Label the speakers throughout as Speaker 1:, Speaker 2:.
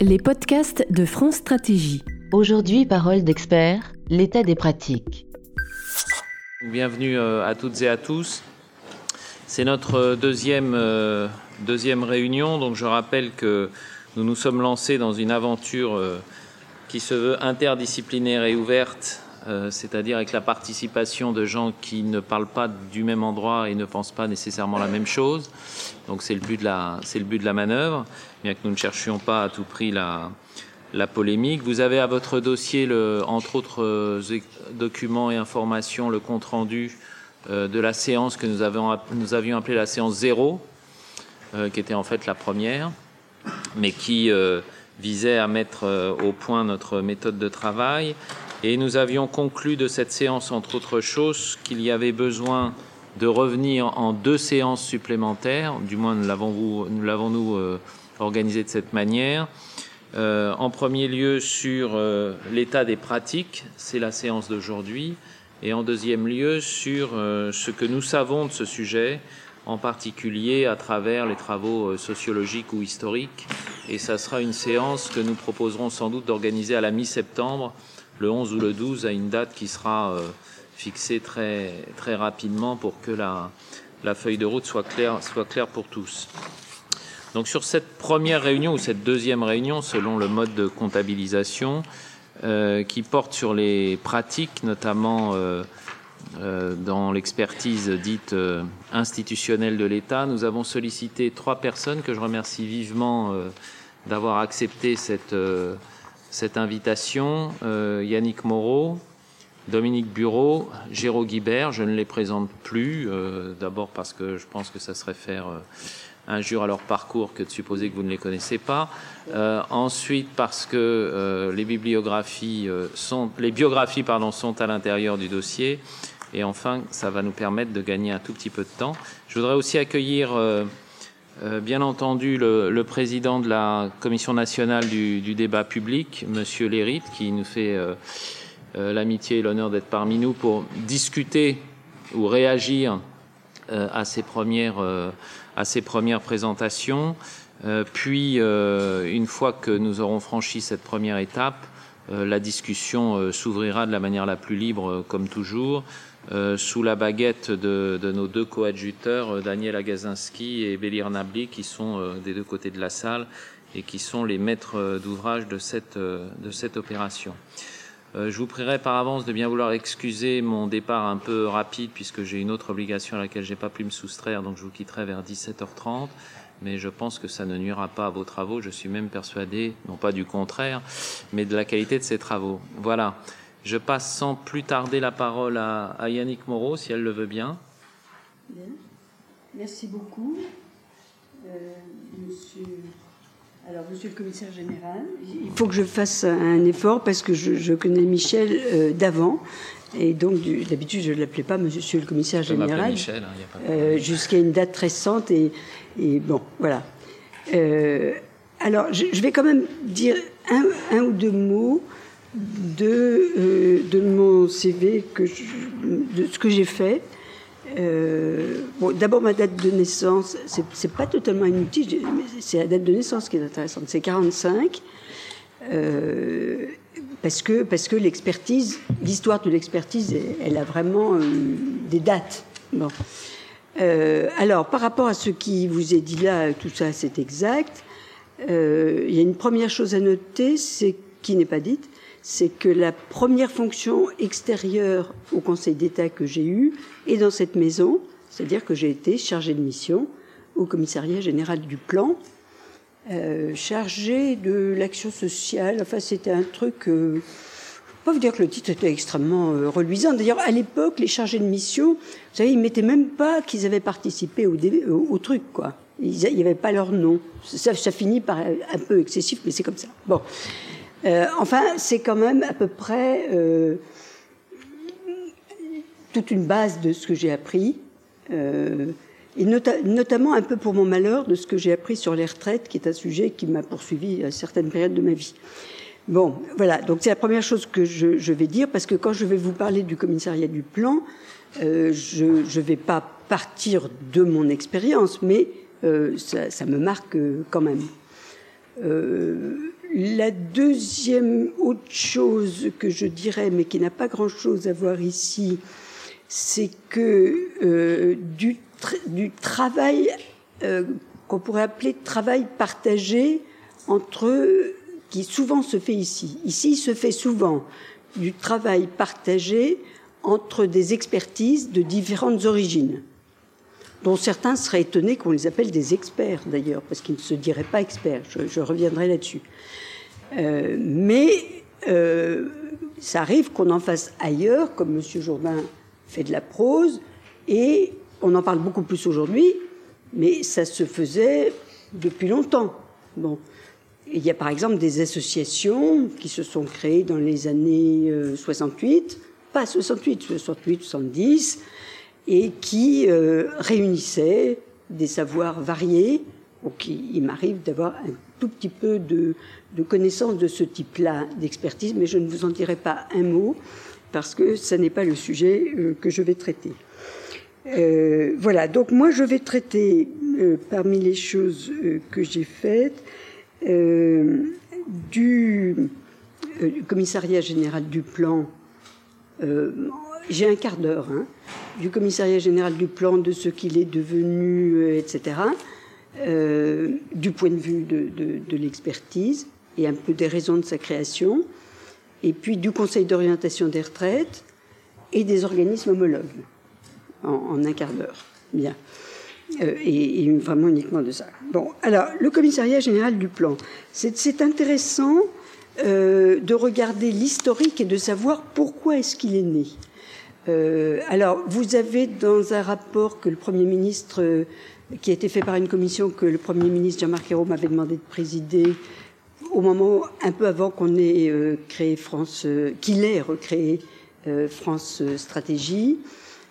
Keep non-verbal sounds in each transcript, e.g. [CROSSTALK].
Speaker 1: Les podcasts de France Stratégie.
Speaker 2: Aujourd'hui, parole d'expert, l'état des pratiques.
Speaker 3: Bienvenue euh, à toutes et à tous. C'est notre deuxième, euh, deuxième réunion, donc je rappelle que nous nous sommes lancés dans une aventure euh, qui se veut interdisciplinaire et ouverte, c'est-à-dire avec la participation de gens qui ne parlent pas du même endroit et ne pensent pas nécessairement la même chose. Donc c'est le but de la, c'est le but de la manœuvre, bien que nous ne cherchions pas à tout prix la, polémique. Vous avez à votre dossier, entre autres euh, documents et informations, le compte-rendu euh, de la séance que nous, avons, nous avions appelée la séance zéro, euh, qui était en fait la première, mais qui visait à mettre au point notre méthode de travail. Et nous avions conclu de cette séance, entre autres choses, qu'il y avait besoin de revenir en deux séances supplémentaires, du moins nous l'avons-nous organisé de cette manière, euh, en premier lieu sur euh, l'état des pratiques, c'est la séance d'aujourd'hui, et en deuxième lieu sur euh, ce que nous savons de ce sujet, en particulier à travers les travaux sociologiques ou historiques. Et ça sera une séance que nous proposerons sans doute d'organiser à la mi-septembre, le 11 ou le 12, à une date qui sera fixée très, très rapidement pour que la, la feuille de route soit claire, soit claire pour tous. Donc sur cette première réunion ou cette deuxième réunion, selon le mode de comptabilisation, euh, qui porte sur les pratiques, notamment euh, euh, dans l'expertise dite institutionnelle de l'État, nous avons sollicité trois personnes que je remercie vivement d'avoir accepté cette, cette invitation. Yannick Moreau, Dominique Bureau, Géraud Guibert, je ne les présente plus, d'abord parce que je pense que ça serait faire injure à leur parcours que de supposer que vous ne les connaissez pas. Euh, ensuite, parce que euh, les bibliographies euh, sont, les biographies pardon, sont à l'intérieur du dossier. Et enfin, ça va nous permettre de gagner un tout petit peu de temps. Je voudrais aussi accueillir, bien entendu, le, président de la Commission nationale du, du débat public, Monsieur Lérite, qui nous fait l'amitié et l'honneur d'être parmi nous pour discuter ou réagir à ces premières à ces premières présentations. Euh, puis, euh, une fois que nous aurons franchi cette première étape, euh, la discussion s'ouvrira de la manière la plus libre, comme toujours, sous la baguette de, nos deux coadjuteurs, Daniel Agazinski et Bélir Nabli, qui sont des deux côtés de la salle et qui sont les maîtres d'ouvrage de cette, de cette opération. Euh, je vous prierai par avance de bien vouloir excuser mon départ un peu rapide puisque j'ai une autre obligation à laquelle j'ai pas pu me soustraire, donc je vous quitterai vers 17h30. Mais je pense que ça ne nuira pas à vos travaux. Je suis même persuadé, non pas du contraire, mais de la qualité de ces travaux. Voilà. Je passe sans plus tarder la parole à, Yannick Moreau, si elle le veut bien.
Speaker 4: Bien. Merci beaucoup, euh, monsieur alors, monsieur le commissaire général, il faut que je fasse un effort parce que je, connais Michel euh, d'avant. Et donc, d'habitude, je ne l'appelais pas monsieur le commissaire général. Michel, hein, euh, Jusqu'à une date récente. Et, bon, voilà. Euh, alors, je, vais quand même dire un, ou deux mots de, de mon CV, que de ce que j'ai fait. Euh, D'abord, ma date de naissance, c'est pas totalement inutile, c'est la date de naissance qui est intéressante. C'est 45, euh, parce que, parce que l'expertise, l'histoire de l'expertise, elle, a vraiment euh, des dates. Bon. alors, par rapport à ce qui vous est dit là, tout ça, c'est exact. il y a une première chose à noter, c'est qui n'est pas dite, c'est que la première fonction extérieure au Conseil d'État que j'ai eue est dans cette maison, c'est-à-dire que j'ai été chargée de mission au commissariat général du plan, euh, chargée de l'action sociale. Enfin, c'était un truc. Euh, pas vous dire que le titre était extrêmement euh, reluisant. D'ailleurs, à l'époque, les chargés de mission, vous savez, ils mettaient même pas qu'ils avaient participé au, au, truc, quoi. Il n'y avait pas leur nom. Ça, ça finit par un peu excessif, mais c'est comme ça. Bon. Euh, enfin, c'est quand même à peu près euh, toute une base de ce que j'ai appris, euh, et notamment un peu pour mon malheur de ce que j'ai appris sur les retraites, qui est un sujet qui m'a poursuivi à certaines périodes de ma vie. Bon, voilà, donc c'est la première chose que je, vais dire, parce que quand je vais vous parler du commissariat du plan, je ne vais pas partir de mon expérience, mais ça, ça, me marque quand même. La deuxième autre chose que je dirais, mais qui n'a pas grand-chose à voir ici, c'est que du, du, travail qu'on pourrait appeler travail partagé entre qui souvent se fait ici. Ici, il se fait souvent du travail partagé entre des expertises de différentes origines, dont certains seraient étonnés qu'on les appelle des experts d'ailleurs, parce qu'ils ne se diraient pas experts. Je, reviendrai là-dessus. Euh, mais euh, ça arrive qu'on en fasse ailleurs, comme M. Jourdain fait de la prose, et on en parle beaucoup plus aujourd'hui, mais ça se faisait depuis longtemps. Bon. Il y a par exemple des associations qui se sont créées dans les années 68, euh, pas 68, 68, 70, et qui réunissaient des savoirs variés. Donc il m'arrive d'avoir un tout petit peu de, de connaissances de ce type-là d'expertise, mais je ne vous en dirai pas un mot parce que ce n'est pas le sujet euh, que je vais traiter. Euh, voilà, donc moi je vais traiter euh, parmi les choses que j'ai faites du, commissariat général du plan. j'ai un quart d'heure hein, du commissariat général du plan, de ce qu'il est devenu, etc. du point de vue de l'expertise et un peu des raisons de sa création, et puis du Conseil d'orientation des retraites et des organismes homologues en, un quart d'heure. Bien. Euh, et, vraiment uniquement de ça. Bon, alors, le commissariat général du plan. C'est intéressant euh, de regarder l'historique et de savoir pourquoi est-ce qu'il est né. Euh, alors, vous avez dans un rapport que le Premier ministre, qui a été fait par une commission que le Premier ministre Jean-Marc Ayrault m'avait demandé de présider, au moment un peu avant qu'on ait créé France, qu'il ait recréé France Stratégie,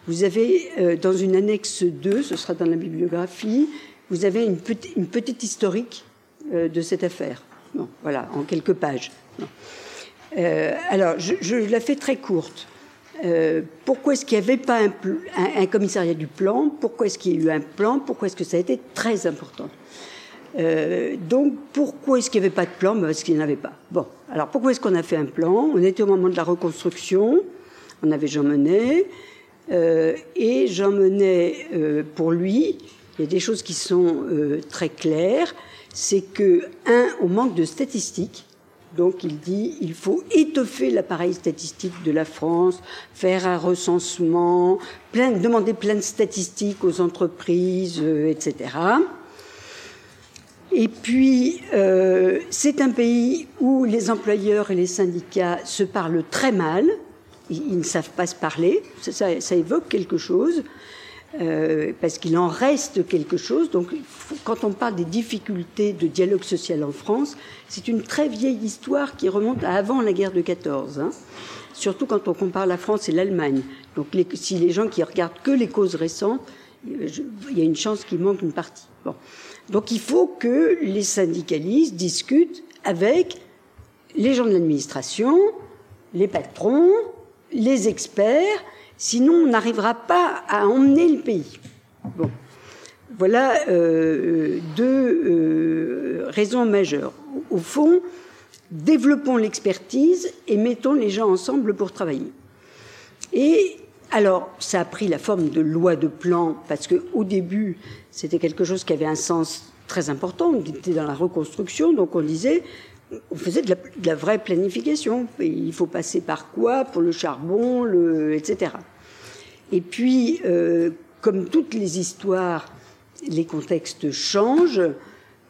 Speaker 4: vous avez euh, dans une annexe 2, ce sera dans la bibliographie, vous avez une, petite historique euh, de cette affaire. voilà, en quelques pages. Euh, alors, je, la fais très courte. pourquoi est-ce qu'il n'y avait pas un, commissariat du plan? Pourquoi est-ce qu'il y a eu un plan? Pourquoi est-ce que ça a été très important? Donc, pourquoi est-ce qu'il n'y avait pas de plan? Ben, Parce qu'il n'y en avait pas. Bon, alors pourquoi est-ce qu'on a fait un plan? On était au moment de la reconstruction, on avait Jean Monnet, euh, et j'emmenais euh, pour lui, il y a des choses qui sont euh, très claires, c'est que, un, on manque de statistiques. Donc il dit il faut étoffer l'appareil statistique de la France, faire un recensement, demander plein de statistiques aux entreprises, etc. Et puis, euh, c'est un pays où les employeurs et les syndicats se parlent très mal ils, ne savent pas se parler. Ça, ça, évoque quelque chose, euh, parce qu'il en reste quelque chose. Donc, quand on parle des difficultés de dialogue social en France, c'est une très vieille histoire qui remonte à avant la guerre de 14. Hein. Surtout quand on compare la France et l'Allemagne. Donc, si les gens qui regardent que les causes récentes, il y a une chance qu'il manque une partie. Bon. Donc, il faut que les syndicalistes discutent avec les gens de l'administration, les patrons, les experts, sinon on n'arrivera pas à emmener le pays. Bon. Voilà euh, deux euh, raisons majeures. Au fond, développons l'expertise et mettons les gens ensemble pour travailler. Et alors, ça a pris la forme de loi de plan, parce qu'au début, c'était quelque chose qui avait un sens très important. On était dans la reconstruction, donc on disait on faisait de la, vraie planification. il faut passer par quoi pour le charbon, le, etc. Et puis, euh, comme toutes les histoires, les contextes changent.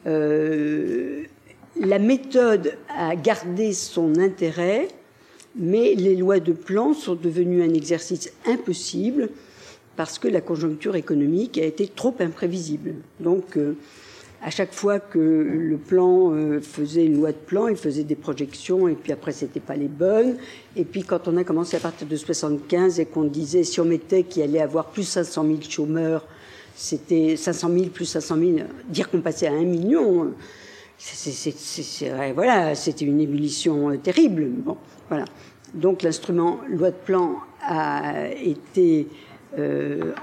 Speaker 4: Euh, la méthode a gardé son intérêt, mais les lois de plan sont devenues un exercice impossible parce que la conjoncture économique a été trop imprévisible. Donc, euh, à chaque fois que le plan euh, faisait une loi de plan, il faisait des projections et puis après c'était pas les bonnes. Et puis quand on a commencé à partir de 75 et qu'on disait si on mettait qu'il allait avoir plus 500 000 chômeurs, c'était 500 000 plus 500 000, dire qu'on passait à un million, c'est, voilà, c'était une ébullition euh, terrible. Bon, voilà. Donc l'instrument loi de plan a été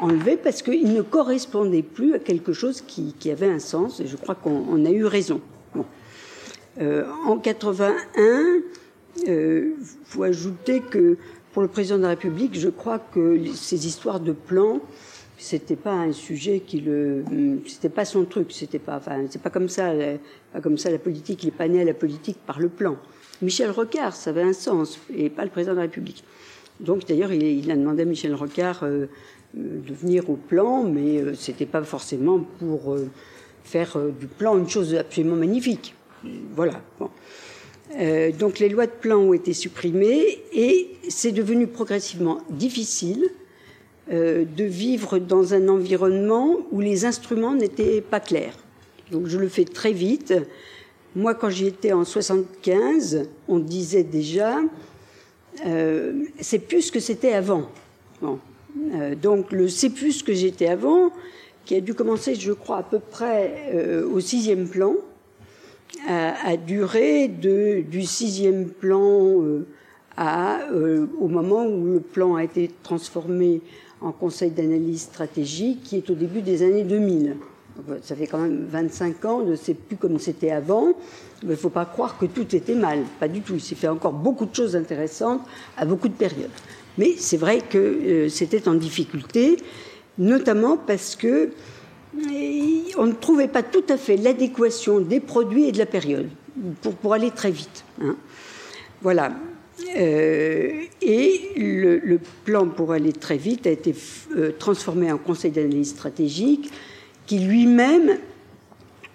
Speaker 4: enlevés parce qu'ils ne correspondaient plus à quelque chose qui, avait un sens, et je crois qu'on a eu raison. en 81, il faut ajouter que pour le président de la République, je crois que ces histoires de plans, c'était pas un sujet qui le, c'était pas son truc, c'était pas, enfin, c'est pas comme ça, pas comme ça la politique, il est pas né à la politique par le plan. Michel Rocard, ça avait un sens, et pas le président de la République. Donc d'ailleurs, il, a demandé à Michel Rocard euh, de venir au plan, mais euh, c'était pas forcément pour euh, faire du plan une chose absolument magnifique. Voilà. donc les lois de plan ont été supprimées et c'est devenu progressivement difficile euh, de vivre dans un environnement où les instruments n'étaient pas clairs. Donc je le fais très vite. Moi, quand j'y étais en 75, on disait déjà, euh, c'est plus ce que c'était avant. Euh, donc le c'est plus ce que j'étais avant, qui a dû commencer, je crois, à peu près au sixième plan, a, duré de, du sixième plan à, au moment où le plan a été transformé en conseil d'analyse stratégique qui est au début des années 2000. Ça fait quand même 25 ans, ne sais plus comme c'était avant. Mais il ne faut pas croire que tout était mal, pas du tout. Il s'est fait encore beaucoup de choses intéressantes à beaucoup de périodes. Mais c'est vrai que euh, c'était en difficulté, notamment parce que euh, on ne trouvait pas tout à fait l'adéquation des produits et de la période pour, pour aller très vite. Hein. Voilà. Euh, et le, plan, pour aller très vite, a été transformé en conseil d'analyse stratégique qui lui-même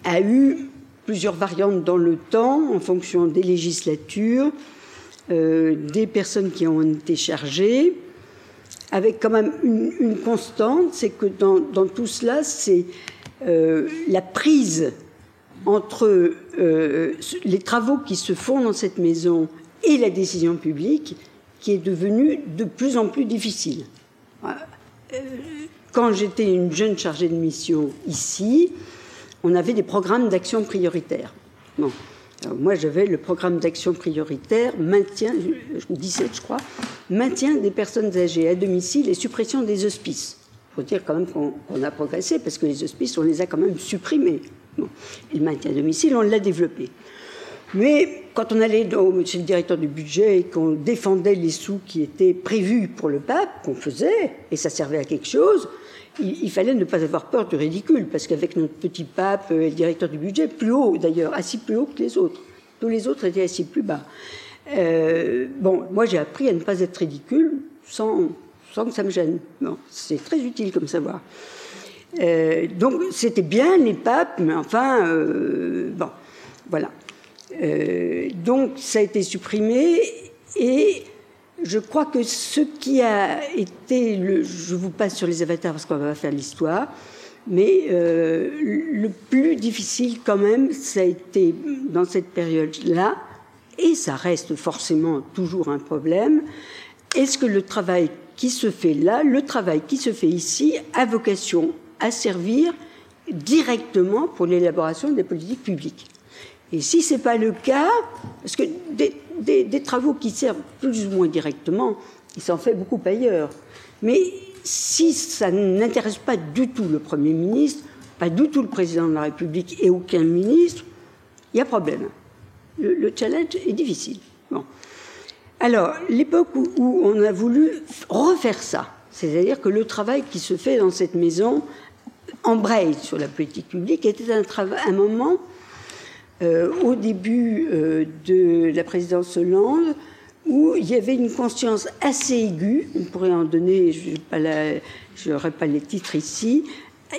Speaker 4: a eu plusieurs variantes dans le temps en fonction des législatures, euh, des personnes qui ont été chargées, avec quand même une, constante, c'est que dans, tout cela, c'est la prise entre les travaux qui se font dans cette maison et la décision publique qui est devenue de plus en plus difficile. Euh, quand j'étais une jeune chargée de mission ici, on avait des programmes d'action prioritaires. moi, j'avais le programme d'action prioritaire, maintien, 17 je crois, maintien des personnes âgées à domicile et suppression des hospices. Il faut dire quand même qu'on a progressé parce que les hospices, on les a quand même supprimés. Le maintien à domicile, on l'a développé. Mais quand on allait chez le directeur du budget et qu'on défendait les sous qui étaient prévus pour le pape, qu'on faisait, et ça servait à quelque chose, il, fallait ne pas avoir peur du ridicule, parce qu'avec notre petit pape et le directeur du budget, plus haut d'ailleurs, assis plus haut que les autres, tous les autres étaient assis plus bas. Euh, bon, moi j'ai appris à ne pas être ridicule sans, que ça me gêne. c'est très utile comme savoir. Euh, donc c'était bien les papes, mais enfin, euh, bon, voilà. Euh, donc ça a été supprimé et je crois que ce qui a été, je vous passe sur les avatars parce qu'on va faire l'histoire, mais euh, le plus difficile quand même, ça a été dans cette période-là, et ça reste forcément toujours un problème, est-ce que le travail qui se fait là, le travail qui se fait ici, a vocation à servir directement pour l'élaboration des politiques publiques? Et si ce n'est pas le cas, parce que des, travaux qui servent plus ou moins directement, il s'en fait beaucoup ailleurs. Mais si ça n'intéresse pas du tout le Premier ministre, pas du tout le Président de la République et aucun ministre, il y a problème. Le, challenge est difficile. Bon. Alors, l'époque où, on a voulu refaire ça, c'est-à-dire que le travail qui se fait dans cette maison embraye sur la politique publique, était un, moment au début euh, de la présidence Hollande, où il y avait une conscience assez aiguë, on pourrait en donner, je n'aurai pas les titres ici,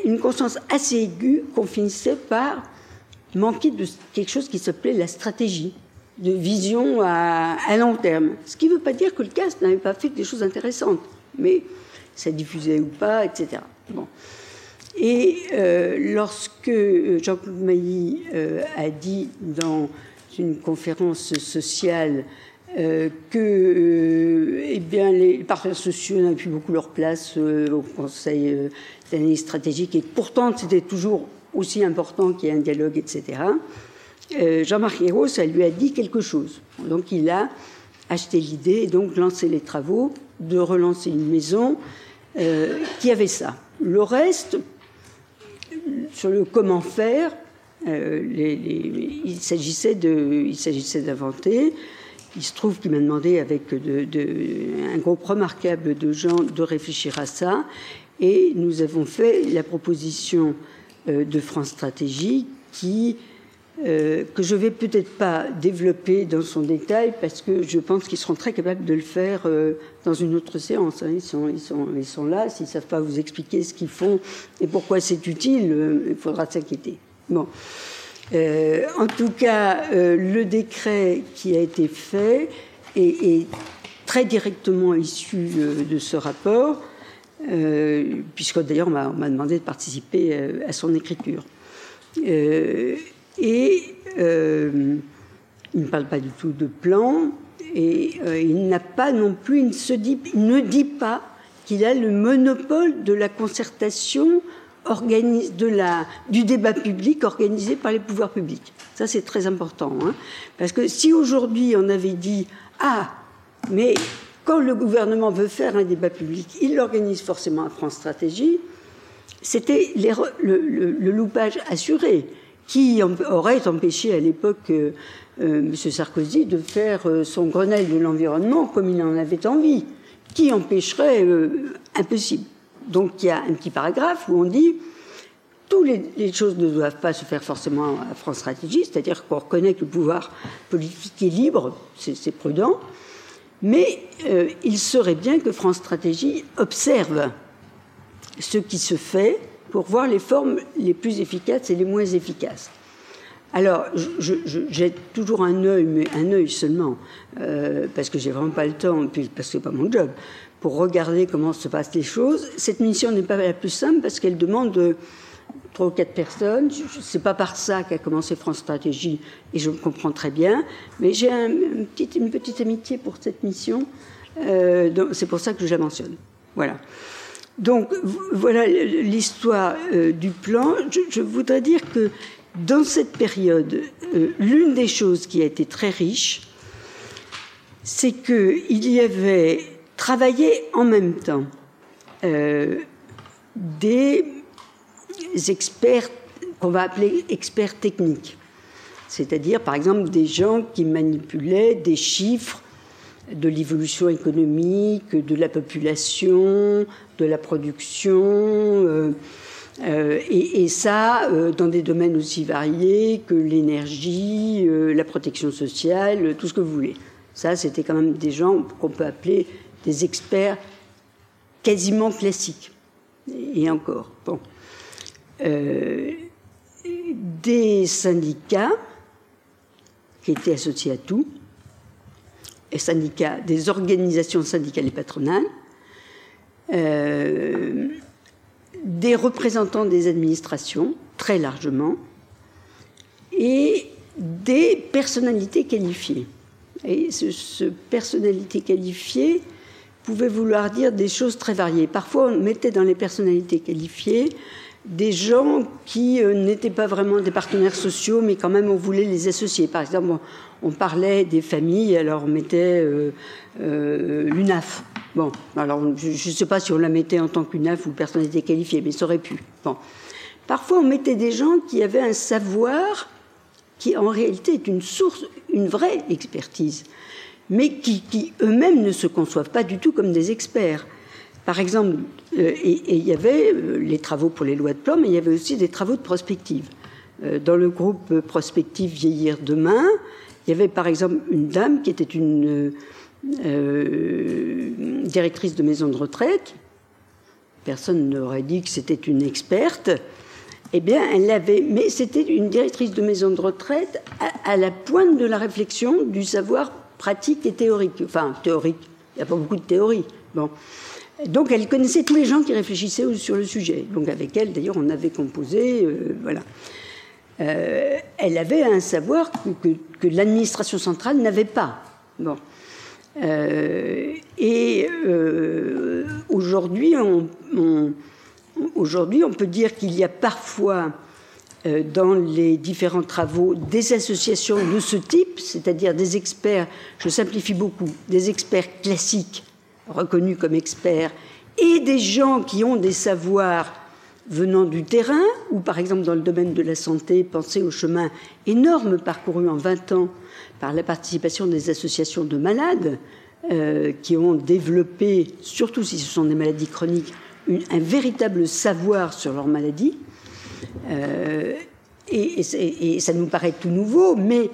Speaker 4: une conscience assez aiguë qu'on finissait par manquer de quelque chose qui s'appelait la stratégie, de vision à, à long terme. Ce qui ne veut pas dire que le CAS n'avait pas fait des choses intéressantes, mais ça diffusait ou pas, etc. Bon. Et euh, lorsque euh, Jean-Claude Mailly euh, a dit dans une conférence sociale que eh bien, les partenaires sociaux n'avaient plus beaucoup leur place au Conseil d'analyse stratégique et que pourtant c'était toujours aussi important qu'il y ait un dialogue, etc. Jean-Marc Ayrault, ça lui a dit quelque chose. Donc il a acheté l'idée et donc lancé les travaux de relancer une maison qui avait ça. Le reste, sur le comment faire, il s'agissait d'inventer. Il se trouve qu'il m'a demandé, avec un groupe remarquable de gens, de réfléchir à ça. Et nous avons fait la proposition de France Stratégie qui euh, que je vais peut-être pas développer dans son détail parce que je pense qu'ils seront très capables de le faire euh, dans une autre séance. Hein. Ils sont là. S'ils ne savent pas vous expliquer ce qu'ils font et pourquoi c'est utile, euh, il faudra s'inquiéter. Bon. en tout cas, le décret qui a été fait est, est très directement issu de ce rapport, puisque d'ailleurs on m'a demandé de participer à son écriture. Et euh, il ne parle pas du tout de plan, et euh, il n'a pas non plus, il ne, se dit, ne dit pas qu'il a le monopole de la concertation de la, du débat public organisé par les pouvoirs publics. Ça, c'est très important. Hein. parce que si aujourd'hui on avait dit Ah, mais quand le gouvernement veut faire un débat public, il l'organise forcément à France Stratégie, c'était le, le, loupage assuré qui aurait empêché à l'époque euh, euh, M. Sarkozy de faire euh, son Grenelle de l'environnement comme il en avait envie. Qui empêcherait Impossible. Donc il y a un petit paragraphe où on dit toutes les, choses ne doivent pas se faire forcément à France Stratégie, c'est-à-dire qu'on reconnaît que le pouvoir politique est libre, c'est prudent, mais il serait bien que France Stratégie observe ce qui se fait pour voir les formes les plus efficaces et les moins efficaces. Alors, j'ai toujours un œil, mais un œil seulement, euh, parce que j'ai vraiment pas le temps, puis parce que c'est pas mon job, pour regarder comment se passent les choses. Cette mission n'est pas la plus simple parce qu'elle demande trois ou quatre personnes. C'est pas par ça qu'a commencé France Stratégie, et je comprends très bien. Mais j'ai un, une petite amitié pour cette mission, euh, c'est pour ça que je la mentionne. Voilà. Donc voilà l'histoire euh, du plan. Je, voudrais dire que dans cette période, euh, l'une des choses qui a été très riche, c'est qu'il y avait travaillé en même temps euh, des experts qu'on va appeler experts techniques, c'est-à-dire par exemple des gens qui manipulaient des chiffres de l'évolution économique, de la population, de la production, euh, euh, et, ça euh, dans des domaines aussi variés que l'énergie, la protection sociale, tout ce que vous voulez. Ça, c'était quand même des gens qu'on peut appeler des experts quasiment classiques. Et encore. Bon. des syndicats qui étaient associés à tout, et syndicats, des organisations syndicales et patronales, euh, des représentants des administrations, très largement, et des personnalités qualifiées. Et ce, ce personnalité qualifiée pouvait vouloir dire des choses très variées. Parfois, on mettait dans les personnalités qualifiées des gens qui euh, n'étaient pas vraiment des partenaires sociaux, mais quand même on voulait les associer. Par exemple, on, parlait des familles, alors on mettait euh, euh, l'UNAF. Bon, alors je ne sais pas si on la mettait en tant qu'UNAF ou personnalité qualifiée, mais ça aurait pu. Bon. Parfois, on mettait des gens qui avaient un savoir qui, en réalité, est une source, une vraie expertise, mais qui eux-mêmes ne se conçoivent pas du tout comme des experts. Par exemple, euh, il y avait euh, les travaux pour les lois de plan, mais il y avait aussi des travaux de prospective. Euh, dans le groupe Prospective Vieillir Demain, il y avait par exemple une dame qui était une directrice de maison de retraite. Personne n'aurait dit que c'était une experte. Eh bien, elle avait, mais c'était une directrice de maison de retraite à, à, la pointe de la réflexion du savoir pratique et théorique. Enfin, théorique. Il n'y a pas beaucoup de théorie. Bon. Donc elle connaissait tous les gens qui réfléchissaient sur le sujet. Donc avec elle, d'ailleurs, on avait composé, euh, voilà. Euh, elle avait un savoir que, l'administration centrale n'avait pas. Bon. Euh, et aujourd'hui, on, aujourd'hui, on peut dire qu'il y a parfois dans les différents travaux des associations de ce type, c'est-à-dire des experts, je simplifie beaucoup, des experts classiques reconnus comme experts et des gens qui ont des savoirs venant du terrain, ou par exemple dans le domaine de la santé, pensez au chemin énorme parcouru en 20 ans par la participation des associations de malades euh, qui ont développé, surtout si ce sont des maladies chroniques, un véritable savoir sur leurs maladies. Euh, et, ça nous paraît tout nouveau, mais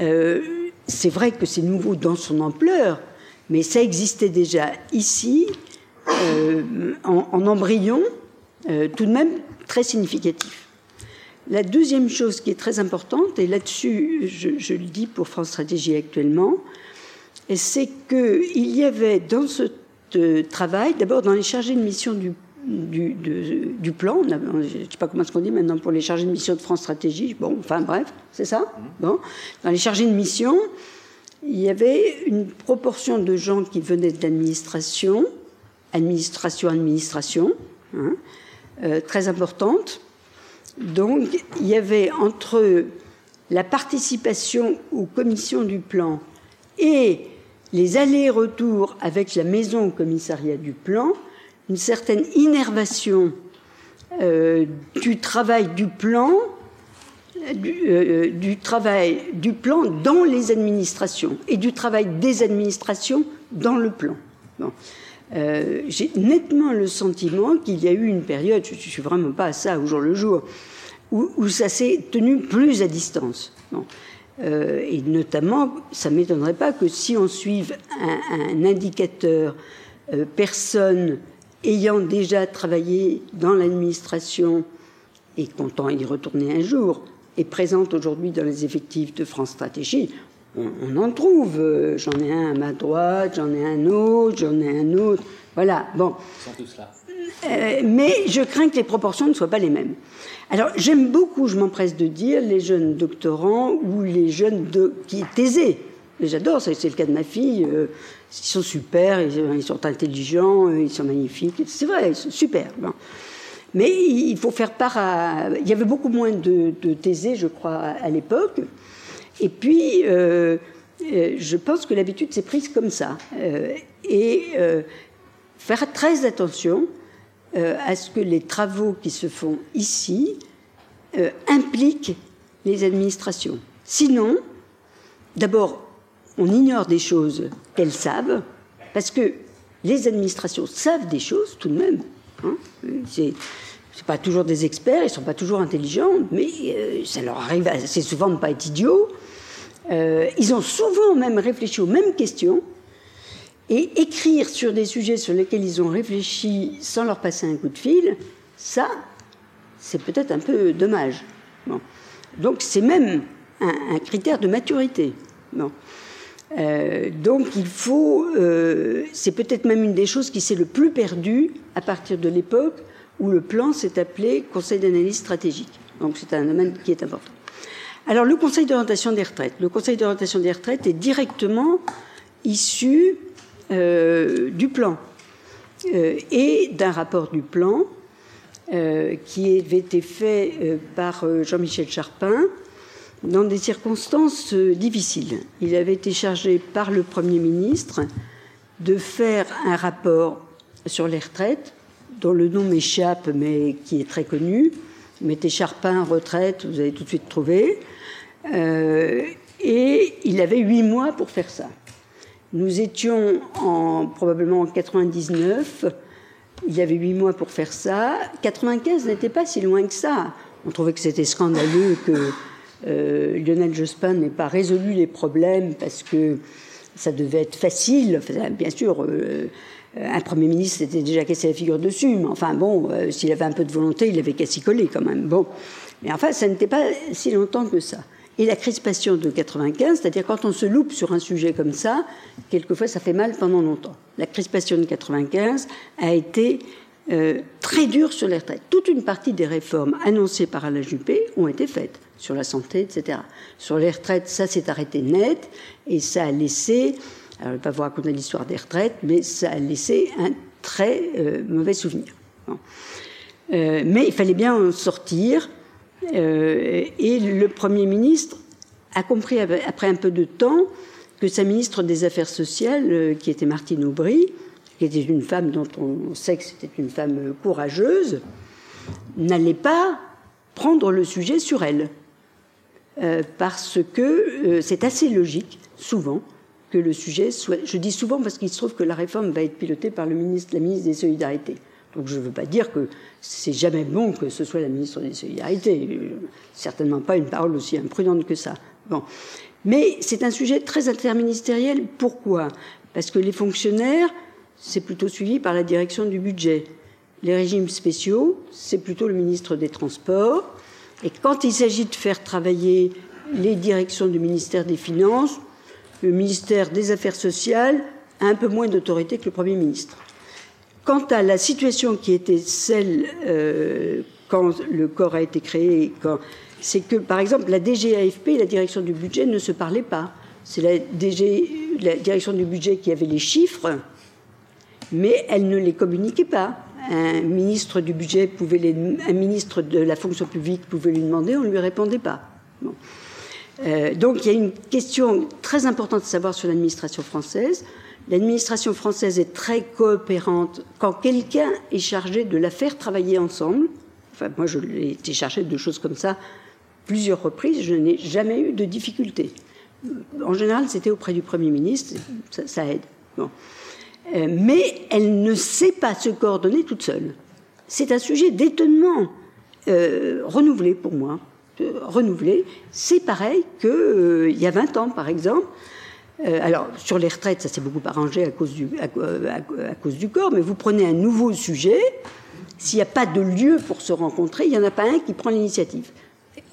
Speaker 4: euh, c'est vrai que c'est nouveau dans son ampleur, mais ça existait déjà ici, en, en, embryon, tout de même très significatif. La deuxième chose qui est très importante, et là-dessus je, le dis pour France Stratégie actuellement, c'est qu'il y avait dans ce travail, d'abord dans les chargés de mission du, du, plan, je ne sais pas comment ce qu'on dit maintenant pour les chargés de mission de France Stratégie, bon, enfin bref, c'est ça. Mmh. Bon. Dans les chargés de mission, il y avait une proportion de gens qui venaient de l'administration, administration, administration, hein, euh, très importante. Donc, il y avait entre la participation aux commissions du plan et les allers-retours avec la maison au commissariat du plan, une certaine innervation euh, du travail du plan, euh, du, travail du plan dans les administrations et du travail des administrations dans le plan. Euh, j'ai nettement le sentiment qu'il y a eu une période, je ne suis vraiment pas à ça au jour le jour, où, ça s'est tenu plus à distance. Euh, et notamment, ça ne m'étonnerait pas que si on suive un, indicateur euh, personne ayant déjà travaillé dans l'administration et comptant y retourner un jour, est présente aujourd'hui dans les effectifs de France Stratégie, on, en trouve. Euh, j'en ai un à ma droite, j'en ai un autre, j'en ai un autre. Voilà, bon.
Speaker 3: Ils sont tous là.
Speaker 4: Euh, mais je crains que les proportions ne soient pas les mêmes. Alors, j'aime beaucoup, je m'empresse de dire, les jeunes doctorants ou les jeunes de, qui est aisés. J'adore, c'est le cas de ma fille. Euh, ils sont super, ils, sont intelligents, ils sont magnifiques. C'est vrai, super. Mais il faut faire part à. Il y avait beaucoup moins de, de thésés, je crois, à l'époque. Et puis, euh, euh, je pense que l'habitude s'est prise comme ça. Euh, et faire très attention à ce que les travaux qui se font ici impliquent les administrations. Sinon, d'abord, on ignore des choses qu'elles savent, parce que les administrations savent des choses tout de même. Hein. c'est pas toujours des experts, ils sont pas toujours intelligents, mais ça leur arrive assez souvent de ne pas être idiots. Euh, ils ont souvent même réfléchi aux mêmes questions et écrire sur des sujets sur lesquels ils ont réfléchi sans leur passer un coup de fil, ça, c'est peut-être un peu dommage. Donc c'est même un, critère de maturité. Euh, donc il faut, euh, c'est peut-être même une des choses qui s'est le plus perdue à partir de l'époque où le plan s'est appelé Conseil d'analyse stratégique. Donc c'est un domaine qui est important. Alors le Conseil d'orientation des retraites. Le Conseil d'orientation des retraites est directement issu euh, du plan et d'un rapport du plan qui avait été fait par Jean-Michel Charpin dans des circonstances difficiles. Il avait été chargé par le Premier ministre de faire un rapport sur les retraites, dont le nom m'échappe, mais qui est très connu. Mettez Charpin retraite, vous allez tout de suite trouver. Euh, et il avait huit mois pour faire ça. Nous étions en, probablement en 99. Il y avait huit mois pour faire ça. 95 n'était pas si loin que ça. On trouvait que c'était scandaleux que euh, Lionel Jospin n'ait pas résolu les problèmes parce que ça devait être facile. bien sûr, euh, un Premier ministre s'était déjà cassé la figure dessus, mais enfin bon, s'il avait un peu de volonté, il avait qu'à s'y coller quand même. Bon. Mais enfin, ça n'était pas si longtemps que ça. Et la crispation de 95, c'est-à-dire quand on se loupe sur un sujet comme ça, quelquefois ça fait mal pendant longtemps. La crispation de 95 a été euh, très dure sur les retraites. Toute une partie des réformes annoncées par Alain Juppé ont été faites sur la santé, etc. Sur les retraites, ça s'est arrêté net et ça a laissé, alors je ne vais pas vous raconter l'histoire des retraites, mais ça a laissé un très euh, mauvais souvenir. Euh, mais il fallait bien en sortir. Et le Premier ministre a compris après un peu de temps que sa ministre des Affaires sociales, qui était Martine Aubry, qui était une femme dont on sait que c'était une femme courageuse, n'allait pas prendre le sujet sur elle. Euh, parce que euh, c'est assez logique, souvent, que le sujet soit. Je dis souvent parce qu'il se trouve que la réforme va être pilotée par le ministre, la ministre des Solidarités. Donc je ne veux pas dire que c'est jamais bon que ce soit la ministre des Solidarités. Certainement pas une parole aussi imprudente que ça. Bon. Mais c'est un sujet très interministériel. Pourquoi? Parce que les fonctionnaires, c'est plutôt suivi par la direction du budget. Les régimes spéciaux, c'est plutôt le ministre des Transports. Et quand il s'agit de faire travailler les directions du ministère des Finances, le ministère des Affaires sociales a un peu moins d'autorité que le Premier ministre. Quant à la situation qui était celle euh, quand le corps a été créé, c'est que, par exemple, la DGAFP et la direction du budget ne se parlaient pas. C'est la, la direction du budget qui avait les chiffres, mais elle ne les communiquait pas un ministre du budget pouvait un ministre de la fonction publique pouvait lui demander, on ne lui répondait pas. Euh, donc il y a une question très importante à savoir sur l'administration française. L'administration française est très coopérante quand quelqu'un est chargé de la faire travailler ensemble. Enfin, moi, je l'ai été chargé de choses comme ça plusieurs reprises. Je n'ai jamais eu de difficultés. En général, c'était auprès du Premier ministre. Ça, ça aide. Bon. Euh, mais elle ne sait pas se coordonner toute seule. C'est un sujet d'étonnement euh, renouvelé pour moi. Euh, renouvelé, c'est pareil qu'il y a 20 ans, par exemple. alors, sur les retraites, ça s'est beaucoup arrangé à cause, du, à, cause du corps, mais vous prenez un nouveau sujet, s'il n'y a pas de lieu pour se rencontrer, il n'y en a pas un qui prend l'initiative.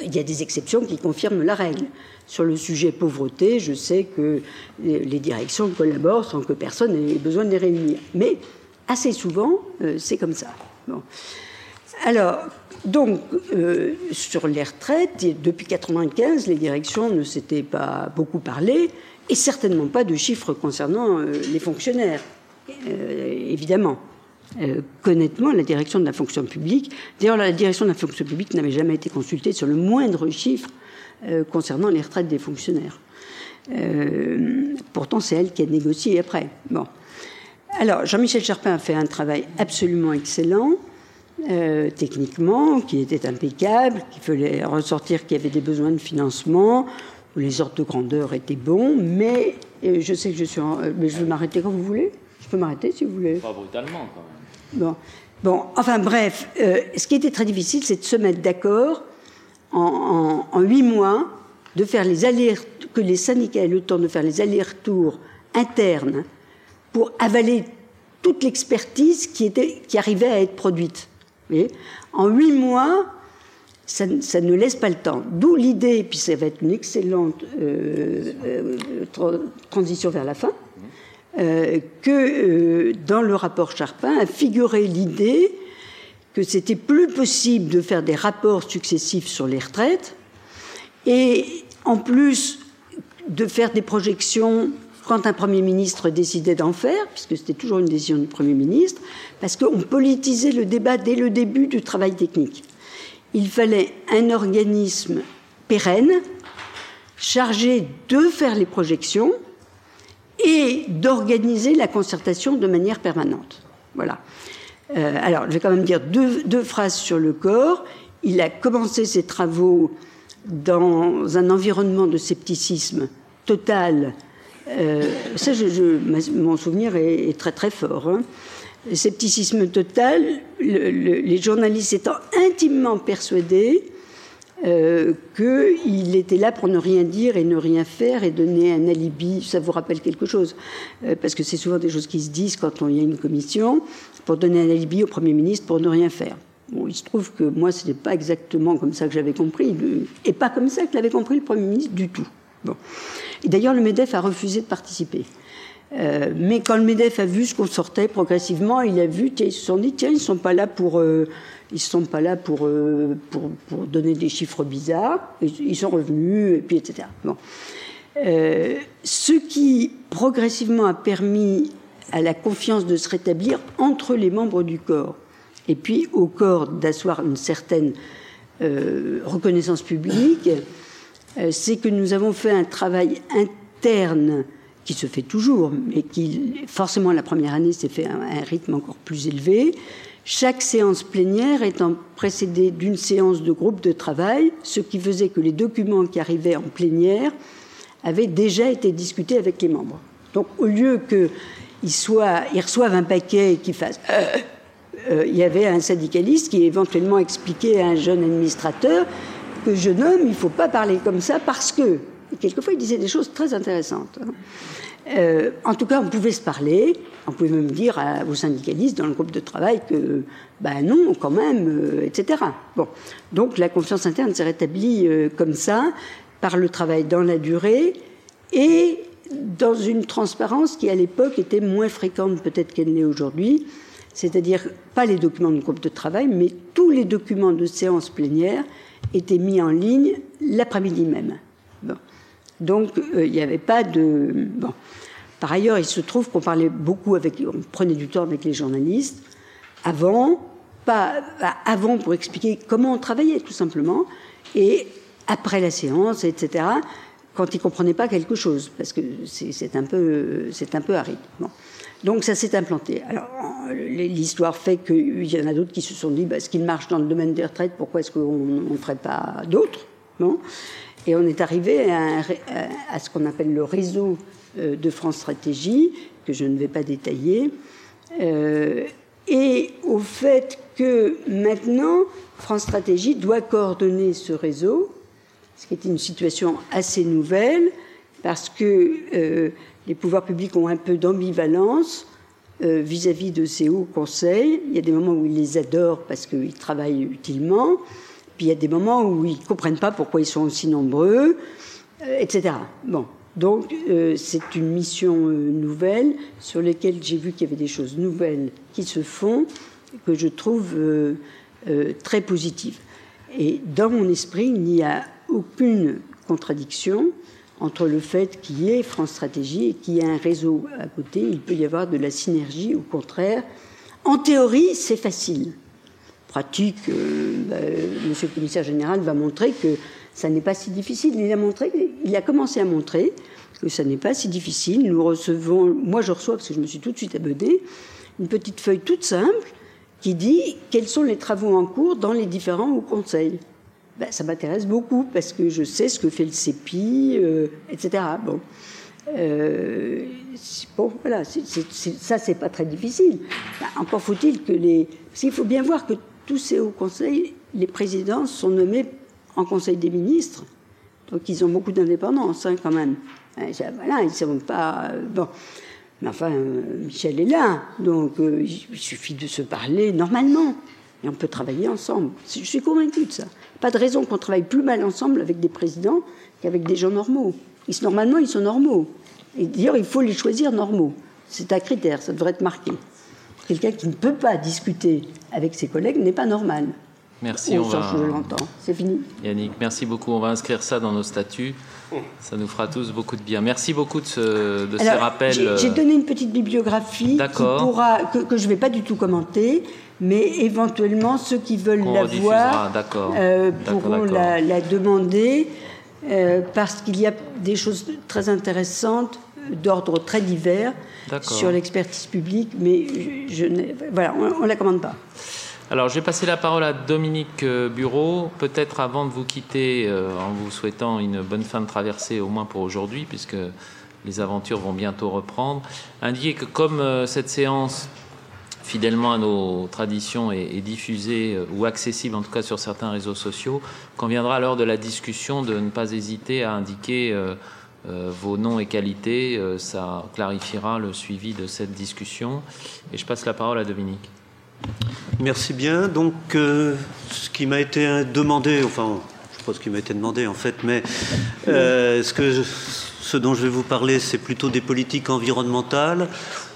Speaker 4: Il y a des exceptions qui confirment la règle. Sur le sujet pauvreté, je sais que les directions collaborent sans que personne ait besoin de les réunir. Mais assez souvent, euh, c'est comme ça. Alors, donc, euh, sur les retraites, depuis 1995, les directions ne s'étaient pas beaucoup parlé, et certainement pas de chiffres concernant euh, les fonctionnaires, évidemment. Honnêtement, la direction de la fonction publique, d'ailleurs, la direction de la fonction publique n'avait jamais été consultée sur le moindre chiffre euh, concernant les retraites des fonctionnaires. Euh, pourtant, c'est elle qui a négocié après. Bon. Alors, Jean-Michel Charpin a fait un travail absolument excellent, euh, techniquement, qui était impeccable, qu'il fallait ressortir qu'il y avait des besoins de financement, où les ordres de grandeur étaient bons, mais je sais que je suis. mais je vais m'arrêter quand vous voulez. Je peux m'arrêter si vous voulez.
Speaker 3: Pas brutalement, quand même.
Speaker 4: Bon. Enfin bref, ce qui était très difficile, c'est de se mettre d'accord en, huit mois, de faire les allers, que les syndicats aient le temps de faire les allers-retours internes pour avaler toute l'expertise qui arrivait à être produite. en huit mois, ça, ne laisse pas le temps. D'où l'idée, puis ça va être une excellente euh, euh, transition vers la fin, euh, que dans le rapport Charpin a figuré l'idée que c'était plus possible de faire des rapports successifs sur les retraites et en plus de faire des projections quand un Premier ministre décidait d'en faire, puisque c'était toujours une décision du Premier ministre, parce qu'on politisait le débat dès le début du travail technique. Il fallait un organisme pérenne, chargé de faire les projections et d'organiser la concertation de manière permanente. Voilà. Euh, alors, je vais quand même dire deux, phrases sur le corps. Il a commencé ses travaux dans un environnement de scepticisme total. Euh, ça, mon souvenir est, très très fort. Hein. scepticisme total, les journalistes étant intimement persuadés euh, qu'il était là pour ne rien dire et ne rien faire et donner un alibi. Ça vous rappelle quelque chose? Parce que c'est souvent des choses qui se disent quand il y a une commission pour donner un alibi au Premier ministre pour ne rien faire. Il se trouve que moi, ce n'était pas exactement comme ça que j'avais compris, et pas comme ça que l'avait compris le Premier ministre du tout. Bon. Et d'ailleurs, le MEDEF a refusé de participer. Euh, mais quand le MEDEF a vu ce qu'on sortait progressivement, il a vu, tiens, ils se sont dit, tiens, ils ne sont pas là pour, euh, ils sont pas là pour, euh, pour, pour, donner des chiffres bizarres, ils sont revenus, et puis etc. Bon. ce qui progressivement a permis à la confiance de se rétablir entre les membres du corps. Et puis au corps d'asseoir une certaine euh, reconnaissance publique, euh, c'est que nous avons fait un travail interne qui se fait toujours, mais qui, forcément, la première année s'est fait à un rythme encore plus élevé. Chaque séance plénière étant précédée d'une séance de groupe de travail, ce qui faisait que les documents qui arrivaient en plénière avaient déjà été discutés avec les membres. Donc, au lieu qu'ils ils reçoivent un paquet et qu'ils fassent. Euh, euh, il y avait un syndicaliste qui éventuellement expliquait à un jeune administrateur que jeune homme, il ne faut pas parler comme ça parce que. quelquefois, il disait des choses très intéressantes. Hein. Euh, en tout cas, on pouvait se parler. On pouvait même dire à, aux syndicalistes dans le groupe de travail que, ben non, quand même, euh, etc. Bon, donc la confiance interne s'est rétablie comme ça par le travail dans la durée et dans une transparence qui à l'époque était moins fréquente peut-être qu'elle l'est aujourd'hui c'est-à-dire pas les documents de groupe de travail, mais tous les documents de séance plénière étaient mis en ligne l'après-midi même. Donc euh, il n'y avait pas de... Bon. Par ailleurs, il se trouve qu'on parlait beaucoup avec... On prenait du temps avec les journalistes avant, pas avant pour expliquer comment on travaillait tout simplement, et après la séance, etc., quand ils ne comprenaient pas quelque chose, parce que c'est un, peu, un peu aride. Donc ça s'est implanté. Alors l'histoire fait qu'il y en a d'autres qui se sont dit, bah, ce qu'il marche dans le domaine des retraites, pourquoi est-ce qu'on ne ferait pas d'autres? Et on est arrivé à, ce qu'on appelle le réseau euh, de France Stratégie, que je ne vais pas détailler, euh, et au fait que maintenant, France Stratégie doit coordonner ce réseau, ce qui est une situation assez nouvelle, parce que... Euh, les pouvoirs publics ont un peu d'ambivalence vis-à-vis de ces hauts conseils. Il y a des moments où ils les adorent parce qu'ils travaillent utilement, puis il y a des moments où ils ne comprennent pas pourquoi ils sont aussi nombreux, euh, etc. Bon. Donc, euh, c'est une mission nouvelle sur laquelle j'ai vu qu'il y avait des choses nouvelles qui se font, que je trouve très positives. Et dans mon esprit, il n'y a aucune contradiction entre le fait qu'il y ait France Stratégie et qu'il y ait un réseau à côté. Il peut y avoir de la synergie, au contraire. En théorie, c'est facile. Pratique, euh, bah, Monsieur le commissaire général va montrer que ça n'est pas si difficile. Il a, montré, il a commencé à montrer que ça n'est pas si difficile. Nous recevons, moi je reçois, parce que je me suis tout de suite abonnée, une petite feuille toute simple qui dit quels sont les travaux en cours dans les différents hauts conseils. Ben, ça m'intéresse beaucoup parce que je sais ce que fait le CEPI, euh, etc. Bon. Euh, bon, voilà, ça, c'est pas très difficile. Ben, encore faut-il que les. Parce qu'il faut bien voir que tous ces hauts conseils, les présidents sont nommés en conseil des ministres. Donc ils ont beaucoup d'indépendance, hein, quand même. Hein, voilà, ils ne pas. Euh, bon. Mais enfin, Michel est là. Donc il suffit de se parler normalement. Et on peut travailler ensemble. Je suis convaincue de ça. Pas de raison qu'on travaille plus mal ensemble avec des présidents qu'avec des gens normaux. Normalement, ils sont normaux. Et d'ailleurs, il faut les choisir normaux. C'est un critère, ça devrait être marqué. Quelqu'un qui ne peut pas discuter avec ses collègues n'est pas normal.
Speaker 3: Merci, on, va...
Speaker 4: je l'entends. C'est fini.
Speaker 3: Yannick, merci beaucoup. On va inscrire ça dans nos statuts. Ça nous fera tous beaucoup de bien. Merci beaucoup de, ce, de ces rappels.
Speaker 4: J'ai euh, donné une petite bibliographie qui pourra, que, que je ne vais pas du tout commenter, mais éventuellement ceux qui veulent la voir euh, pourront la, demander euh, parce qu'il y a des choses très intéressantes d'ordre très divers sur l'expertise publique, mais je, voilà, on ne la commande pas.
Speaker 3: Alors, je vais passer la parole à Dominique euh, Bureau. Peut-être avant de vous quitter, en vous souhaitant une bonne fin de traversée, au moins pour aujourd'hui, puisque les aventures vont bientôt reprendre. Indiquer que comme cette séance fidèlement à nos traditions et, diffusée euh, ou accessible en tout cas sur certains réseaux sociaux, quand viendra l'heure de la discussion de ne pas hésiter à indiquer euh, euh, vos noms et qualités. ça clarifiera le suivi de cette discussion. Et je passe la parole à Dominique.
Speaker 5: Merci bien. Donc, ce qui m'a été demandé, enfin, je sais pas ce qui m'a été demandé en fait, mais ce, dont je vais vous parler, c'est plutôt des politiques environnementales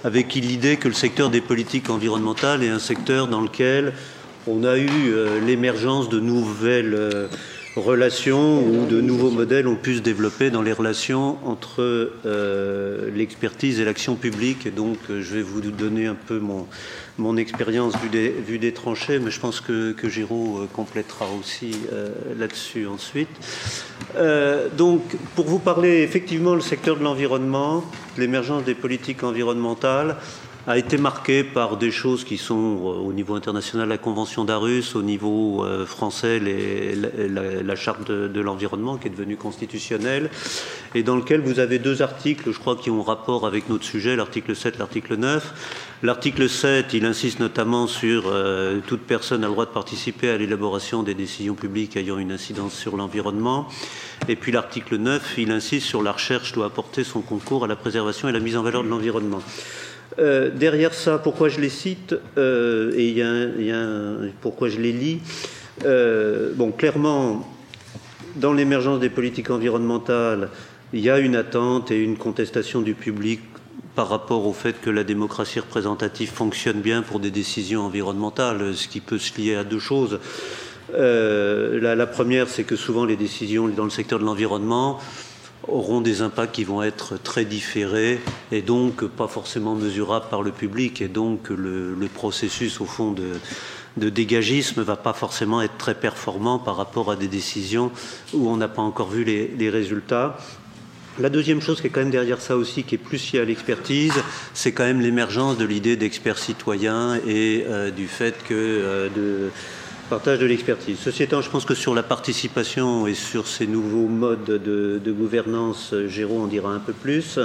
Speaker 5: avec l'idée que le secteur des politiques environnementales est un secteur dans lequel on a eu euh, l'émergence de nouvelles, euh, relations où de nouveaux modèles ont pu se développer dans les relations entre euh, l'expertise et l'action publique. Donc, euh, je vais vous donner un peu mon, expérience vue des, vue des tranchées, mais je pense que, que Giraud euh, complétera aussi là-dessus ensuite. donc, pour vous parler effectivement, le secteur de l'environnement, l'émergence des politiques environnementales, a été marqué par des choses qui sont euh, au niveau international la Convention d'Arus, au niveau euh, français la, Charte de, l'environnement qui est devenue constitutionnelle, et dans lequel vous avez deux articles, je crois, qui ont rapport avec notre sujet, l'article 7, l'article 9. L'article 7, il insiste notamment sur euh, toute personne a le droit de participer à l'élaboration des décisions publiques ayant une incidence sur l'environnement. Et puis l'article 9, il insiste sur la recherche doit apporter son concours à la préservation et la mise en valeur de l'environnement. Euh, derrière ça, pourquoi je les cite euh, et y a, pourquoi je les lis euh, Bon, clairement, dans l'émergence des politiques environnementales, il y a une attente et une contestation du public par rapport au fait que la démocratie représentative fonctionne bien pour des décisions environnementales, ce qui peut se lier à deux choses. la, première, c'est que souvent les décisions dans le secteur de l'environnement auront des impacts qui vont être très différés et donc pas forcément mesurables par le public. Et donc le, processus, au fond, de, dégagisme va pas forcément être très performant par rapport à des décisions où on n'a pas encore vu les, résultats. La deuxième chose qui est quand même derrière ça aussi, qui est plus liée à l'expertise, c'est quand même l'émergence de l'idée d'experts citoyens et euh, du fait que euh, de Partage de l'expertise. Ceci étant, je pense que sur la participation et sur ces nouveaux modes de, gouvernance, Géraud en dira un peu plus.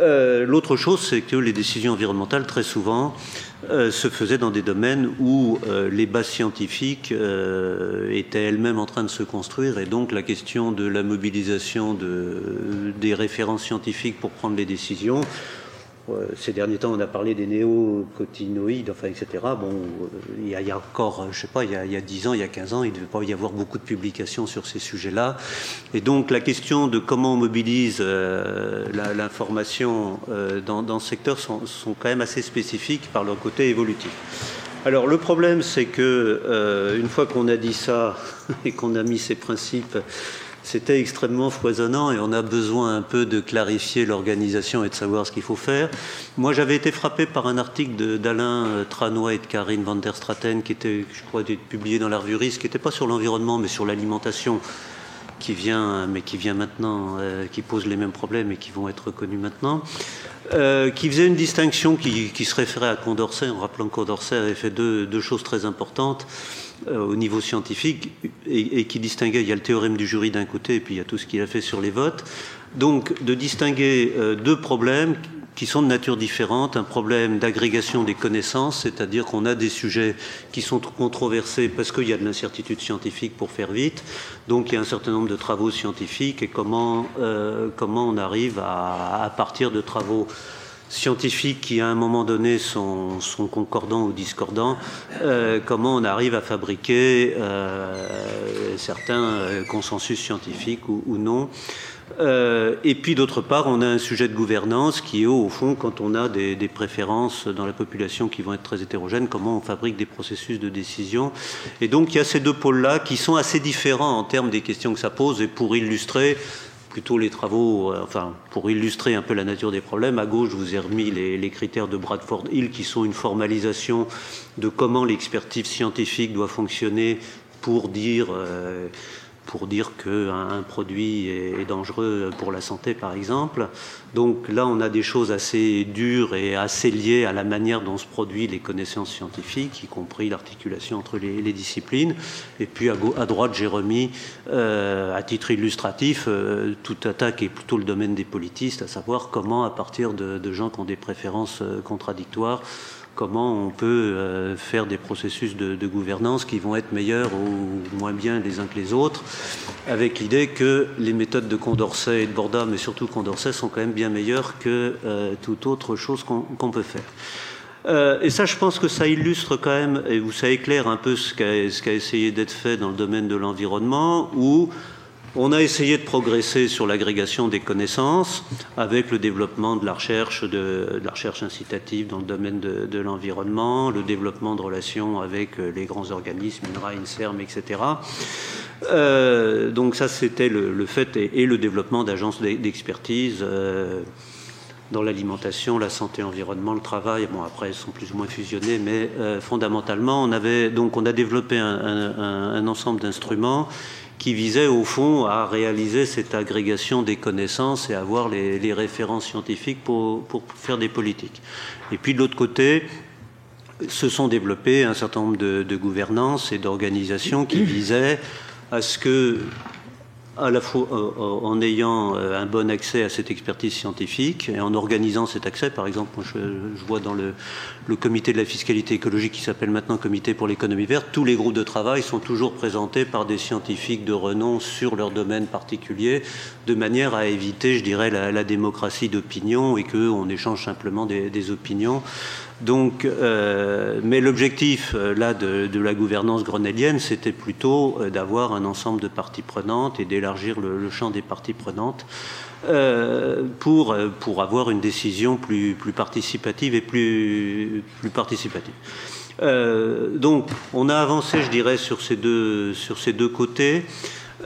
Speaker 5: Euh, l'autre chose, c'est que les décisions environnementales, très souvent, euh, se faisaient dans des domaines où euh, les bases scientifiques étaient elles-mêmes en train de se construire, et donc la question de la mobilisation de, des références scientifiques pour prendre les décisions ces derniers temps, on a parlé des néocotinoïdes, enfin, etc. Bon, euh, il y, a, encore, je sais pas, il y a, il y a 10 ans, il y a 15 ans, il ne devait pas y avoir beaucoup de publications sur ces sujets-là. Et donc, la question de comment on mobilise euh, l'information euh, dans, ce secteur sont, quand même assez spécifiques par leur côté évolutif. Alors, le problème, c'est que, une fois qu'on a dit ça [LAUGHS] et qu'on a mis ces principes c'était extrêmement foisonnant et on a besoin un peu de clarifier l'organisation et de savoir ce qu'il faut faire. Moi, j'avais été frappé par un article d'Alain euh, Tranois et de Karine van der Straten qui était, je crois, publié dans la revue qui n'était pas sur l'environnement mais sur l'alimentation qui vient, mais qui vient maintenant, euh, qui pose les mêmes problèmes et qui vont être reconnus maintenant, euh, qui faisait une distinction qui, se référait à Condorcet, en rappelant que Condorcet avait fait deux choses très importantes. Euh, au niveau scientifique et, qui distinguait, il y a le théorème du jury d'un côté et puis il y a tout ce qu'il a fait sur les votes. Donc de distinguer euh, deux problèmes qui sont de nature différente. Un problème d'agrégation des connaissances, c'est-à-dire qu'on a des sujets qui sont controversés parce qu'il y a de l'incertitude scientifique pour faire vite. Donc il y a un certain nombre de travaux scientifiques et comment, euh, comment on arrive à, à partir de travaux scientifiques qui, à un moment donné, sont, concordants ou discordants, euh, comment on arrive à fabriquer euh, certains euh, consensus scientifiques ou, non. et puis d'autre part, on a un sujet de gouvernance qui est au fond, quand on a des, des, préférences dans la population qui vont être très hétérogènes, comment on fabrique des processus de décision. Et donc il y a ces deux pôles-là qui sont assez différents en termes des questions que ça pose. Et pour illustrer, plutôt les travaux, euh, enfin, pour illustrer un peu la nature des problèmes, à gauche, je vous ai remis les, critères de Bradford Hill qui sont une formalisation de comment l'expertise scientifique doit fonctionner pour dire. Euh, pour dire qu'un produit est dangereux pour la santé, par exemple. Donc là, on a des choses assez dures et assez liées à la manière dont se produisent les connaissances scientifiques, y compris l'articulation entre les, disciplines. Et puis à, droite, j'ai remis, euh, à titre illustratif, euh, tout attaque est plutôt le domaine des politistes, à savoir comment, à partir de gens qui ont des préférences euh, contradictoires, comment on peut euh, faire des processus de, gouvernance qui vont être meilleurs ou moins bien les uns que les autres, avec l'idée que les méthodes de Condorcet et de Borda, mais surtout Condorcet, sont quand même bien meilleures que euh, toute autre chose qu'on peut faire. Euh, et ça, je pense que ça illustre quand même, et ça éclaire un peu ce qu'a essayé d'être fait dans le domaine de l'environnement, où on a essayé de progresser sur l'agrégation des connaissances avec le développement de la recherche, incitative dans le domaine de, l'environnement, le développement de relations avec euh, les grands organismes, INRA, INSERM, etc. Donc ça, c'était le, fait et, le développement d'agences d'expertise euh, dans l'alimentation, la santé, l'environnement, le travail. Bon, après, elles sont plus ou moins fusionnées, mais euh, fondamentalement, on avait donc on a développé un, ensemble d'instruments qui visaient au fond à réaliser cette agrégation des connaissances et avoir les, références scientifiques pour, faire des politiques. Et puis de l'autre côté, se sont développés un certain nombre de gouvernances et d'organisations qui visaient à ce que, à la fois euh, euh, en ayant euh, un bon accès à cette expertise scientifique et en organisant cet accès, par exemple, je, vois dans le, comité de la fiscalité écologique qui s'appelle maintenant Comité pour l'économie verte, tous les groupes de travail sont toujours présentés par des scientifiques de renom sur leur domaine particulier, de manière à éviter, je dirais, la, démocratie d'opinion et qu'on échange simplement des opinions. Donc, euh, mais l'objectif euh, là de, la gouvernance grenellienne, c'était plutôt euh, d'avoir un ensemble de parties prenantes et d'élargir le, champ des parties prenantes pour, avoir une décision plus, participative et plus, plus participative. donc, on a avancé, je dirais, sur ces deux, sur ces deux côtés.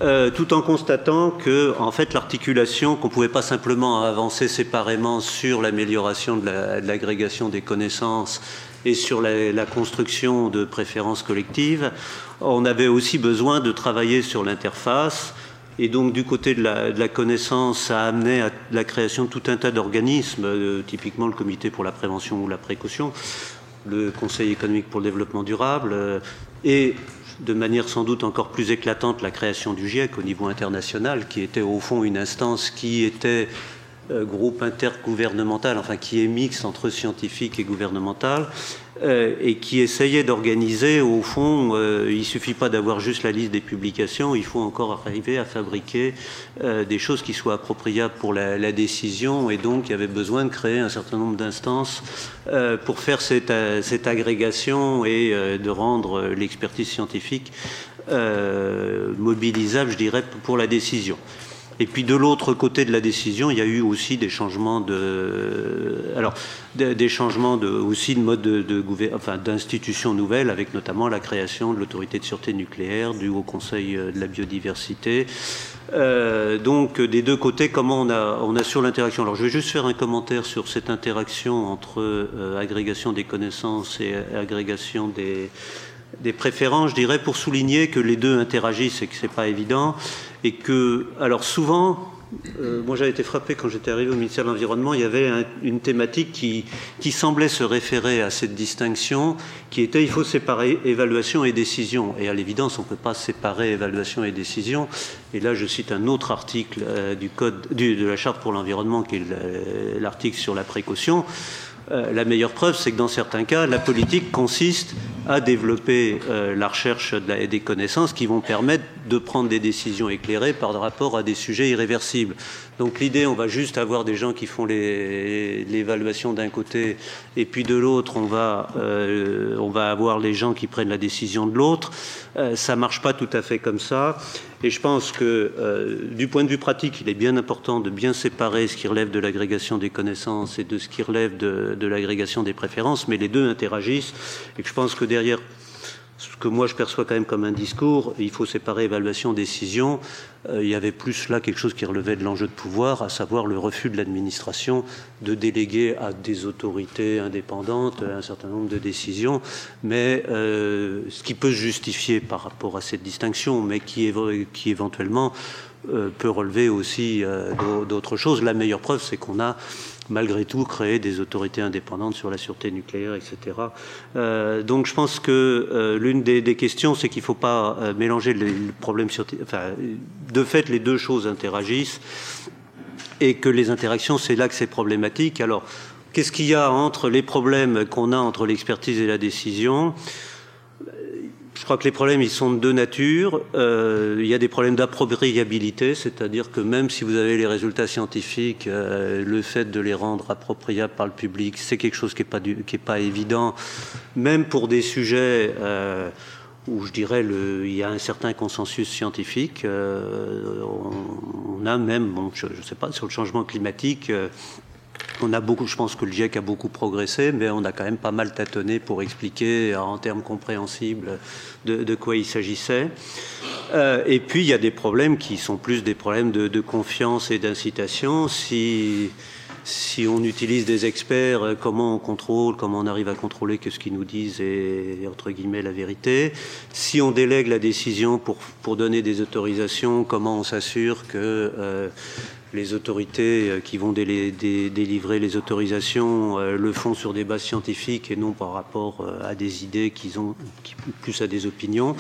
Speaker 5: Euh, tout en constatant que, en fait, l'articulation, qu'on ne pouvait pas simplement avancer séparément sur l'amélioration de l'agrégation des connaissances et sur la, construction de préférences collectives, on avait aussi besoin de travailler sur l'interface. Et donc, du côté de la, connaissance, ça a amené à la création de tout un tas d'organismes, euh, typiquement le Comité pour la prévention ou la précaution, le Conseil économique pour le développement durable, euh, et de manière sans doute encore plus éclatante la création du GIEC au niveau international, qui était au fond une instance qui était groupe intergouvernemental, enfin qui est mixte entre scientifique et gouvernemental, euh, et qui essayait d'organiser, au fond, euh, il ne suffit pas d'avoir juste la liste des publications, il faut encore arriver à fabriquer des choses qui soient appropriables pour la, décision, et donc il y avait besoin de créer un certain nombre d'instances pour faire cette, cette, agrégation et de rendre l'expertise scientifique mobilisable, je dirais, pour la décision. Et puis de l'autre côté de la décision, il y a eu aussi des changements de, alors des changements aussi de mode de, de enfin d'institutions nouvelles, avec notamment la création de l'autorité de sûreté nucléaire, du Haut Conseil euh, de la biodiversité. Euh, donc des deux côtés, comment on assure l'interaction Alors je vais juste faire un commentaire sur cette interaction entre euh, agrégation des connaissances et agrégation des, des préférences, je dirais, pour souligner que les deux interagissent et que c'est pas évident et que, alors souvent, euh, moi j'avais été frappé quand j'étais arrivé au ministère de l'Environnement, il y avait une thématique qui, semblait se référer à cette distinction, qui était il faut séparer évaluation et décision. Et à l'évidence, on ne peut pas séparer évaluation et décision. Et là, je cite un autre article euh, du code de la Charte pour l'environnement, qui est l'article sur la précaution. Euh, la meilleure preuve, c'est que dans certains cas, la politique consiste à développer euh, la recherche et des connaissances qui vont permettre de prendre des décisions éclairées par rapport à des sujets irréversibles. Donc l'idée, on va juste avoir des gens qui font l'évaluation d'un côté, et puis de l'autre, on, va, euh, on va avoir les gens qui prennent la décision de l'autre. Ça marche pas tout à fait comme ça. Et je pense que euh, du point de vue pratique, il est bien important de bien séparer ce qui relève de l'agrégation des connaissances et de ce qui relève de, de l'agrégation des préférences, mais les deux interagissent. Et je pense que derrière ce que moi je perçois quand même comme un discours, il faut séparer évaluation, décision. Euh, il y avait plus là quelque chose qui relevait de l'enjeu de pouvoir, à savoir le refus de l'administration de déléguer à des autorités indépendantes un certain nombre de décisions, mais euh, ce qui peut se justifier par rapport à cette distinction, mais qui, éventuellement euh, peut relever aussi d'autres choses. La meilleure preuve, c'est qu'on a malgré tout créer des autorités indépendantes sur la sûreté nucléaire, etc. Euh, donc je pense que euh, l'une des, questions, c'est qu'il ne faut pas euh, mélanger les, problèmes Enfin, de fait, les deux choses interagissent et que les interactions, c'est là que c'est problématique. Alors, qu'est-ce qu'il y a entre les problèmes qu'on a entre l'expertise et la décision? Je crois que les problèmes, ils sont de deux natures. Euh, il y a des problèmes d'appropriabilité, c'est-à-dire que même si vous avez les résultats scientifiques, euh, le fait de les rendre appropriables par le public, c'est quelque chose qui n'est pas, évident, même pour des sujets euh, où je dirais le, il y a un certain consensus scientifique. On, a même, bon, je ne sais pas, sur le changement climatique, on a beaucoup, je pense que le GIEC a beaucoup progressé, mais on a quand même pas mal tâtonné pour expliquer en termes compréhensibles de, quoi il s'agissait. et puis il y a des problèmes qui sont plus des problèmes de, confiance et d'incitation. Si, si on utilise des experts, comment on contrôle, comment on arrive à contrôler que ce qu'ils nous disent est entre guillemets la vérité? Si on délègue la décision pour, pour donner des autorisations, comment on s'assure que les autorités euh, qui vont délivrer les autorisations euh, le font sur des bases scientifiques et non par rapport euh, à des idées qu'ils ont, plus à des opinions.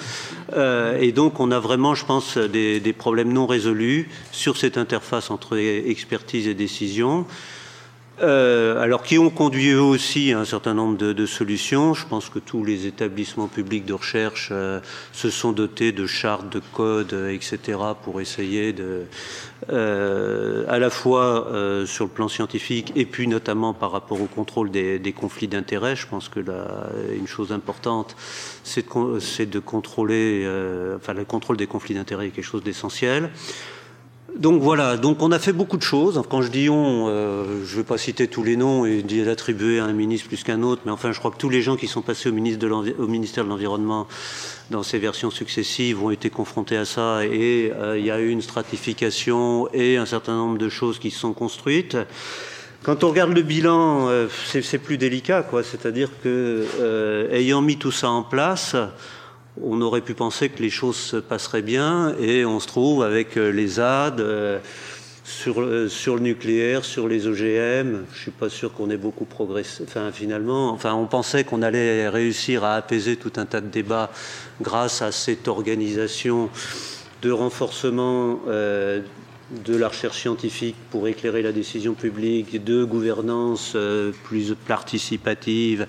Speaker 5: et donc on a vraiment, je pense, des, des problèmes non résolus sur cette interface entre expertise et décision. Euh, alors qui ont conduit eux aussi à un certain nombre de, solutions. Je pense que tous les établissements publics de recherche euh, se sont dotés de chartes, de codes, etc., pour essayer de, euh, à la fois sur le plan scientifique et puis notamment par rapport au contrôle des, conflits d'intérêts. Je pense que la, une chose importante, c'est de, de, contrôler, enfin le contrôle des conflits d'intérêts est quelque chose d'essentiel. Donc voilà, donc on a fait beaucoup de choses. Quand je dis on, euh, je ne vais pas citer tous les noms et dire l'attribuer à un ministre plus qu'un autre, mais enfin je crois que tous les gens qui sont passés au, au ministère de l'Environnement dans ces versions successives ont été confrontés à ça et euh, il y a eu une stratification et un certain nombre de choses qui se sont construites. Quand on regarde le bilan, euh, c'est plus délicat, quoi. C'est-à-dire que ayant mis tout ça en place, on aurait pu penser que les choses se passeraient bien et on se trouve avec euh, les ZAD euh, sur, euh, sur le nucléaire, sur les OGM. Je suis pas sûr qu'on ait beaucoup progressé. Enfin, finalement, on pensait qu'on allait réussir à apaiser tout un tas de débats grâce à cette organisation de renforcement de la recherche scientifique pour éclairer la décision publique, de gouvernance plus participative,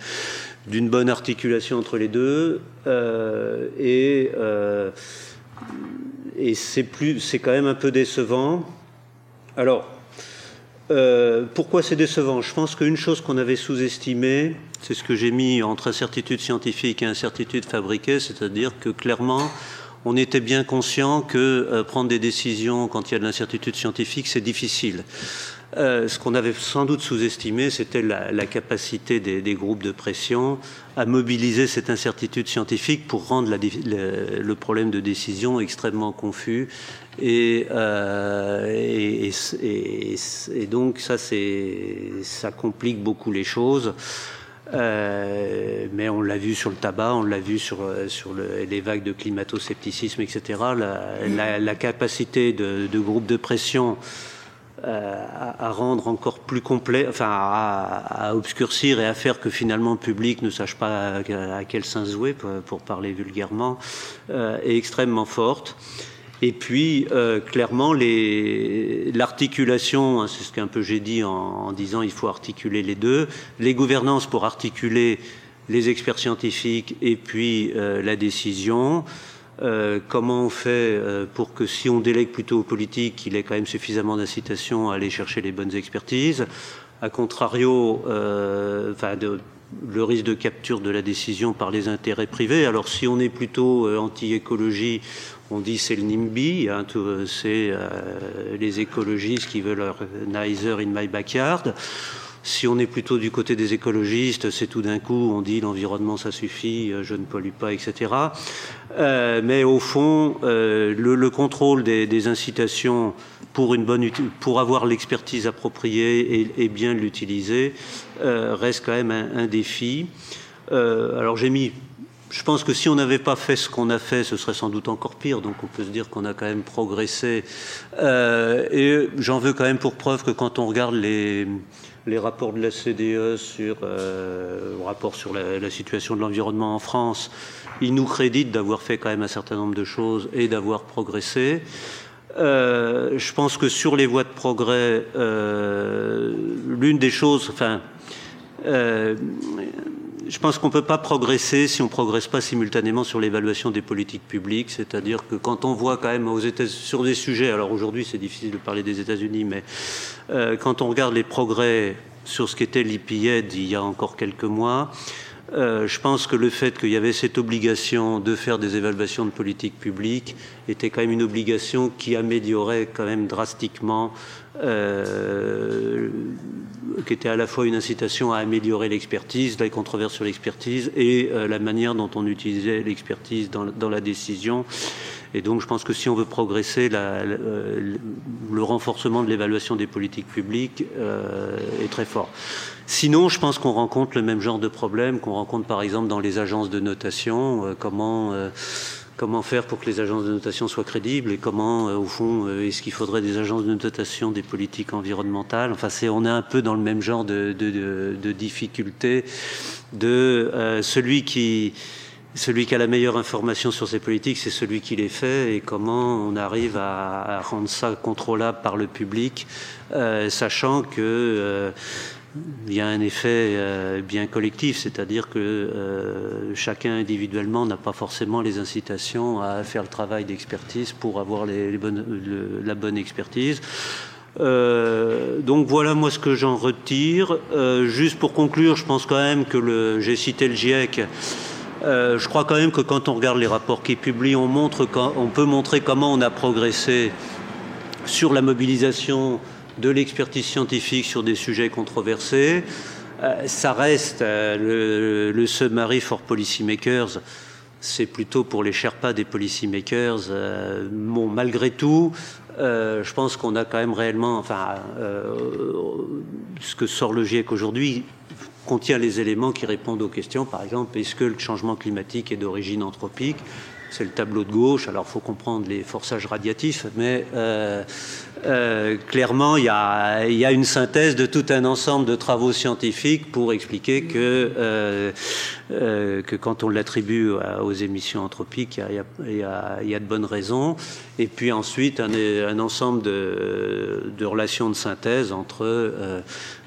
Speaker 5: d'une bonne articulation entre les deux euh, et, euh, et c'est plus c'est quand même un peu décevant alors euh, pourquoi c'est décevant? Je pense qu'une chose qu'on avait sous-estimée, c'est ce que j'ai mis entre incertitude scientifique et incertitude fabriquée, c'est-à-dire que clairement, on était bien conscient que prendre des décisions quand il y a de l'incertitude scientifique, c'est difficile. Euh, ce qu'on avait sans doute sous-estimé, c'était la, capacité des, groupes de pression à mobiliser cette incertitude scientifique pour rendre le, problème de décision extrêmement confus. Et, euh, donc ça, ça complique beaucoup les choses. Euh, mais on l'a vu sur le tabac, on l'a vu sur, les vagues de climato-scepticisme, etc. La, capacité de groupes de pression euh, à, rendre encore plus complet, enfin à, obscurcir et à faire que finalement le public ne sache pas à, quel sens jouer, pour, parler vulgairement, euh, est extrêmement forte. Et puis, euh, clairement, l'articulation, hein, c'est ce qu'un peu j'ai dit en, disant il faut articuler les deux, les gouvernances pour articuler les experts scientifiques et puis la décision, euh, comment on fait euh, pour que si on délègue plutôt aux politiques, il ait quand même suffisamment d'incitation à aller chercher les bonnes expertises? A contrario, euh, le risque de capture de la décision par les intérêts privés. Alors si on est plutôt anti-écologie, on dit c'est le NIMBY, hein, c'est les écologistes qui veulent Nicer in my backyard. Si on est plutôt du côté des écologistes, c'est tout d'un coup, on dit l'environnement ça suffit, euh, je ne pollue pas, etc. Euh, mais au fond, euh, le, contrôle des, incitations pour, une bonne, pour avoir l'expertise appropriée et, bien l'utiliser reste quand même un, défi. alors j'ai mis je pense que si on n'avait pas fait ce qu'on a fait, ce serait sans doute encore pire. Donc on peut se dire qu'on a quand même progressé. et j'en veux quand même pour preuve que quand on regarde les, les rapports de la CDE sur, euh, rapport sur la, situation de l'environnement en France, ils nous créditent d'avoir fait quand même un certain nombre de choses et d'avoir progressé. Euh, je pense que sur les voies de progrès, euh, l'une des choses, enfin, je pense qu'on ne peut pas progresser si on ne progresse pas simultanément sur l'évaluation des politiques publiques. C'est-à-dire que quand on voit quand même aux États sur des sujets, alors aujourd'hui c'est difficile de parler des États-Unis, mais euh, quand on regarde les progrès sur ce qu'était l'IPIED il y a encore quelques mois, Euh, je pense que le fait qu'il y avait cette obligation de faire des évaluations de politique publique était quand même une obligation qui améliorait quand même drastiquement, euh, qui était à la fois une incitation à améliorer l'expertise, les controverses sur l'expertise et euh, la manière dont on utilisait l'expertise dans, la décision. Et donc je pense que si on veut progresser, la, le, renforcement de l'évaluation des politiques publiques euh, est très fort. Sinon, je pense qu'on rencontre le même genre de problème qu'on rencontre par exemple dans les agences de notation. Euh, comment, comment faire pour que les agences de notation soient crédibles et comment, euh, au fond, est-ce qu'il faudrait des agences de notation des politiques environnementales? Enfin, c'est, on est un peu dans le même genre de, difficulté de celui qui celui qui a la meilleure information sur ces politiques, c'est celui qui les fait et comment on arrive à, rendre ça contrôlable par le public, euh, sachant que euh, il y a un effet euh, bien collectif, c'est-à-dire que euh, chacun individuellement n'a pas forcément les incitations à faire le travail d'expertise pour avoir la bonne expertise. Euh, donc voilà moi ce que j'en retire. Juste pour conclure, je pense quand même que j'ai cité le GIEC. Je crois quand même que quand on regarde les rapports qu'ils publient, on peut montrer comment on a progressé sur la mobilisation de l'expertise scientifique sur des sujets controversés. Euh, ça reste euh, le, le summary for policymakers. C'est plutôt pour les Sherpas des policymakers. Euh, bon, malgré tout, je pense qu'on a quand même réellement, enfin, ce que sort le GIEC aujourd'hui contient les éléments qui répondent aux questions. Par exemple, est-ce que le changement climatique est d'origine anthropique? C'est le tableau de gauche. Alors, il faut comprendre les forçages radiatifs, mais euh, euh, clairement, il y, a, une synthèse de tout un ensemble de travaux scientifiques pour expliquer que, euh, quand on l'attribue aux émissions anthropiques, il y, a, de bonnes raisons. Et puis ensuite, un, ensemble de, relations de synthèse entre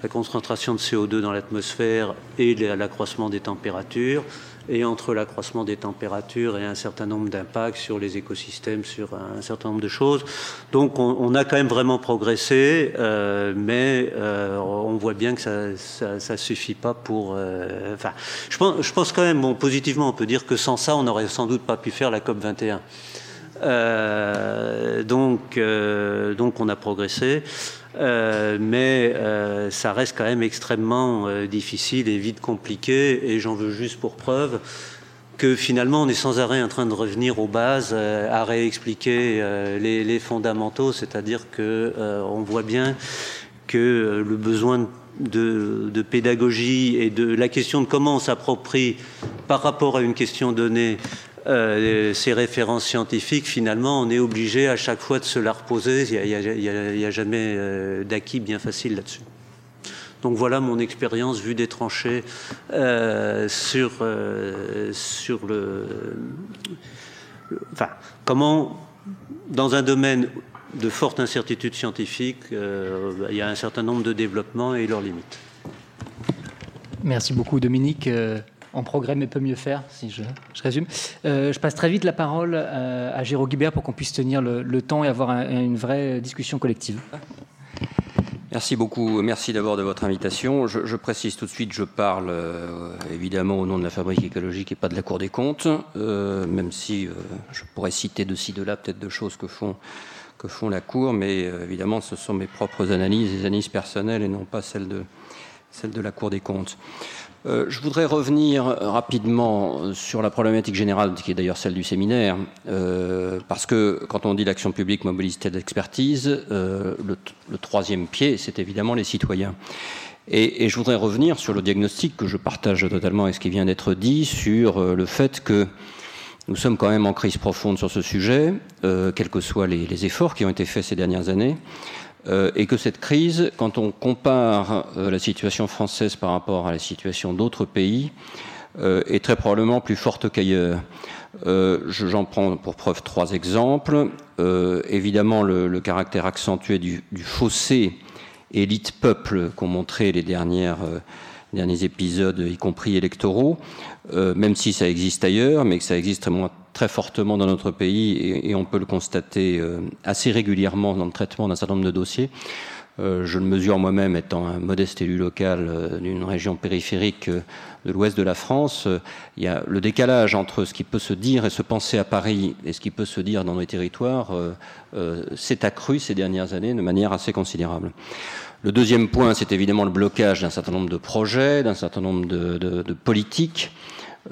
Speaker 5: la concentration de CO2 dans l'atmosphère et l'accroissement des températures et entre l'accroissement des températures et un certain nombre d'impacts sur les écosystèmes, sur un certain nombre de choses. Donc on, on a quand même vraiment progressé, euh, mais euh, on voit bien que ça ne suffit pas pour... Euh, enfin, je pense, je pense quand même, bon, positivement, on peut dire que sans ça, on n'aurait sans doute pas pu faire la COP 21. Euh, donc, euh, donc on a progressé. Euh, mais euh, ça reste quand même extrêmement euh, difficile et vite compliqué, et j'en veux juste pour preuve que finalement on est sans arrêt en train de revenir aux bases, à réexpliquer les, fondamentaux, c'est-à-dire que euh, on voit bien que le besoin de, pédagogie et de la question de comment on s'approprie par rapport à une question donnée euh, ces références scientifiques, finalement, on est obligé à chaque fois de se la reposer. Il n'y a, jamais euh, d'acquis bien facile là-dessus. Donc voilà mon expérience vue des tranchées euh, sur, sur le, le, Enfin, comment, dans un domaine de forte incertitude scientifique, il y a un certain nombre de développements et leurs limites.
Speaker 6: Merci beaucoup, Dominique en progrès mais peut mieux faire, si je, je résume. Euh, je passe très vite la parole à, à Géraud Guibert pour qu'on puisse tenir le, temps et avoir un, une vraie discussion collective.
Speaker 7: Merci beaucoup. Merci d'abord de votre invitation. Je, précise tout de suite, je parle euh, évidemment au nom de la fabrique écologique et pas de la Cour des comptes, euh, même si euh, je pourrais citer de ci, de là peut-être de choses que font, que font la Cour, mais euh, évidemment ce sont mes propres analyses, des analyses personnelles et non pas celles de, celles de la Cour des comptes. Euh, je voudrais revenir rapidement sur la problématique générale, qui est d'ailleurs celle du séminaire, euh, parce que quand on dit l'action publique, mobilité d'expertise, euh, le, troisième pied, c'est évidemment les citoyens. Et, je voudrais revenir sur le diagnostic que je partage totalement avec ce qui vient d'être dit, sur euh, le fait que nous sommes quand même en crise profonde sur ce sujet, euh, quels que soient les efforts qui ont été faits ces dernières années euh, et que cette crise, quand on compare euh, la situation française par rapport à la situation d'autres pays, euh, est très probablement plus forte qu'ailleurs. J'en prends pour preuve trois exemples. Évidemment, le, caractère accentué du, fossé élite-peuple qu'ont montré les dernières, derniers épisodes, y compris électoraux, même si ça existe ailleurs, mais que ça existe moins très fortement dans notre pays et, on peut le constater euh, assez régulièrement dans le traitement d'un certain nombre de dossiers. je le mesure moi-même étant un modeste élu local d'une région périphérique de l'ouest de la France. Il y a le décalage entre ce qui peut se dire et se penser à Paris et ce qui peut se dire dans nos territoires s'est accru ces dernières années de manière assez considérable. Le deuxième point, c'est évidemment le blocage d'un certain nombre de projets, d'un certain nombre de, politiques,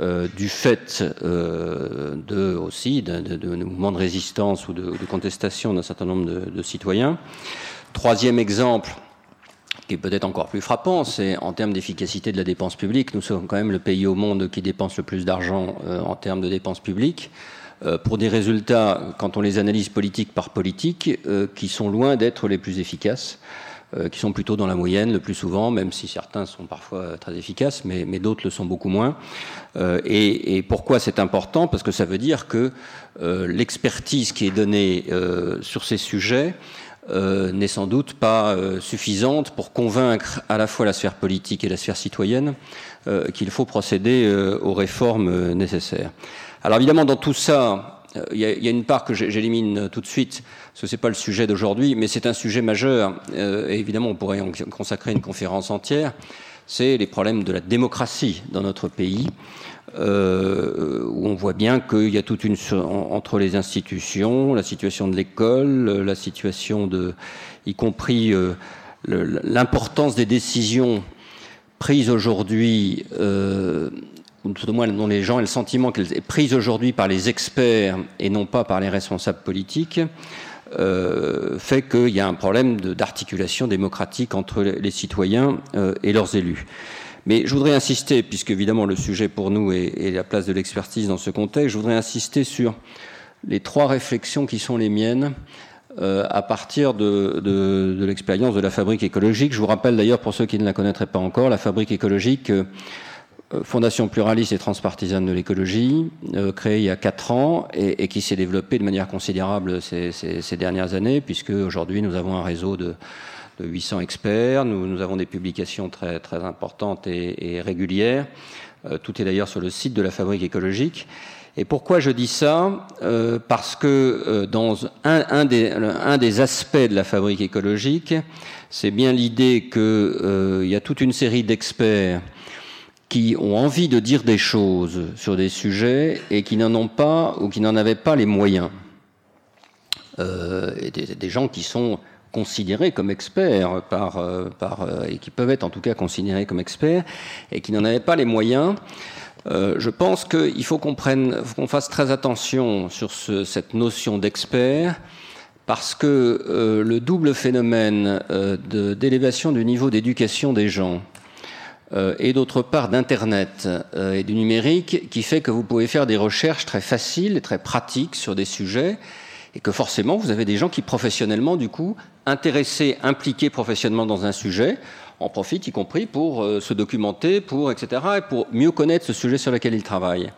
Speaker 7: euh, du fait euh, de, aussi de, mouvements de résistance ou de, contestation d'un certain nombre de, citoyens. Troisième exemple, qui est peut-être encore plus frappant, c'est en termes d'efficacité de la dépense publique. Nous sommes quand même le pays au monde qui dépense le plus d'argent euh, en termes de dépenses publiques pour des résultats, quand on les analyse politique par politique, qui sont loin d'être les plus efficaces. Euh, qui sont plutôt dans la moyenne le plus souvent, même si certains sont parfois très efficaces, mais, d'autres le sont beaucoup moins. Euh, et, pourquoi c'est important? Parce que ça veut dire que euh, l'expertise qui est donnée sur ces sujets n'est sans doute pas suffisante pour convaincre à la fois la sphère politique et la sphère citoyenne qu'il faut procéder aux réformes nécessaires. Alors évidemment, dans tout ça, il y, a une part que j'élimine tout de suite, ce n'est pas le sujet d'aujourd'hui, mais c'est un sujet majeur, euh, et évidemment on pourrait en consacrer une conférence entière, c'est les problèmes de la démocratie dans notre pays, euh, où on voit bien qu'il y a toute une entre les institutions, la situation de l'école, la situation de, y compris euh, l'importance des décisions prises aujourd'hui ou tout au moins dont les gens aient le sentiment qu'elle est prise aujourd'hui par les experts et non pas par les responsables politiques, euh, fait qu'il y a un problème d'articulation démocratique entre les citoyens euh, et leurs élus. Mais je voudrais insister, puisque évidemment le sujet pour nous est, la place de l'expertise dans ce contexte, je voudrais insister sur les trois réflexions qui sont les miennes euh, à partir de, de, de l'expérience de la fabrique écologique. Je vous rappelle d'ailleurs, pour ceux qui ne la connaîtraient pas encore, la fabrique écologique euh, fondation pluraliste et transpartisane de l'écologie, euh, créée il y a quatre ans et, qui s'est développée de manière considérable ces, dernières années, puisque aujourd'hui nous avons un réseau de, 800 experts, nous, avons des publications très, importantes et, régulières. Euh, tout est d'ailleurs sur le site de la Fabrique écologique. Et pourquoi je dis ça? Parce que dans un, des, aspects de la Fabrique écologique, c'est bien l'idée qu'il y a toute une série d'experts qui ont envie de dire des choses sur des sujets et qui n'en ont pas ou qui n'en avaient pas les moyens. Euh, et des, gens qui sont considérés comme experts euh, euh, et qui peuvent être en tout cas considérés comme experts et qui n'en avaient pas les moyens. je pense qu'il faut qu'on qu'on fasse très attention sur ce, cette notion d'expert parce que le double phénomène d'élévation du niveau d'éducation des gens et d'autre part d'Internet euh, et du numérique qui fait que vous pouvez faire des recherches très faciles et très pratiques sur des sujets et que forcément vous avez des gens qui professionnellement du coup intéressés, impliqués professionnellement dans un sujet en profitent y compris pour euh, se documenter, pour etc. et pour mieux connaître ce sujet sur lequel ils travaillent.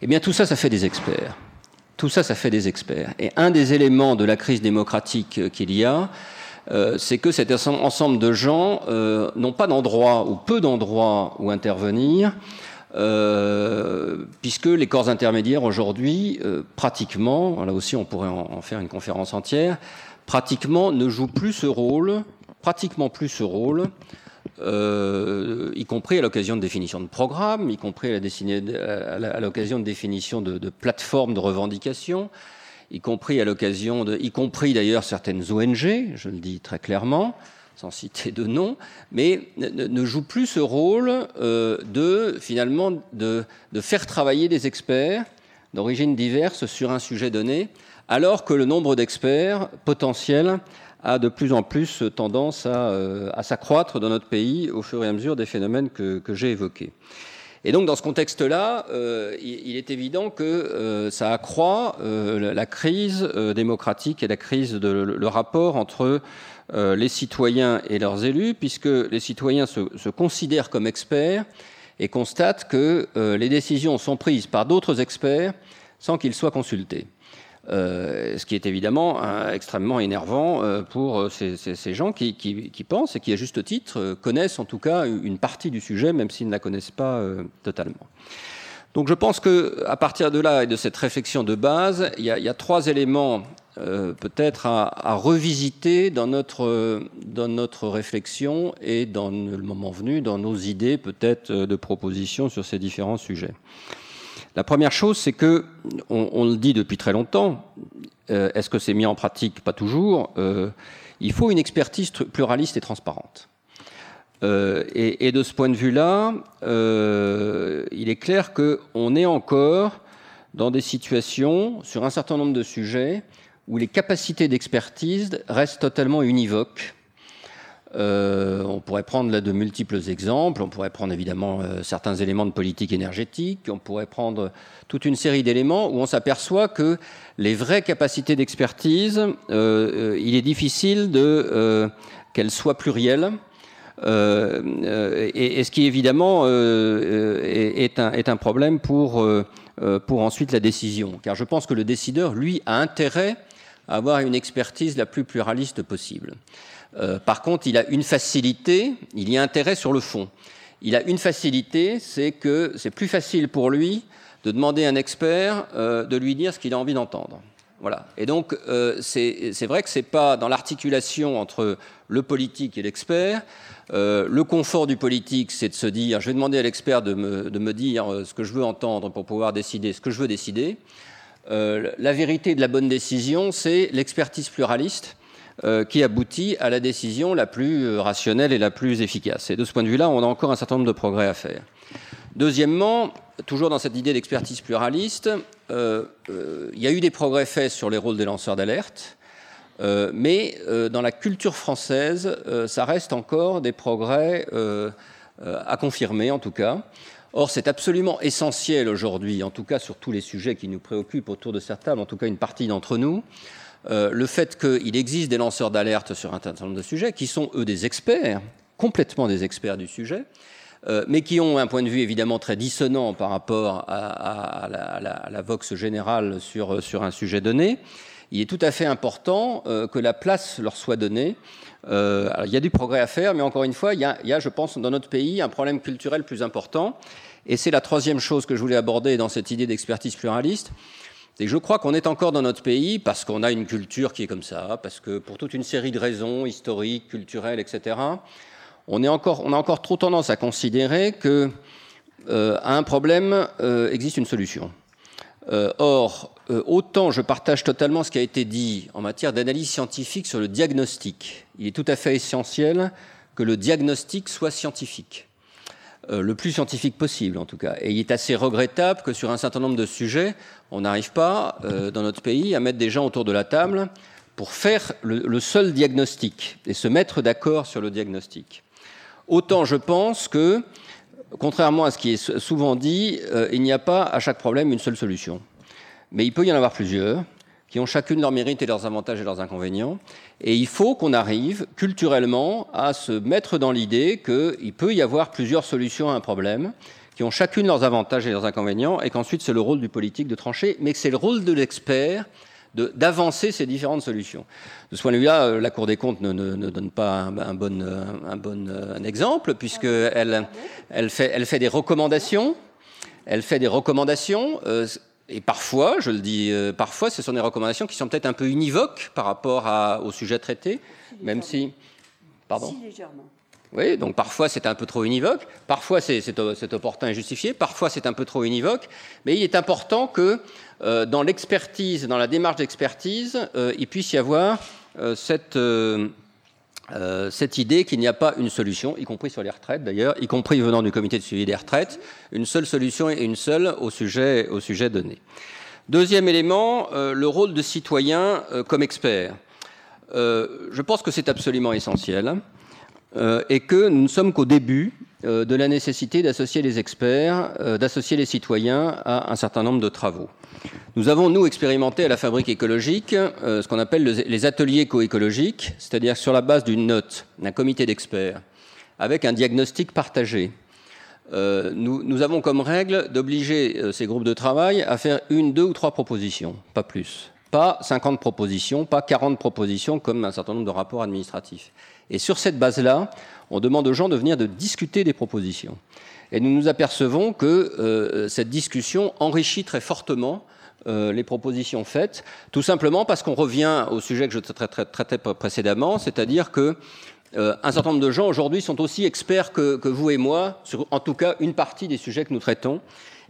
Speaker 7: Eh bien tout ça, ça fait des experts. Tout ça, ça fait des experts. Et un des éléments de la crise démocratique qu'il y a, euh, c'est que cet ensemble de gens euh, n'ont pas d'endroit ou peu d'endroits où intervenir, euh, puisque les corps intermédiaires aujourd'hui, pratiquement, là aussi on pourrait en, faire une conférence entière, pratiquement ne jouent plus ce rôle, pratiquement plus ce rôle, y compris à l'occasion de définition de programmes, y compris à l'occasion de définition de, de plateformes de revendication, y compris à l'occasion y compris d'ailleurs certaines ONG, je le dis très clairement, sans citer de nom, mais ne, joue plus ce rôle euh, de finalement de, faire travailler des experts d'origine diverse sur un sujet donné, alors que le nombre d'experts potentiels a de plus en plus tendance à, euh, s'accroître dans notre pays au fur et à mesure des phénomènes que j'ai évoqués. Et donc, dans ce contexte-là, euh, il, est évident que euh, ça accroît euh, la crise démocratique et la crise de le, rapport entre les citoyens et leurs élus, puisque les citoyens se considèrent comme experts et constatent que les décisions sont prises par d'autres experts sans qu'ils soient consultés. Euh, ce qui est évidemment euh, extrêmement énervant euh, pour ces, gens qui, pensent et qui, à juste titre, connaissent en tout cas une partie du sujet, même s'ils ne la connaissent pas totalement. Donc je pense que à partir de là et de cette réflexion de base, il y a, trois éléments peut-être à, revisiter dans notre, dans notre réflexion et dans le moment venu, dans nos idées peut-être de propositions sur ces différents sujets. La première chose, c'est que, on, le dit depuis très longtemps, est-ce que c'est mis en pratique? Pas toujours. il faut une expertise pluraliste et transparente. Euh, et, de ce point de vue-là, euh, il est clair qu'on est encore dans des situations, sur un certain nombre de sujets, où les capacités d'expertise restent totalement univoques. Euh, on pourrait prendre là de multiples exemples. On pourrait prendre évidemment certains éléments de politique énergétique. On pourrait prendre toute une série d'éléments où on s'aperçoit que les vraies capacités d'expertise, il est difficile de qu'elles soient plurielles euh, euh, et, ce qui évidemment euh, est, un, est, un, problème pour, pour ensuite la décision. Car je pense que le décideur, lui, a intérêt à avoir une expertise la plus pluraliste possible. Par contre, il a une facilité, il y a intérêt sur le fond. Il a une facilité, c'est que c'est plus facile pour lui de demander à un expert de lui dire ce qu'il a envie d'entendre. Voilà. Et donc, c'est vrai que ce n'est pas dans l'articulation entre le politique et l'expert euh, le confort du politique, c'est de se dire, je vais demander à l'expert de me, dire euh, ce que je veux entendre pour pouvoir décider ce que je veux décider. Euh, la vérité de la bonne décision, c'est l'expertise pluraliste qui aboutit à la décision la plus rationnelle et la plus efficace. Et de ce point de vue-là, on a encore un certain nombre de progrès à faire. Deuxièmement, toujours dans cette idée d'expertise pluraliste, il y a eu des progrès faits sur les rôles des lanceurs d'alerte. Euh, mais euh, dans la culture française, euh, ça reste encore des progrès à confirmer, en tout cas. Or, c'est absolument essentiel aujourd'hui, en tout cas sur tous les sujets qui nous préoccupent autour de cette table, en tout cas une partie d'entre nous, le fait qu'il existe des lanceurs d'alerte sur un certain nombre de sujets qui sont, eux, des experts, complètement des experts du sujet, mais qui ont un point de vue évidemment très dissonant par rapport à, la, vox générale sur, sur un sujet donné il est tout à fait important euh, que la place leur soit donnée. Euh, il y a du progrès à faire, mais encore une fois, il y, a, je pense, dans notre pays, un problème culturel plus important. Et c'est la troisième chose que je voulais aborder dans cette idée d'expertise pluraliste. Je crois qu'on est encore dans notre pays parce qu'on a une culture qui est comme ça, parce que pour toute une série de raisons historiques, culturelles, etc., on, a encore trop tendance à considérer que euh, un problème existe une solution. Euh, or, euh, autant je partage totalement ce qui a été dit en matière d'analyse scientifique sur le diagnostic. Il est tout à fait essentiel que le diagnostic soit scientifique. Euh, le plus scientifique possible en tout cas. Et il est assez regrettable que sur un certain nombre de sujets, on n'arrive pas dans notre pays à mettre des gens autour de la table pour faire le seul diagnostic et se mettre d'accord sur le diagnostic. Autant je pense que contrairement à ce qui est souvent dit, euh, il n'y a pas à chaque problème une seule solution. Mais il peut y en avoir plusieurs, qui ont chacune leurs mérites et leurs avantages et leurs inconvénients. Et il faut qu'on arrive culturellement à se mettre dans l'idée qu'il peut y avoir plusieurs solutions à un problème, qui ont chacune leurs avantages et leurs inconvénients, et qu'ensuite c'est le rôle du politique de trancher, mais que c'est le rôle de l'expert d'avancer ces différentes solutions. De ce point de vue-là, euh, la Cour des comptes ne, donne pas un, bon, un bon euh, exemple, puisqu'elle elle fait, elle fait des recommandations. Elle fait des recommandations. Euh, et parfois, je le dis, parfois, ce sont des recommandations qui sont peut-être un peu univoques par rapport à, au sujet traité, même si. Pardon? Si légèrement. Oui, donc parfois c'est un peu trop univoque, parfois c'est opportun et justifié, parfois c'est un peu trop univoque, mais il est important que euh, dans l'expertise, dans la démarche d'expertise, euh, il puisse y avoir euh, cette, idée qu'il n'y a pas une solution, y compris sur les retraites d'ailleurs, y compris venant du comité de suivi des retraites, une seule solution et une seule au sujet, au sujet donné. Deuxième élément, le rôle de citoyen comme expert. je pense que c'est absolument essentiel. Euh, et que nous ne sommes qu'au début euh, de la nécessité d'associer les experts, euh, d'associer les citoyens à un certain nombre de travaux. Nous avons, nous, expérimenté à la fabrique écologique ce qu'on appelle les ateliers coécologiques, c'est-à-dire sur la base d'une note d'un comité d'experts, avec un diagnostic partagé. Nous, nous, avons comme règle d'obliger ces groupes de travail à faire une, deux ou trois propositions, pas plus. Pas 50 propositions, pas 40 propositions comme un certain nombre de rapports administratifs. Et sur cette base-là, on demande aux gens de venir de discuter des propositions. Et nous nous apercevons que euh, cette discussion enrichit très fortement les propositions faites, tout simplement parce qu'on revient au sujet que je traitais précédemment, c'est-à-dire que un certain nombre de gens aujourd'hui sont aussi experts que, que, vous et moi sur, en tout cas, une partie des sujets que nous traitons,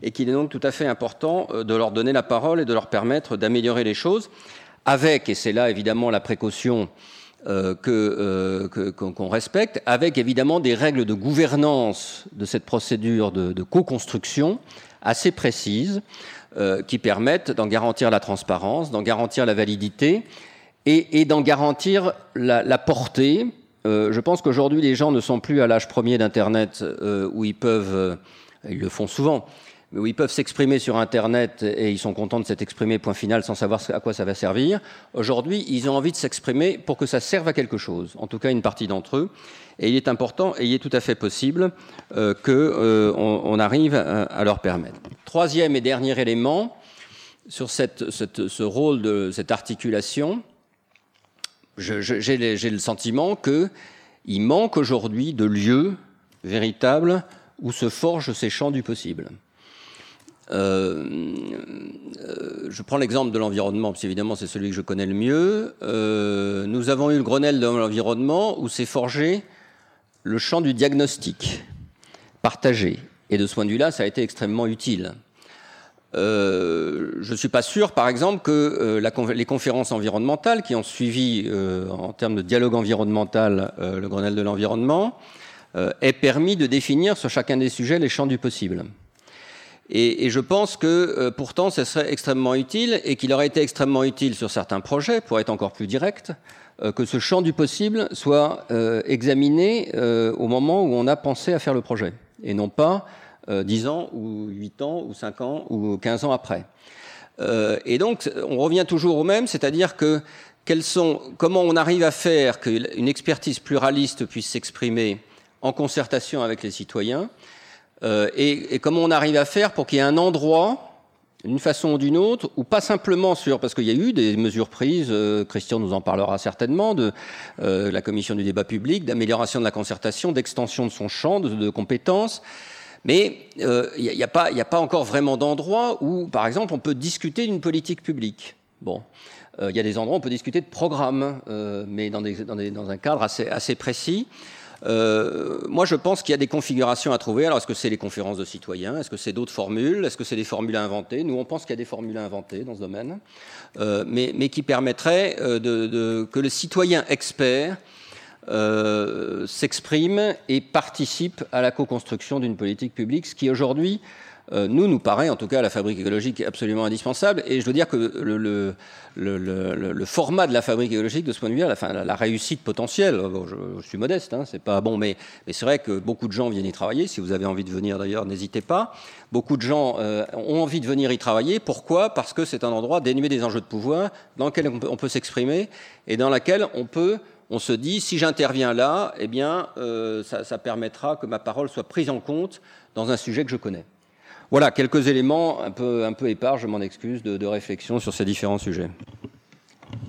Speaker 7: et qu'il est donc tout à fait important de leur donner la parole et de leur permettre d'améliorer les choses, avec, et c'est là évidemment la précaution euh, euh, qu'on respecte, avec évidemment des règles de gouvernance de cette procédure de, co-construction assez précises euh, qui permettent d'en garantir la transparence, d'en garantir la validité et, d'en garantir la, portée. je pense qu'aujourd'hui les gens ne sont plus à l'âge premier d'Internet où ils peuvent, ils le font souvent, où ils peuvent s'exprimer sur Internet et ils sont contents de s'exprimer, point final, sans savoir à quoi ça va servir. Aujourd'hui, ils ont envie de s'exprimer pour que ça serve à quelque chose, en tout cas une partie d'entre eux. Et il est important et il est tout à fait possible euh, qu'on euh, arrive à, leur permettre. Troisième et dernier élément sur cette, ce rôle de cette articulation, j'ai le sentiment qu'il manque aujourd'hui de lieux véritables où se forgent ces champs du possible. Euh, euh, je prends l'exemple de l'environnement, parce qu'évidemment c'est celui que je connais le mieux. Euh, nous avons eu le Grenelle de l'environnement où s'est forgé le champ du diagnostic partagé. Et de ce point de vue-là, ça a été extrêmement utile. je ne suis pas sûr, par exemple, que les conférences environnementales qui ont suivi en termes de dialogue environnemental le Grenelle de l'environnement aient permis de définir sur chacun des sujets les champs du possible. Et, je pense que euh, pourtant, ce serait extrêmement utile et qu'il aurait été extrêmement utile sur certains projets, pour être encore plus direct, euh, que ce champ du possible soit euh, examiné au moment où on a pensé à faire le projet, et non pas 10 ans ou 8 ans ou 5 ans ou 15 ans après. et donc, on revient toujours au même, c'est-à-dire que comment on arrive à faire qu'une expertise pluraliste puisse s'exprimer en concertation avec les citoyens, euh, et, comment on arrive à faire pour qu'il y ait un endroit, d'une façon ou d'une autre, ou pas simplement sur, parce qu'il y a eu des mesures prises, euh, Christian nous en parlera certainement, de euh, la commission du débat public, d'amélioration de la concertation, d'extension de son champ de, compétences, mais il n'y a, a, pas encore vraiment d'endroit où, par exemple, on peut discuter d'une politique publique. Bon. Il y a des endroits où on peut discuter de programmes, mais dans, un cadre assez précis. Euh, moi, je pense qu'il y a des configurations à trouver. Alors, est-ce que c'est les conférences de citoyens? Est-ce que c'est d'autres formules? Est-ce que c'est des formules inventées Nous, on pense qu'il y a des formules inventées dans ce domaine, euh, mais, qui permettraient euh, que le citoyen expert s'exprime et participe à la co-construction d'une politique publique, ce qui aujourd'hui euh, nous, nous paraît, en tout cas, la fabrique écologique absolument indispensable. Et je veux dire que le, format de la fabrique écologique, de ce point de vue, la, réussite potentielle, je, suis modeste, hein, c'est pas bon, mais, c'est vrai que beaucoup de gens viennent y travailler. Si vous avez envie de venir d'ailleurs, n'hésitez pas. Beaucoup de gens euh, ont envie de venir y travailler. Pourquoi? Parce que c'est un endroit dénué des enjeux de pouvoir, dans lequel on peut, s'exprimer et dans lequel on peut on se dit si j'interviens là, eh bien, euh, ça, ça, permettra que ma parole soit prise en compte dans un sujet que je connais. Voilà quelques éléments un peu, un peu épars, je m'en excuse, de, réflexion sur ces différents sujets.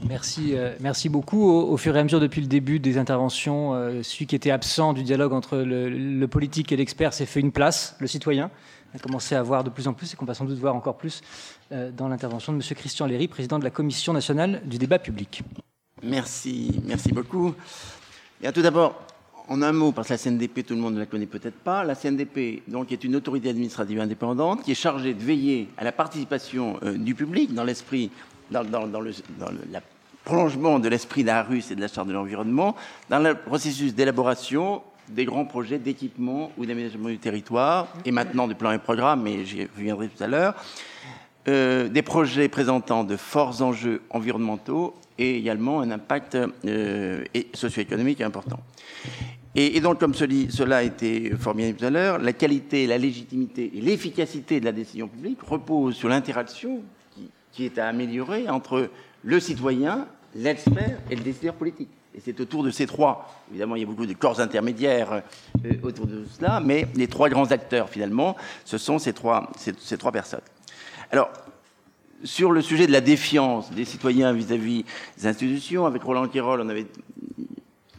Speaker 6: Merci, euh, merci beaucoup. Au, fur et à mesure, depuis le début des interventions, euh, celui qui était absent du dialogue entre le, politique et l'expert s'est fait une place, le citoyen. On a commencé à voir de plus en plus et qu'on va sans doute voir encore plus euh, dans l'intervention de M. Christian Léry, président de la Commission nationale du débat public.
Speaker 8: Merci, merci beaucoup. Et tout d'abord, en un mot, parce que la CNDP, tout le monde ne la connaît peut-être pas, la CNDP donc, est une autorité administrative indépendante qui est chargée de veiller à la participation euh, du public dans l'esprit, dans, le, prolongement de l'esprit d'Arus et de la Charte de l'environnement, dans le processus d'élaboration des grands projets d'équipement ou d'aménagement du territoire, et maintenant du plan et programme, mais j'y reviendrai tout à l'heure, euh, des projets présentant de forts enjeux environnementaux et également un impact euh, socio-économique important. Et, donc, comme cela a été fort bien dit tout à l'heure, la qualité, la légitimité et l'efficacité de la décision publique reposent sur l'interaction qui, est à améliorer entre le citoyen, l'expert et le décideur politique. Et c'est autour de ces trois, évidemment il y a beaucoup de corps intermédiaires euh, autour de cela, mais les trois grands acteurs finalement, ce sont ces trois, ces, trois personnes. Alors, sur le sujet de la défiance des citoyens vis-à-vis des institutions, avec Roland Quérol, on avait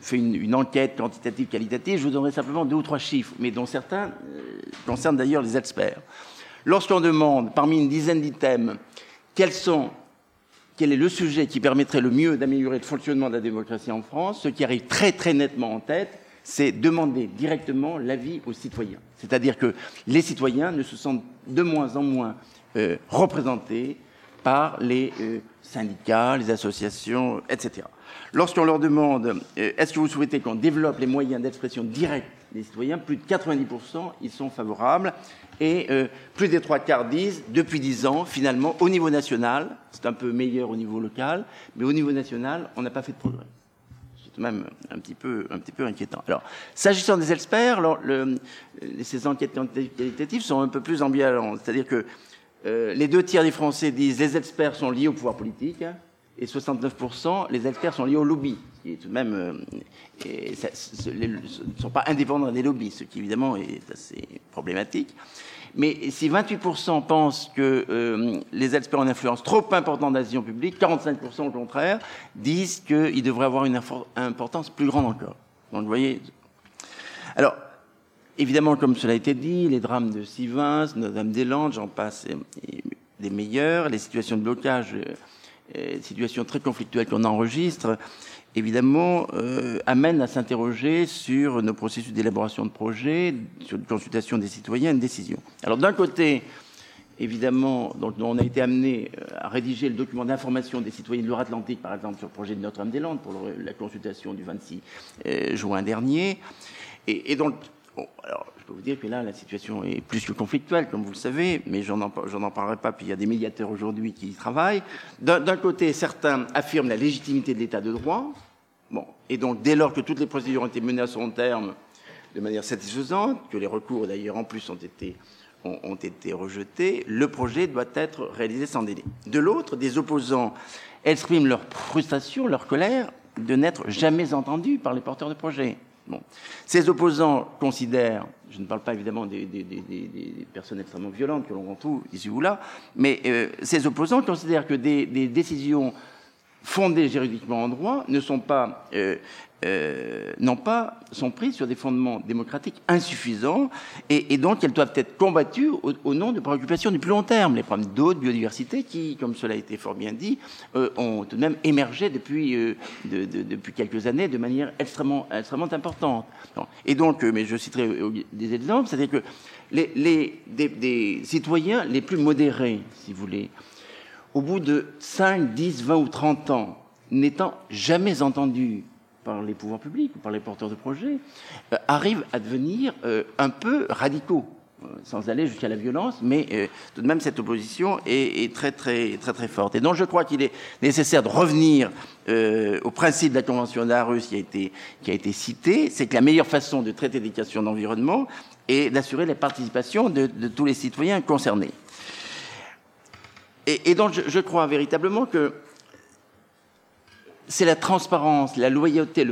Speaker 8: fait une, enquête quantitative, qualitative. Je vous donnerai simplement deux ou trois chiffres, mais dont certains euh, concernent d'ailleurs les experts. Lorsqu'on demande, parmi une dizaine d'items, quel est le sujet qui permettrait le mieux d'améliorer le fonctionnement de la démocratie en France, ce qui arrive très très nettement en tête, c'est demander directement l'avis aux citoyens. C'est-à-dire que les citoyens ne se sentent de moins en moins euh, représentés par les euh, syndicats, les associations, etc. Lorsqu'on leur demande euh, est-ce que vous souhaitez qu'on développe les moyens d'expression directe des citoyens, plus de 90% ils sont favorables et euh, plus des trois quarts disent depuis 10 ans, finalement, au niveau national, c'est un peu meilleur au niveau local, mais au niveau national, on n'a pas fait de progrès. C'est même un petit peu, un petit peu inquiétant. S'agissant des experts, le, ces enquêtes qualitatives sont un peu plus ambivalentes, c'est-à-dire que euh, les deux tiers des Français disent les experts sont liés au pouvoir politique et 69% les experts sont liés au lobby, qui est tout de même euh, ne sont pas indépendants des lobbies, ce qui évidemment est assez problématique. Mais si 28% pensent que euh, les experts ont une influence trop importante dans la décision publique, 45% au contraire disent qu'ils devraient avoir une importance plus grande encore. Donc vous voyez. Alors, évidemment, comme cela a été dit, les drames de Sivins, Notre-Dame-des-Landes, j'en passe, et des meilleurs, les situations de blocage, euh, situations très conflictuelles qu'on enregistre, évidemment, euh, amène à s'interroger sur nos processus d'élaboration de projets, sur une consultation des citoyens, une décision. Alors d'un côté, évidemment, donc, on a été amené euh, à rédiger le document d'information des citoyens de l'Euratlantique, par exemple, sur le projet de Notre-Dame-des-Landes, pour la consultation du 26 euh, juin dernier. Et donc, je peux vous dire que là, la situation est plus que conflictuelle, comme vous le savez, mais j'en en, en parlerai pas, puis il y a des médiateurs aujourd'hui qui y travaillent. D'un côté, certains affirment la légitimité de l'état de droit, Bon. Et donc, dès lors que toutes les procédures ont été menées à son terme de manière satisfaisante, que les recours d'ailleurs en plus ont été, ont, été rejetés, le projet doit être réalisé sans délai. De l'autre, des opposants expriment leur frustration, leur colère de n'être jamais entendus par les porteurs de projet. Ces opposants considèrent, je ne parle pas évidemment des personnes extrêmement violentes que l'on retrouve ici ou là, mais euh, ces opposants considèrent que des, décisions fondées juridiquement en droit ne sont pas, euh, euh, non pas, sont prises sur des fondements démocratiques insuffisants et, donc elles doivent être combattues au, nom de préoccupations du plus long terme, les problèmes d'eau, de biodiversité qui, comme cela a été fort bien dit, euh, ont tout de même émergé depuis, euh, de, de, depuis quelques années de manière extrêmement, extrêmement importante. Et donc, euh, mais je citerai des exemples, c'est-à-dire que les, les des, des citoyens les plus modérés, si vous voulez, au bout de 5, 10, 20 ou 30 ans, n'étant jamais entendus par les pouvoirs publics ou par les porteurs de projets, euh, arrivent à devenir euh, un peu radicaux, euh, sans aller jusqu'à la violence, mais tout de même cette opposition est, très très très très forte. Et donc je crois qu'il est nécessaire de revenir au principe de la Convention d'Arus qui a été qui a été cité, c'est que la meilleure façon de traiter des questions d'environnement est d'assurer la participation de tous les citoyens concernés. Et, donc, je, crois véritablement que c'est la transparence, la loyauté,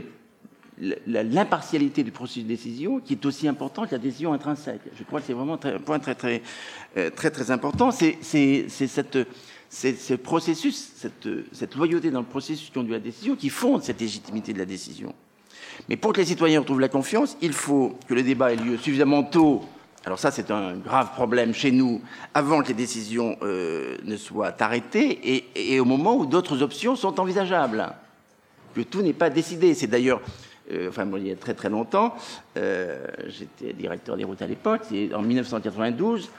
Speaker 8: l'impartialité du processus de décision qui est aussi important que la décision intrinsèque. Je crois que c'est vraiment un point très très euh, très très important. C'est c'est ce processus, cette, cette loyauté dans le processus qui conduit à la décision qui fonde cette légitimité de la décision. Mais pour que les citoyens retrouvent la confiance, il faut que le débat ait lieu suffisamment tôt alors ça, c'est un grave problème chez nous, avant que les décisions euh, ne soient arrêtées et, et au moment où d'autres options sont envisageables. Que tout n'est pas décidé. C'est d'ailleurs, euh, enfin, il y a très très longtemps, euh, j'étais directeur des routes à l'époque, c'est en 1992,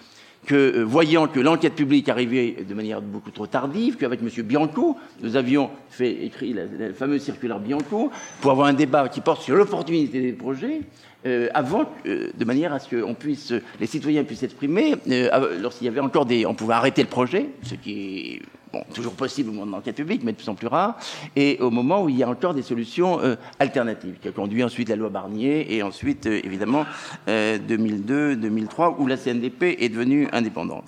Speaker 8: que euh, voyant que l'enquête publique arrivait de manière beaucoup trop tardive, qu'avec M. Bianco, nous avions fait écrit la, fameuse circulaire Bianco pour avoir un débat qui porte sur l'opportunité des projets, euh, avant, euh, de manière à ce que puisse, les citoyens puissent s'exprimer. Lorsqu'il y avait encore des, on pouvait arrêter le projet, ce qui toujours possible au moment de l'enquête publique, mais de plus en plus rare, et au moment où il y a encore des solutions euh, alternatives, qui a conduit ensuite la loi Barnier, et ensuite, euh, évidemment, 2002-2003, où la CNDP est devenue indépendante.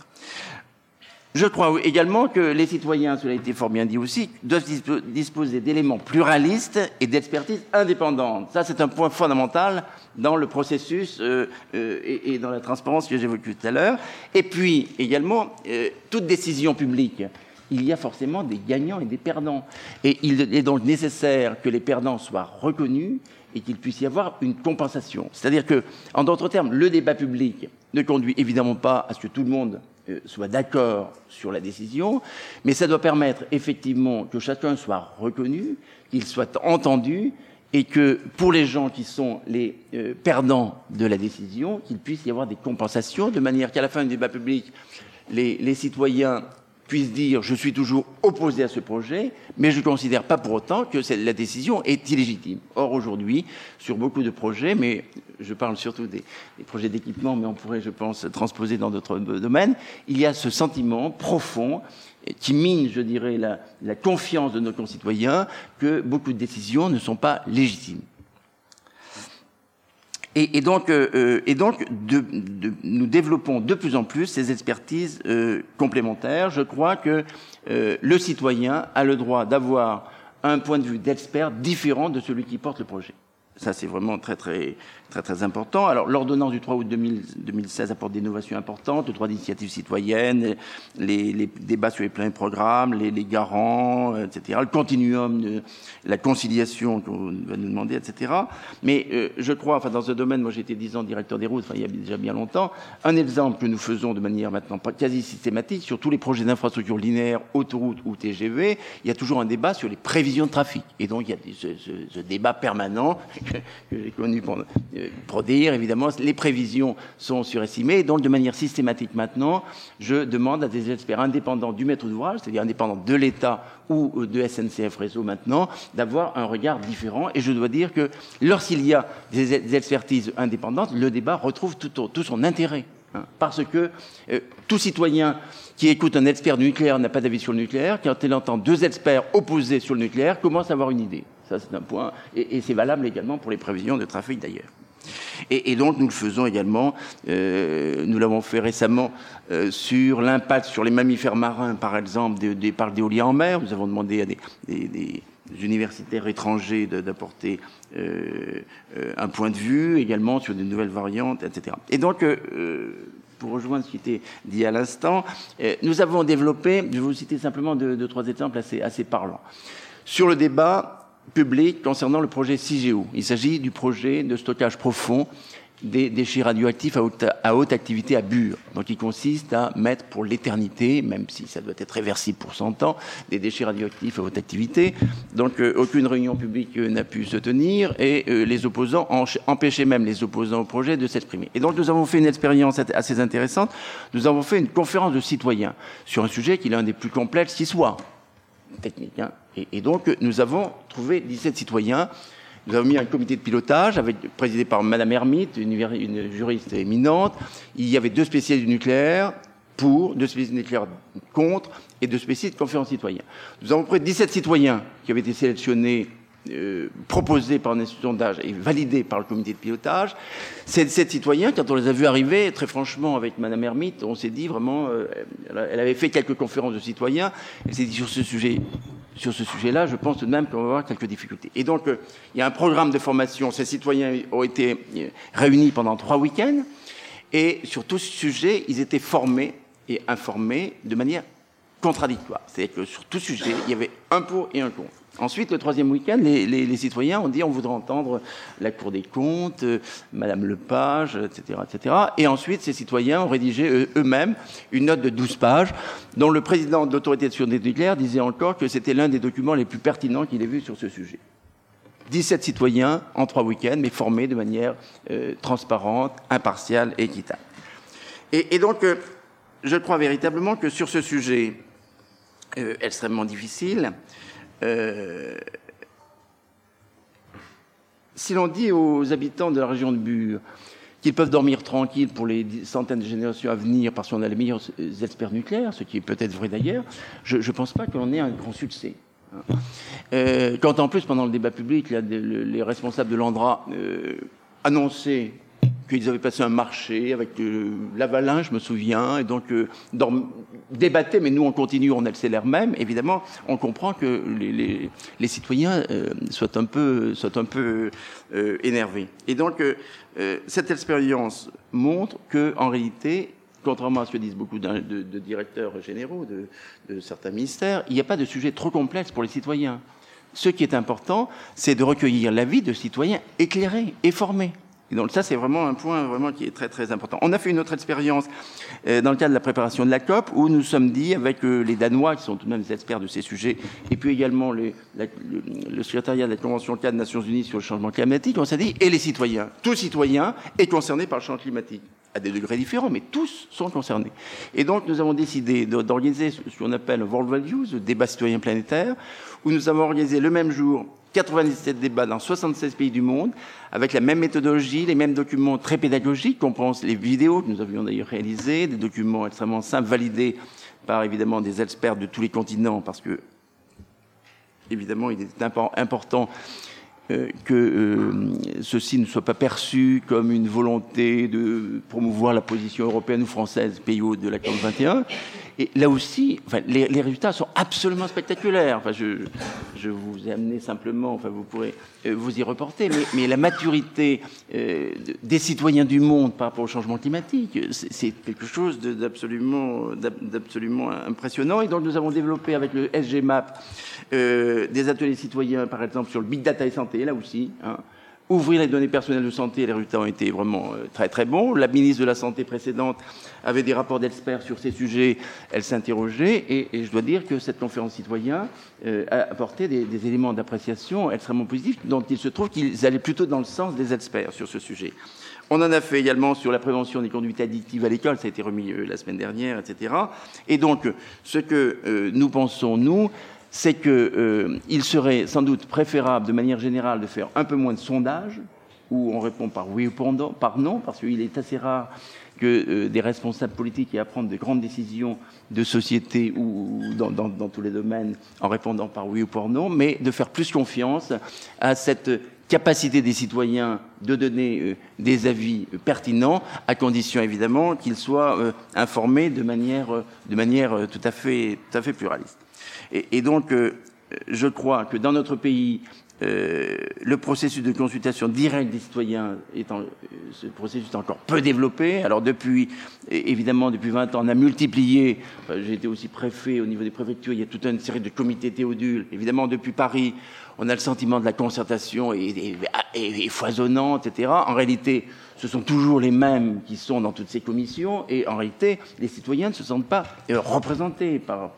Speaker 8: Je crois également que les citoyens, cela a été fort bien dit aussi, doivent disposer d'éléments pluralistes et d'expertise indépendante. Ça, c'est un point fondamental dans le processus euh, euh, et, dans la transparence que j'évoquais tout à l'heure. Et puis, également, euh, toute décision publique, il y a forcément des gagnants et des perdants. Et il est donc nécessaire que les perdants soient reconnus et qu'il puisse y avoir une compensation. C'est-à-dire que, en d'autres termes, le débat public ne conduit évidemment pas à ce que tout le monde euh, soit d'accord sur la décision, mais ça doit permettre effectivement que chacun soit reconnu, qu'il soit entendu, et que pour les gens qui sont les euh, perdants de la décision, qu'il puisse y avoir des compensations, de manière qu'à la fin du débat public, les, les citoyens puisse dire je suis toujours opposé à ce projet, mais je ne considère pas pour autant que la décision est illégitime. Or, aujourd'hui, sur beaucoup de projets, mais je parle surtout des, projets d'équipement, mais on pourrait, je pense, transposer dans d'autres domaines, il y a ce sentiment profond qui mine, je dirais, la, la confiance de nos concitoyens que beaucoup de décisions ne sont pas légitimes. Et, donc, euh, euh, et donc nous développons de plus en plus ces expertises euh, complémentaires. Je crois que le citoyen a le droit d'avoir un point de vue d'expert différent de celui qui porte le projet. Ça, c'est vraiment très, très, très, très important. Alors, l'ordonnance du 3 août 2016 apporte des innovations importantes, le droit d'initiative citoyenne, les, débats sur les plans et programmes, les, garants, etc., le continuum, de, la conciliation qu'on va nous demander, etc. Mais euh, je crois, enfin, dans ce domaine, moi, été 10 ans directeur des routes, enfin, il y a déjà bien longtemps. Un exemple que nous faisons de manière maintenant quasi systématique sur tous les projets d'infrastructure linéaire, autoroute ou TGV, il y a toujours un débat sur les prévisions de trafic. Et donc, il y a ce, débat permanent [LAUGHS] que, j'ai connu pour, euh, pour, dire, évidemment, les prévisions sont surestimées. donc, de manière systématique maintenant, je demande à des experts indépendants du maître d'ouvrage, c'est-à-dire indépendants de l'État ou euh, de SNCF Réseau maintenant, d'avoir un regard différent. Et je dois dire que lorsqu'il y a des, expertises indépendantes, le débat retrouve tout, son intérêt. Hein. parce que euh, tout citoyen qui écoute un expert du nucléaire n'a pas d'avis sur le nucléaire. Quand il entend deux experts opposés sur le nucléaire, commence à avoir une idée. Ça, c'est un point. Et, c'est valable également pour les prévisions de trafic d'ailleurs. Et, donc, nous le faisons également. Euh, nous l'avons fait récemment euh, sur l'impact sur les mammifères marins, par exemple, des, parcs d'éolien en mer. Nous avons demandé à des, universitaires étrangers d'apporter euh, un point de vue, également sur de nouvelles variantes, etc. Et donc, pour rejoindre ce qui était dit à l'instant, nous avons développé, je vais vous citer simplement deux, trois exemples assez parlants. Sur le débat, public concernant le projet CIGEO. Il s'agit du projet de stockage profond des déchets radioactifs à haute, activité à Bure. Donc il consiste à mettre pour l'éternité, même si ça doit être réversible pour 100 ans, des déchets radioactifs à haute activité. Donc euh, aucune réunion publique euh, n'a pu se tenir et euh, les opposants empêchaient même les opposants au projet de s'exprimer. Et donc nous avons fait une expérience assez intéressante. Nous avons fait une conférence de citoyens sur un sujet qui est l'un des plus complexes qui soit technique. Hein. Et, donc, nous avons trouvé 17 citoyens. Nous avons mis un comité de pilotage avec, présidé par Madame Hermite, une, juriste éminente. Il y avait deux spécialistes du nucléaire pour, deux spécialistes du nucléaire contre et deux spécialistes de conférence citoyens. Nous avons pris 17 citoyens qui avaient été sélectionnés euh, proposé par un sondage et validé par le comité de pilotage. Ces, citoyens, quand on les a vus arriver, très franchement, avec Madame Hermite, on s'est dit vraiment, euh, elle avait fait quelques conférences de citoyens, elle s'est dit sur ce sujet, sur ce sujet-là, je pense tout de même qu'on va avoir quelques difficultés. Et donc, euh, il y a un programme de formation. Ces citoyens ont été réunis pendant trois week-ends, et sur tout ce sujet, ils étaient formés et informés de manière contradictoire. C'est-à-dire que sur tout sujet, il y avait un pour et un contre. Ensuite, le troisième week-end, les, citoyens ont dit on voudrait entendre la Cour des comptes, euh, Madame Lepage, etc., etc. Et ensuite, ces citoyens ont rédigé eux-mêmes une note de 12 pages dont le président de l'autorité de sûreté nucléaire disait encore que c'était l'un des documents les plus pertinents qu'il ait vu sur ce sujet. 17 citoyens en trois week-ends, mais formés de manière euh, transparente, impartiale et équitable. Et, donc, euh, je crois véritablement que sur ce sujet extrêmement difficile, euh, si l'on dit aux habitants de la région de Bure qu'ils peuvent dormir tranquilles pour les centaines de générations à venir parce qu'on a les meilleurs experts nucléaires, ce qui est peut-être vrai d'ailleurs, je ne pense pas qu'on ait un grand succès. Euh, quand en plus, pendant le débat public, les responsables de l'Andra euh, annonçaient qu'ils avaient passé un marché avec euh, l'avalanche, je me souviens, et donc euh, débattaient, mais nous on continue, on accélère même. Évidemment, on comprend que les, citoyens euh, soient un peu, soient un peu euh, énervés. Et donc, cette expérience montre que, en réalité, contrairement à ce que disent beaucoup de, directeurs généraux de certains ministères, il n'y a pas de sujet trop complexe pour les citoyens. Ce qui est important, c'est de recueillir l'avis de citoyens éclairés et formés Et donc ça, c'est vraiment un point vraiment qui est très très important. On a fait une autre expérience euh, dans le cadre de la préparation de la COP, où nous sommes dit avec euh, les Danois, qui sont tout de même des experts de ces sujets, et puis également le, secrétariat de la Convention cadre des Nations Unies sur le changement climatique, on s'est dit, et les citoyens, tout citoyen est concerné par le changement climatique à des degrés différents, mais tous sont concernés. Et donc, nous avons décidé d'organiser ce qu'on appelle World Values, le débat citoyen planétaire, où nous avons organisé le même jour 97 débats dans 76 pays du monde, avec la même méthodologie, les mêmes documents très pédagogiques, on pense les vidéos que nous avions d'ailleurs réalisées, des documents extrêmement simples, validés par évidemment des experts de tous les continents, parce que évidemment il est important que euh, ceci ne soit pas perçu comme une volonté de promouvoir la position européenne ou française, pays haut de la COP 21. Et là aussi, enfin, les, résultats sont absolument spectaculaires. Enfin, je, je, vous ai amené simplement, enfin, vous pourrez euh, vous y reporter, mais, la maturité des citoyens du monde par rapport au changement climatique, c'est quelque chose d'absolument impressionnant. Et donc, nous avons développé avec le SGMAP euh, des ateliers citoyens, par exemple, sur le big data et santé, là aussi. Hein. Ouvrir les données personnelles de santé, les résultats ont été vraiment euh, très très bons. La ministre de la Santé précédente avait des rapports d'experts sur ces sujets, elle s'interrogeait, et, je dois dire que cette conférence citoyenne euh, a apporté des, des éléments d'appréciation extrêmement positifs, dont il se trouve qu'ils allaient plutôt dans le sens des experts sur ce sujet. On en a fait également sur la prévention des conduites addictives à l'école, ça a été remis la semaine dernière, etc. Et donc, ce que nous pensons, nous, c'est qu'il euh, serait sans doute préférable, de manière générale, de faire un peu moins de sondages, où on répond par oui ou par non, parce qu'il est assez rare que euh, des responsables politiques aient à prendre de grandes décisions de société ou, dans, tous les domaines en répondant par oui ou par non, mais de faire plus confiance à cette capacité des citoyens de donner euh, des avis pertinents, à condition évidemment qu'ils soient informés de manière, de manière tout, à fait, tout à fait pluraliste. Et, donc, euh, je crois que dans notre pays, euh, le processus de consultation directe des citoyens euh, ce processus est encore peu développé. Alors depuis, évidemment, depuis 20 ans, on a multiplié. J'ai été aussi préfet au niveau des préfectures. Il y a toute une série de comités théodules. Évidemment, depuis Paris, on a le sentiment de la concertation et, foisonnante, etc. En réalité, ce sont toujours les mêmes qui sont dans toutes ces commissions, et en réalité, les citoyens ne se sentent pas euh, représentés par,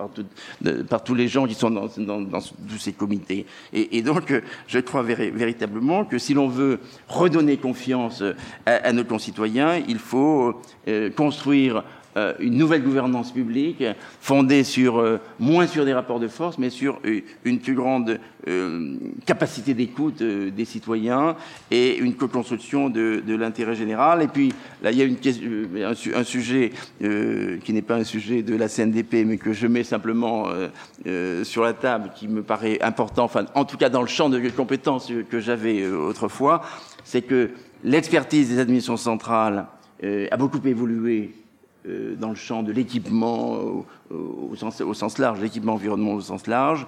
Speaker 8: tous les gens qui sont dans, tous ces comités. Et, donc, je crois véritablement que si l'on veut redonner confiance à, nos concitoyens, il faut euh, construire euh, une nouvelle gouvernance publique fondée sur euh, moins sur des rapports de force, mais sur euh, une plus grande capacité d'écoute des citoyens et une co-construction de, l'intérêt général. Et puis là, il y a un, sujet qui n'est pas un sujet de la CNDP, mais que je mets simplement sur la table, qui me paraît important, enfin, en tout cas dans le champ de compétences que j'avais autrefois, c'est que l'expertise des administrations centrales a beaucoup évolué dans le champ de l'équipement au, sens, large, l'équipement environnement au sens large.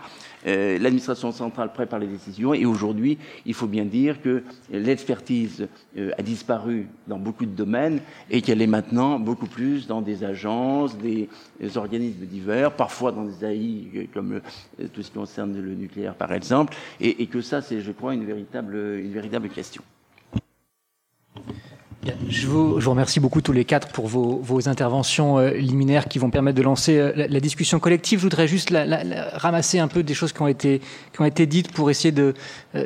Speaker 8: Euh, l'administration centrale prépare les décisions et aujourd'hui, il faut bien dire que l'expertise euh, a disparu dans beaucoup de domaines et qu'elle est maintenant beaucoup plus dans des agences, des, organismes divers, parfois dans des AI comme tout ce qui concerne le nucléaire par exemple, et, et que ça, c'est, je crois, une véritable, une véritable question.
Speaker 6: Je vous, je vous, remercie beaucoup tous les quatre pour vos, vos interventions euh, liminaires qui vont permettre de lancer euh, la, discussion collective. Je voudrais juste la, ramasser un peu des choses qui ont été, qui ont été dites pour essayer euh,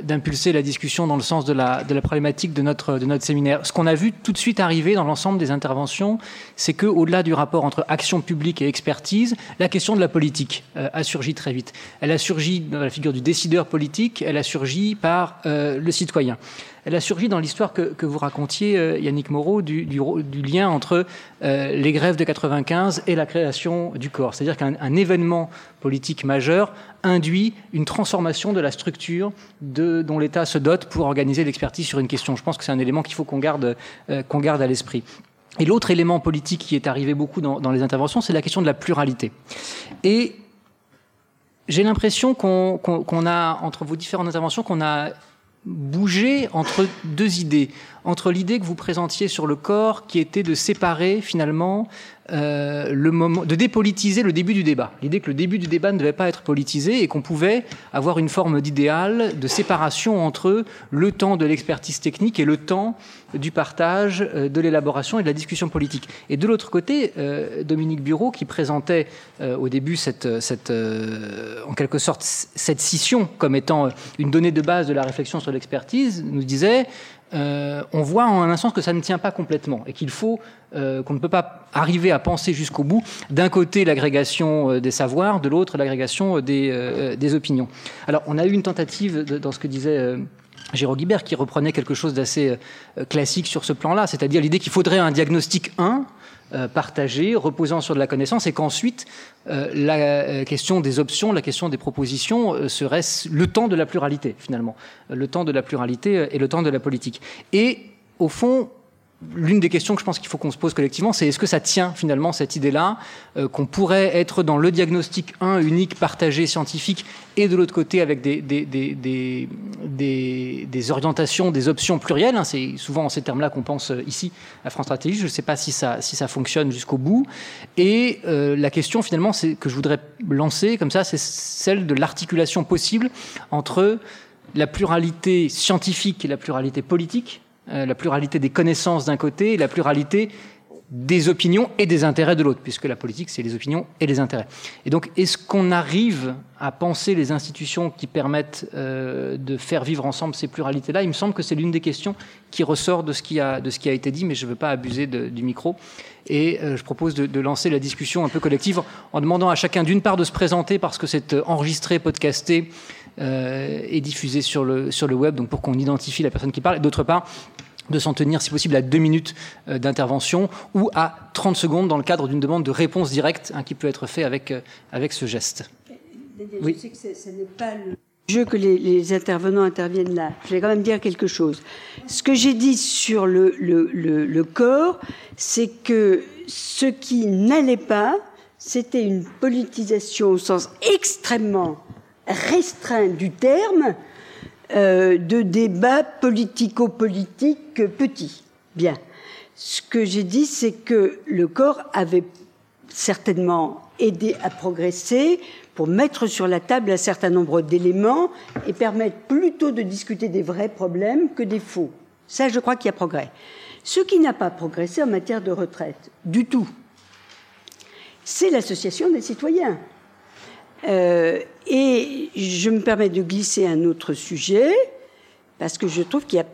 Speaker 6: d'impulser la discussion dans le sens de la, de la problématique de notre, de notre séminaire. Ce qu'on a vu tout de suite arriver dans l'ensemble des interventions, c'est que au-delà du rapport entre action publique et expertise, la question de la politique a surgi très vite. Elle a surgi dans la figure du décideur politique, elle a surgi par le citoyen elle a surgi dans l'histoire que, vous racontiez, euh, Yannick Moreau, du, lien entre euh, les grèves de 95 et la création du corps. C'est-à-dire qu'un événement politique majeur induit une transformation de la structure dont l'État se dote pour organiser l'expertise sur une question. Je pense que c'est un élément qu'il faut qu'on garde, euh, qu'on garde à l'esprit. Et l'autre élément politique qui est arrivé beaucoup dans, dans les interventions, c'est la question de la pluralité. Et j'ai l'impression qu'on a, entre vos différentes interventions, qu'on a bouger entre deux idées. Entre l'idée que vous présentiez sur le corps, qui était de séparer finalement euh, le moment, de dépolitiser le début du débat. L'idée que le début du débat ne devait pas être politisé et qu'on pouvait avoir une forme d'idéal de séparation entre le temps de l'expertise technique et le temps du partage, euh, de l'élaboration et de la discussion politique. Et de l'autre côté, euh, Dominique Bureau, qui présentait au début cette, cette en quelque sorte cette scission comme étant une donnée de base de la réflexion sur l'expertise, nous disait euh, on voit en un sens que ça ne tient pas complètement et qu'il faut euh, qu'on ne peut pas arriver à penser jusqu'au bout d'un côté l'agrégation euh, des savoirs, de l'autre l'agrégation des, opinions. Alors on a eu une tentative dans ce que disait Jérôme Guibert qui reprenait quelque chose d'assez classique sur ce plan-là, c'est-à-dire l'idée qu'il faudrait un diagnostic 1 euh, partagé, reposant sur de la connaissance, et qu'ensuite euh, la euh, question des options, la question des propositions serait le temps de la pluralité finalement, le temps de la pluralité et le temps de la politique. Et au fond, l'une des questions que je pense qu'il faut qu'on se pose collectivement, c'est est-ce que ça tient finalement cette idée-là, euh, qu'on pourrait être dans le diagnostic 1 unique, partagé, scientifique, et de l'autre côté avec des, des, des, des, orientations, des options plurielles. Hein, c'est souvent en ces termes-là qu'on pense euh, ici à France Stratégie. Je ne sais pas si ça, si ça fonctionne jusqu'au bout. Et euh, la question finalement c'est, que je voudrais lancer comme ça, c'est celle de l'articulation possible entre la pluralité scientifique et la pluralité politique euh, la pluralité des connaissances d'un côté et la pluralité des opinions et des intérêts de l'autre, puisque la politique, c'est les opinions et les intérêts. Et donc, est-ce qu'on arrive à penser les institutions qui permettent euh, de faire vivre ensemble ces pluralités-là? Il me semble que c'est l'une des questions qui ressort de ce qui a, été dit, mais je ne veux pas abuser du micro. Et euh, je propose de, de, lancer la discussion un peu collective en demandant à chacun, d'une part, de se présenter parce que c'est enregistré, podcasté euh, et diffusé sur le, sur le web, donc pour qu'on identifie la personne qui parle, et d'autre part, de s'en tenir, si possible, à deux minutes euh, d'intervention ou à 30 secondes dans le cadre d'une demande de réponse directe hein, qui peut être fait avec, euh, avec ce geste.
Speaker 4: Je sais que ce n'est pas le jeu que les, intervenants interviennent là. Je vais quand même dire quelque chose. Ce que j'ai dit sur le, le, le corps, c'est que ce qui n'allait pas, c'était une politisation au sens extrêmement restreint du terme, euh, de débats politico-politiques petits. Bien. Ce que j'ai dit, c'est que le corps avait certainement aidé à progresser pour mettre sur la table un certain nombre d'éléments et permettre plutôt de discuter des vrais problèmes que des faux. Ça, je crois qu'il y a progrès. Ce qui n'a pas progressé en matière de retraite, du tout, c'est l'association des citoyens. Euh, et je me permets de glisser un autre sujet, parce que je trouve qu'il y a,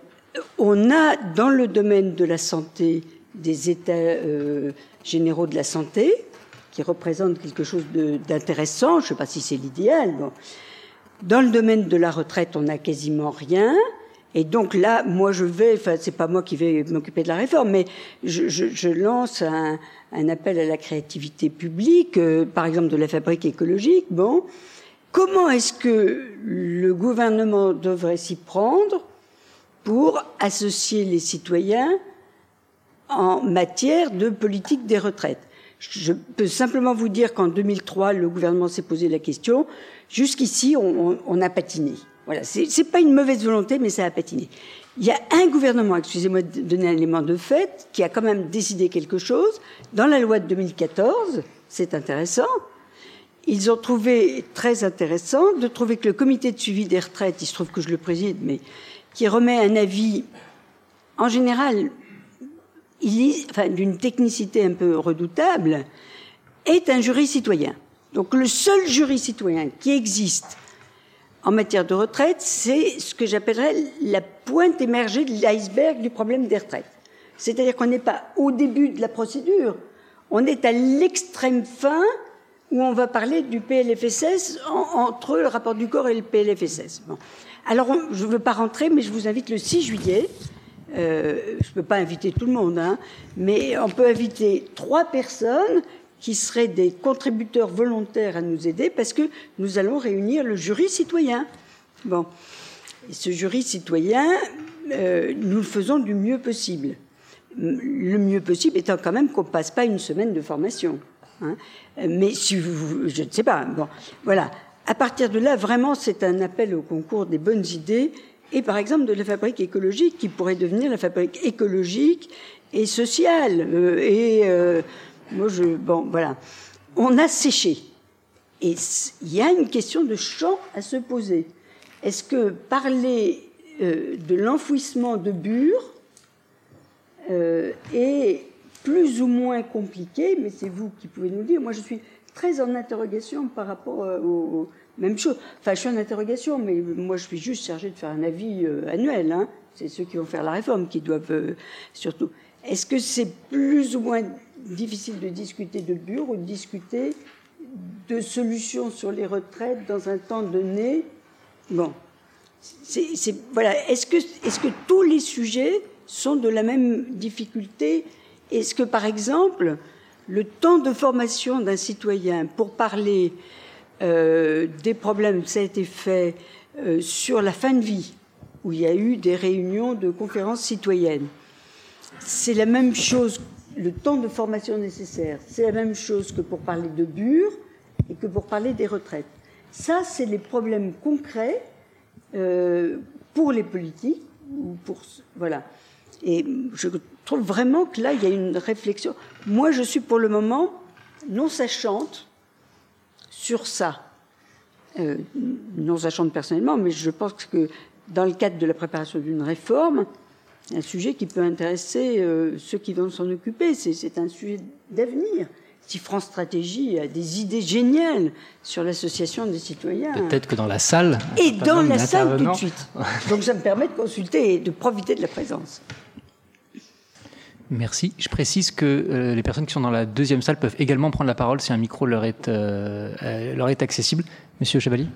Speaker 4: on a dans le domaine de la santé des états euh, généraux de la santé, qui représentent quelque chose d'intéressant, je ne sais pas si c'est l'idéal. Dans le domaine de la retraite, on n'a quasiment rien. Et donc là, moi, je vais, enfin, c'est pas moi qui vais m'occuper de la réforme, mais je, je, je lance un, un, appel à la créativité publique, euh, par exemple de la fabrique écologique. Bon, comment est-ce que le gouvernement devrait s'y prendre pour associer les citoyens en matière de politique des retraites? Je peux simplement vous dire qu'en 2003, le gouvernement s'est posé la question. Jusqu'ici, on, on a patiné. Voilà, c'est pas une mauvaise volonté, mais ça a patiné. Il y a un gouvernement, excusez-moi de donner un élément de fait, qui a quand même décidé quelque chose. Dans la loi de 2014, c'est intéressant, ils ont trouvé très intéressant de trouver que le comité de suivi des retraites, il se trouve que je le préside, mais qui remet un avis, en général, enfin, d'une technicité un peu redoutable, est un jury citoyen. Donc le seul jury citoyen qui existe en matière de retraite, c'est ce que j'appellerais la pointe émergée de l'iceberg du problème des retraites. C'est-à-dire qu'on n'est pas au début de la procédure, on est à l'extrême fin où on va parler du PLFSS entre le rapport du corps et le PLFSS. Bon. Alors, je ne veux pas rentrer, mais je vous invite le 6 juillet. Euh, je ne peux pas inviter tout le monde, hein, mais on peut inviter trois personnes qui seraient des contributeurs volontaires à nous aider parce que nous allons réunir le jury citoyen. Bon. Ce jury citoyen, euh, nous le faisons du mieux possible. Le mieux possible étant quand même qu'on ne passe pas une semaine de formation. Hein. Mais si vous, je ne sais pas. Bon, voilà. À partir de là, vraiment, c'est un appel au concours des bonnes idées et par exemple de la fabrique écologique qui pourrait devenir la fabrique écologique et sociale euh, et euh, Moi, je, bon, voilà. On a séché. Et il y a une question de champ à se poser. Est-ce que parler euh, de l'enfouissement de Bure euh, est plus ou moins compliqué, mais c'est vous qui pouvez nous dire. Moi, je suis très en interrogation par rapport euh, aux, mêmes choses. Enfin, je suis en interrogation, mais moi, je suis juste chargé de faire un avis annuel. Hein. C'est ceux qui vont faire la réforme qui doivent surtout. Est-ce que c'est plus ou moins difficile de discuter de Bure ou de discuter de solutions sur les retraites dans un temps donné Bon, voilà. Est-ce que, est-ce que tous les sujets sont de la même difficulté? Est-ce que, par exemple, le temps de formation d'un citoyen pour parler euh, des problèmes, ça a été fait euh, sur la fin de vie, où il y a eu des réunions de conférences citoyennes. C'est la même chose, le temps de formation nécessaire, c'est la même chose que pour parler de bure et que pour parler des retraites. Ça, c'est les problèmes concrets euh, pour les politiques. Pour, voilà. Et je trouve vraiment que là, il y a une réflexion. Moi, je suis pour le moment non sachante sur ça. Euh, non sachante personnellement, mais je pense que dans le cadre de la préparation d'une réforme, un sujet qui peut intéresser euh, ceux qui vont s'en occuper. C'est un sujet d'avenir si France Stratégie a des idées géniales sur l'association des citoyens.
Speaker 6: Peut-être que dans la salle.
Speaker 4: Et dans la salle tout de suite. Donc ça me permet de consulter et de profiter de la présence.
Speaker 6: Merci. Je précise que euh, les personnes qui sont dans la deuxième salle peuvent également prendre la parole si un micro leur est, euh, leur est accessible. Monsieur Chevalier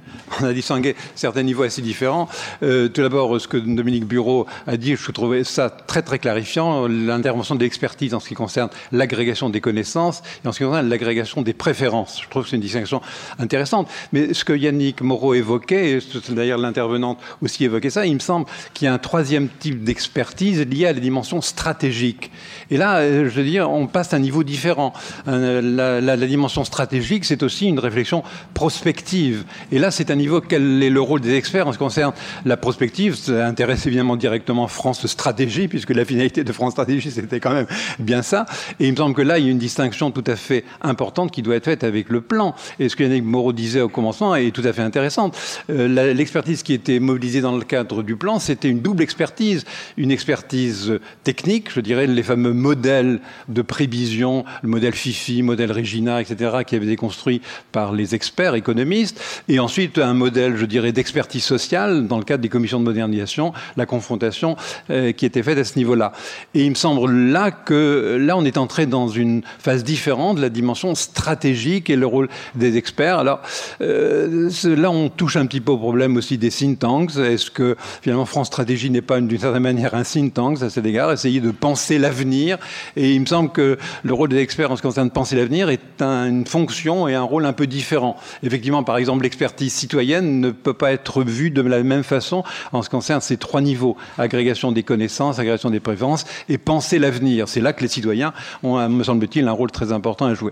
Speaker 9: On a distingué certains niveaux assez différents. tout d'abord, ce que Dominique Bureau a dit, je trouvais ça très très clarifiant, l'intervention de l'expertise en ce qui concerne l'agrégation des connaissances et en ce qui concerne l'agrégation des préférences. Je trouve que c'est une distinction intéressante. Mais ce que Yannick Moreau évoquait, et d'ailleurs l'intervenante aussi évoquait ça, il me semble qu'il y a un troisième type d'expertise lié à la dimension stratégique. Et là, euh, je veux dire, on passe à un niveau différent. Euh, la, dimension stratégique, c'est aussi une réflexion prospective. Et là, c'est un niveau, quel est le rôle des experts en ce qui concerne la prospective? Ça intéresse évidemment directement France Stratégie, puisque la finalité de France Stratégie, c'était quand même bien ça. Et il me semble que là, il y a une distinction tout à fait importante qui doit être faite avec le plan. Et ce que Yannick Moreau disait au commencement est tout à fait intéressante. Euh, l'expertise qui était mobilisée dans le cadre du plan, c'était une double expertise. Une expertise technique, je dirais, les fameux modèles de prévision, le modèle FIFI, modèle Regina, etc., qui avait été construit par les experts économistes, et ensuite un modèle, je dirais, d'expertise sociale dans le cadre des commissions de modernisation, la confrontation euh, qui était faite à ce niveau-là. Et il me semble là que là, on est entré dans une phase différente la dimension stratégique et le rôle des experts. Alors euh, là, on touche un petit peu au problème aussi des think tanks. Est-ce que finalement France Stratégie n'est pas d'une certaine manière un think tank à cet égard, essayer de penser l'avenir. Et il me semble que le rôle des experts en ce qui concerne penser l'avenir est une fonction et un rôle un peu différent. Effectivement, par exemple, l'expertise citoyenne ne peut pas être vue de la même façon en ce qui concerne ces trois niveaux agrégation des connaissances, agrégation des préférences et penser l'avenir. C'est là que les citoyens ont, me semble-t-il, un rôle très important à jouer.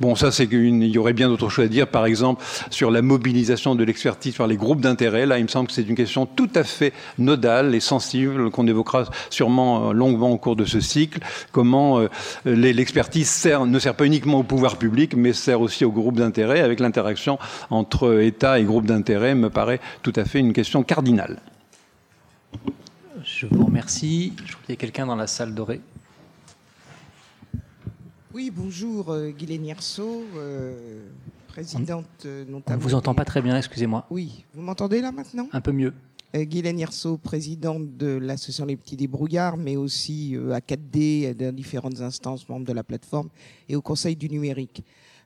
Speaker 9: Bon, ça, c'est qu'il y aurait bien d'autres choses à dire, par exemple, sur la mobilisation de l'expertise par les groupes d'intérêt. Là, il me semble que c'est une question tout à fait nodale et sensible qu'on évoquera sûrement euh, longuement au cours de ce cycle, comment euh, l'expertise ne sert pas uniquement au pouvoir public, mais sert aussi aux groupes d'intérêt, avec l'interaction entre État et groupes d'intérêt, me paraît tout à fait une question cardinale.
Speaker 6: Je vous remercie. Je crois qu'il y a quelqu'un dans la salle dorée.
Speaker 10: Oui, bonjour, euh, Guylaine Yerso, euh, présidente
Speaker 6: notamment. On ne vous entend pas très bien, excusez-moi.
Speaker 10: Oui, vous m'entendez là maintenant?
Speaker 6: Un peu mieux.
Speaker 10: Euh, Guylaine Hirso, présidente de l'association Les Petits Débrouillards, mais aussi euh, à 4D, dans différentes instances, membres de la plateforme, et au Conseil du numérique.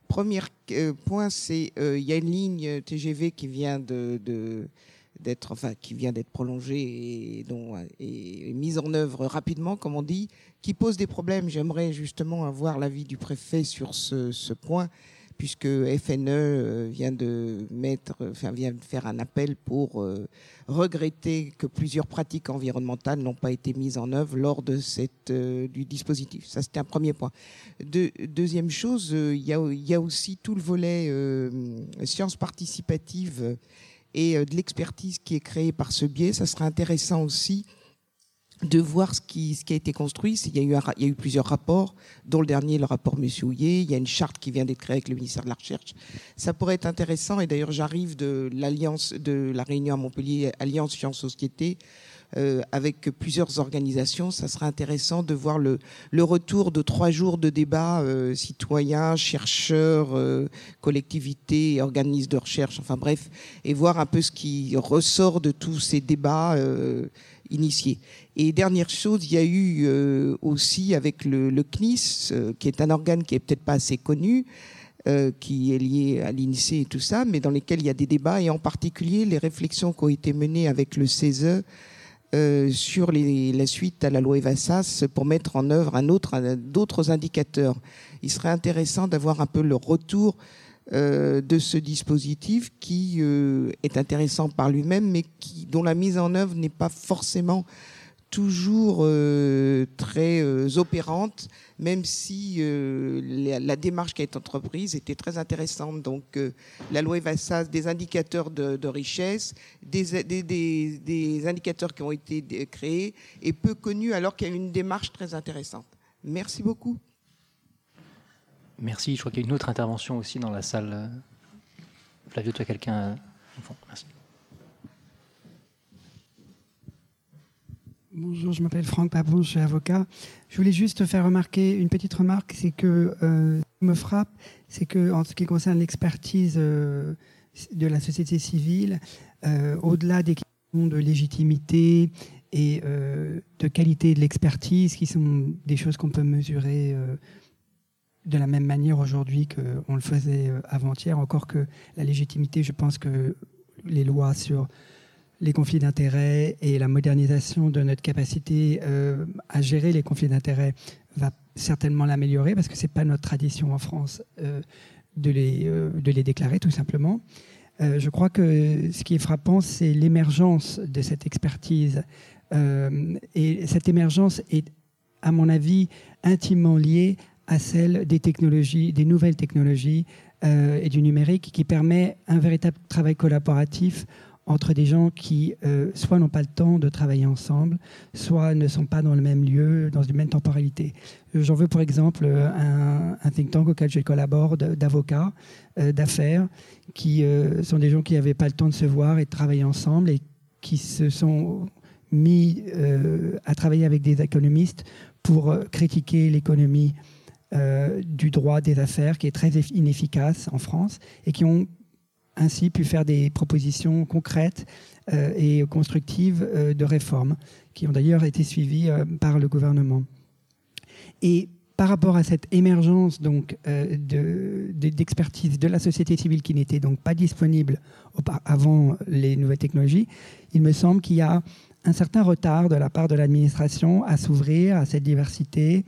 Speaker 10: Premier euh, point, c'est il y a une ligne TGV qui vient de, d'être enfin qui vient d'être prolongée et dont mise en œuvre rapidement comme on dit qui pose des problèmes. J'aimerais justement avoir l'avis du préfet sur ce point puisque FNE euh, vient de faire un appel pour euh, regretter que plusieurs pratiques environnementales n'ont pas été mises en œuvre lors de cette euh, du dispositif. Ça c'était un premier point. deuxième chose, il y, a, aussi tout le volet sciences participatives et de l'expertise qui est créée par ce biais. Ça serait intéressant aussi de voir ce qui, ce qui a été construit. Il y, a eu il y a eu plusieurs rapports, dont le dernier, le rapport Monsieur Houillet. Il y a une charte qui vient d'être créée avec le ministère de la Recherche. Ça pourrait être intéressant. Et d'ailleurs, j'arrive de l'alliance de la réunion à Montpellier, Alliance Sciences Société, euh, avec plusieurs organisations. Ça serait intéressant de voir le, le retour de trois jours de débat euh, citoyens, chercheurs, euh, collectivités, organismes de recherche, enfin bref, et voir un peu ce qui ressort de tous ces débats initiés. Et dernière chose, il y a eu euh, aussi avec le, le CNIS, euh, qui est un organe qui est peut-être pas assez connu, euh, qui est lié à l'INSEE et tout ça, mais dans lesquels il y a des débats, et en particulier les réflexions qui ont été menées avec le CESE euh, sur les, la suite à la loi Evassas pour mettre en œuvre un autre, d'autres indicateurs. Il serait intéressant d'avoir un peu le retour euh, de ce dispositif qui euh, est intéressant par lui-même, mais qui, dont la mise en œuvre n'est pas forcément toujours euh, très euh, opérante, même si euh, la, la, démarche qui a été entreprise était très intéressante. Donc, la loi Evassas, des indicateurs de, de richesse, des, des, des, des, indicateurs qui ont été créés et peu connus, alors qu'il y a une démarche très intéressante. Merci beaucoup.
Speaker 6: Merci. Je crois qu'il y a une autre intervention aussi dans la salle. Flavio, tu as quelqu'un Merci.
Speaker 11: Bonjour, je m'appelle Franck Papon, je suis avocat. Je voulais juste faire remarquer une petite remarque, c'est que euh, ce qui me frappe, c'est que en ce qui concerne l'expertise euh, de la société civile, euh, au-delà des questions de légitimité et euh, de qualité de l'expertise, qui sont des choses qu'on peut mesurer euh, de la même manière aujourd'hui qu'on le faisait euh, avant-hier, encore que la légitimité, je pense que les lois sur les conflits d'intérêts et la modernisation de notre capacité euh, à gérer les conflits d'intérêts va certainement l'améliorer parce que c'est pas notre tradition en France euh, de, les, de les déclarer tout simplement. Je crois que ce qui est frappant, c'est l'émergence de cette expertise. Et cette émergence est, à mon avis, intimement liée à celle des technologies, des nouvelles technologies euh, et du numérique qui permet un véritable travail collaboratif entre des gens qui euh, soit n'ont pas le temps de travailler ensemble, soit ne sont pas dans le même lieu, dans une même temporalité. Euh, j'en veux pour exemple un, un, think tank auquel je collabore d'avocats, euh, d'affaires, qui euh, sont des gens qui n'avaient pas le temps de se voir et de travailler ensemble et qui se sont mis euh, à travailler avec des économistes pour euh, critiquer l'économie du droit des affaires qui est très inefficace en France et qui ont ainsi pu faire des propositions concrètes euh, et constructives euh, de réformes, qui ont d'ailleurs été suivies euh, par le gouvernement. Et par rapport à cette émergence donc d'expertise de, de, de, la société civile qui n'était donc pas disponible avant les nouvelles technologies, il me semble qu'il y a un certain retard de la part de l'administration à s'ouvrir à cette diversité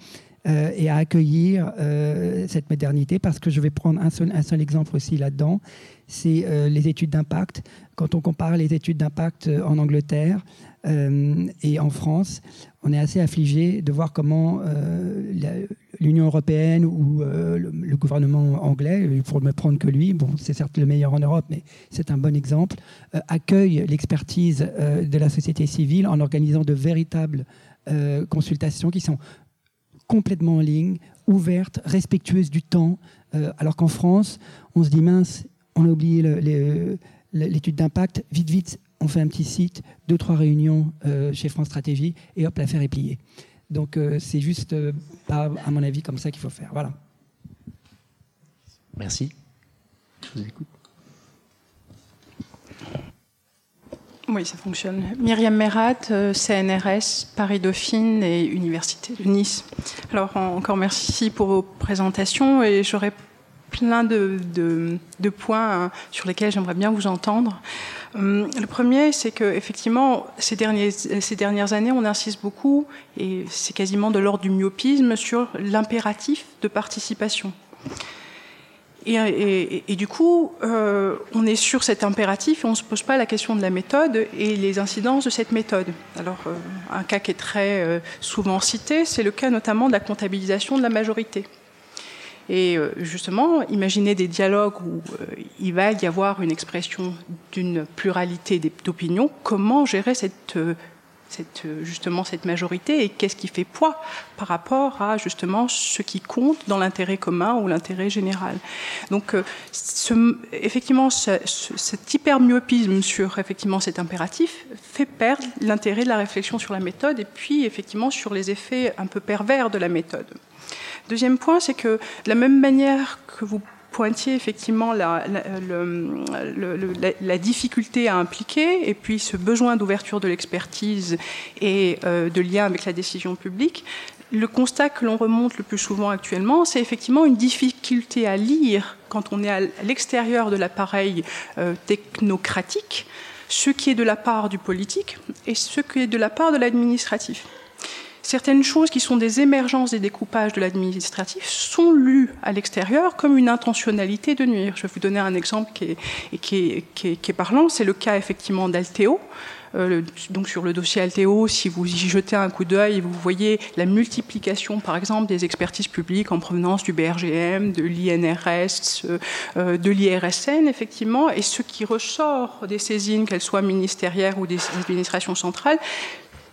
Speaker 11: euh, et à accueillir euh, cette modernité parce que je vais prendre un seul, un seul exemple aussi là-dedans, c'est euh, les études d'impact. Quand on compare les études d'impact en Angleterre et en France, on est assez affligé de voir comment l'Union européenne ou le, le, gouvernement anglais, pour ne me prendre que lui, bon, c'est certes le meilleur en Europe, mais c'est un bon exemple, accueille l'expertise de la société civile en organisant de véritables consultations qui sont complètement en ligne, ouverte, respectueuse du temps, euh, alors qu'en France, on se dit mince, on a oublié l'étude d'impact, vite, vite, on fait un petit site, deux, trois réunions euh, chez France Stratégie, et hop, l'affaire est pliée. Donc euh, c'est juste, euh, pas, à mon avis, comme ça qu'il faut faire. Voilà.
Speaker 6: Merci. Je vous écoute.
Speaker 12: Oui, ça fonctionne. Myriam Merat, euh, CNRS, Paris-Dauphine et Université de Nice. Alors, encore merci pour vos présentations et j'aurais plein de, points hein, sur lesquels j'aimerais bien vous entendre. Hum, le premier, c'est que effectivement, ces, ces dernières années, on insiste beaucoup, et c'est quasiment de l'ordre du myopisme, sur l'impératif de participation. Et, du coup, euh, on est sur cet impératif et on ne se pose pas la question de la méthode et les incidences de cette méthode. Alors, euh, un cas qui est très euh, souvent cité, c'est le cas notamment de la comptabilisation de la majorité. Et justement, imaginez des dialogues où il va y avoir une expression d'une pluralité d'opinions. Comment gérer cette cette, justement cette majorité et qu'est-ce qui fait poids par rapport à justement ce qui compte dans l'intérêt commun ou l'intérêt général. Donc ce, effectivement ce, cet hypermyopisme sur effectivement cet impératif fait perdre l'intérêt de la réflexion sur la méthode et puis effectivement sur les effets un peu pervers de la méthode. Deuxième point, c'est que de la même manière que vous pointiez effectivement la, la, difficulté à impliquer et puis ce besoin d'ouverture de l'expertise et euh, de lien avec la décision publique. Le constat que l'on remonte le plus souvent actuellement, c'est effectivement une difficulté à lire quand on est à l'extérieur de l'appareil euh, technocratique, ce qui est de la part du politique et ce qui est de la part de l'administratif certaines choses qui sont des émergences des découpages de l'administratif sont lues à l'extérieur comme une intentionnalité de nuire. Je vais vous donner un exemple qui est, qui est, parlant, c'est le cas effectivement d'Alteo. Euh, donc sur le dossier Alteo, si vous y jetez un coup d'œil, vous voyez la multiplication, par exemple, des expertises publiques en provenance du BRGM, de l'INRS, euh, de l'IRSN, effectivement, et ce qui ressort des saisines, qu'elles soient ministérielles ou des administrations centrales,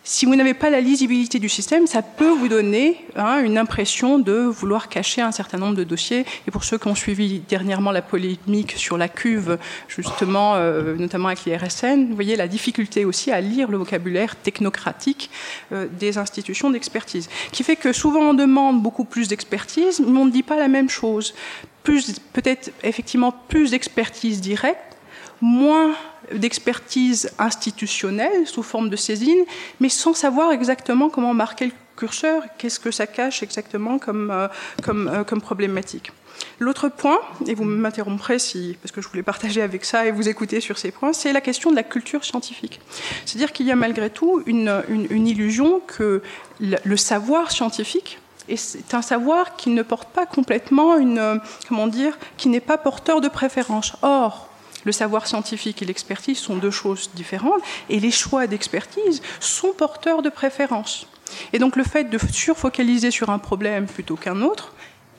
Speaker 12: si vous n'avez pas la lisibilité du système, ça peut vous donner hein, une impression de vouloir cacher un certain nombre de dossiers. Et pour ceux qui ont suivi dernièrement la polémique sur la cuve, justement, euh, notamment avec l'IRSN, vous voyez la difficulté aussi à lire le vocabulaire technocratique euh, des institutions d'expertise, qui fait que souvent on demande beaucoup plus d'expertise, mais on ne dit pas la même chose. Peut-être effectivement plus d'expertise directe, moins d'expertise institutionnelle sous forme de saisine, mais sans savoir exactement comment marquer le curseur, qu'est-ce que ça cache exactement comme, euh, euh, comme problématique. L'autre point, et vous m'interromprez si, parce que je voulais partager avec ça et vous écouter sur ces points, c'est la question de la culture scientifique. C'est-à-dire qu'il y a malgré tout une, illusion que le, savoir scientifique est un savoir qui ne porte pas complètement une, comment dire, qui n'est pas porteur de préférence. Or, le savoir scientifique et l'expertise sont deux choses différentes et les choix d'expertise sont porteurs de préférences. Et donc le fait de surfocaliser sur un problème plutôt qu'un autre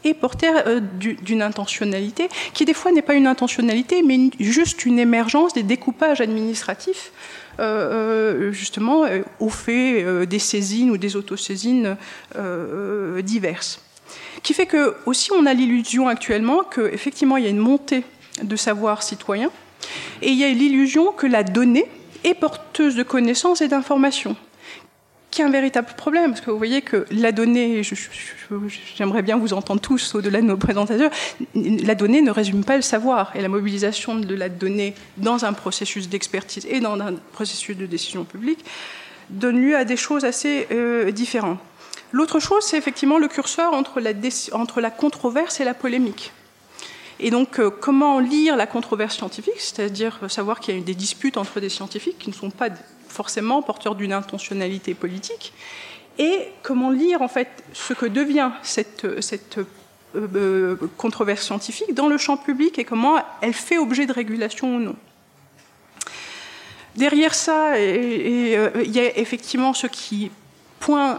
Speaker 12: est porteur euh, d'une intentionnalité qui des fois n'est pas une intentionnalité mais juste une émergence des découpages administratifs euh, euh, justement au fait des saisines ou des autosaisines diverses. Qui fait que aussi on a l'illusion actuellement qu'effectivement il y a une montée de savoir citoyen. Et il y a l'illusion que la donnée est porteuse de connaissances et d'informations, qui est un véritable problème, parce que vous voyez que la donnée, j'aimerais bien vous entendre tous au-delà de nos présentateurs, la donnée ne résume pas le savoir, et la mobilisation de la donnée dans un processus d'expertise et dans un processus de décision publique donne lieu à des choses assez euh, différentes. L'autre chose, c'est effectivement le curseur entre la, entre la controverse et la polémique. Et donc, euh, comment lire la controverse scientifique, c'est-à-dire savoir qu'il y a des disputes entre des scientifiques qui ne sont pas forcément porteurs d'une intentionnalité politique, et comment lire en fait ce que devient cette, cette euh, euh, controverse scientifique dans le champ public et comment elle fait objet de régulation ou non. Derrière ça, il y a effectivement ce qui point euh,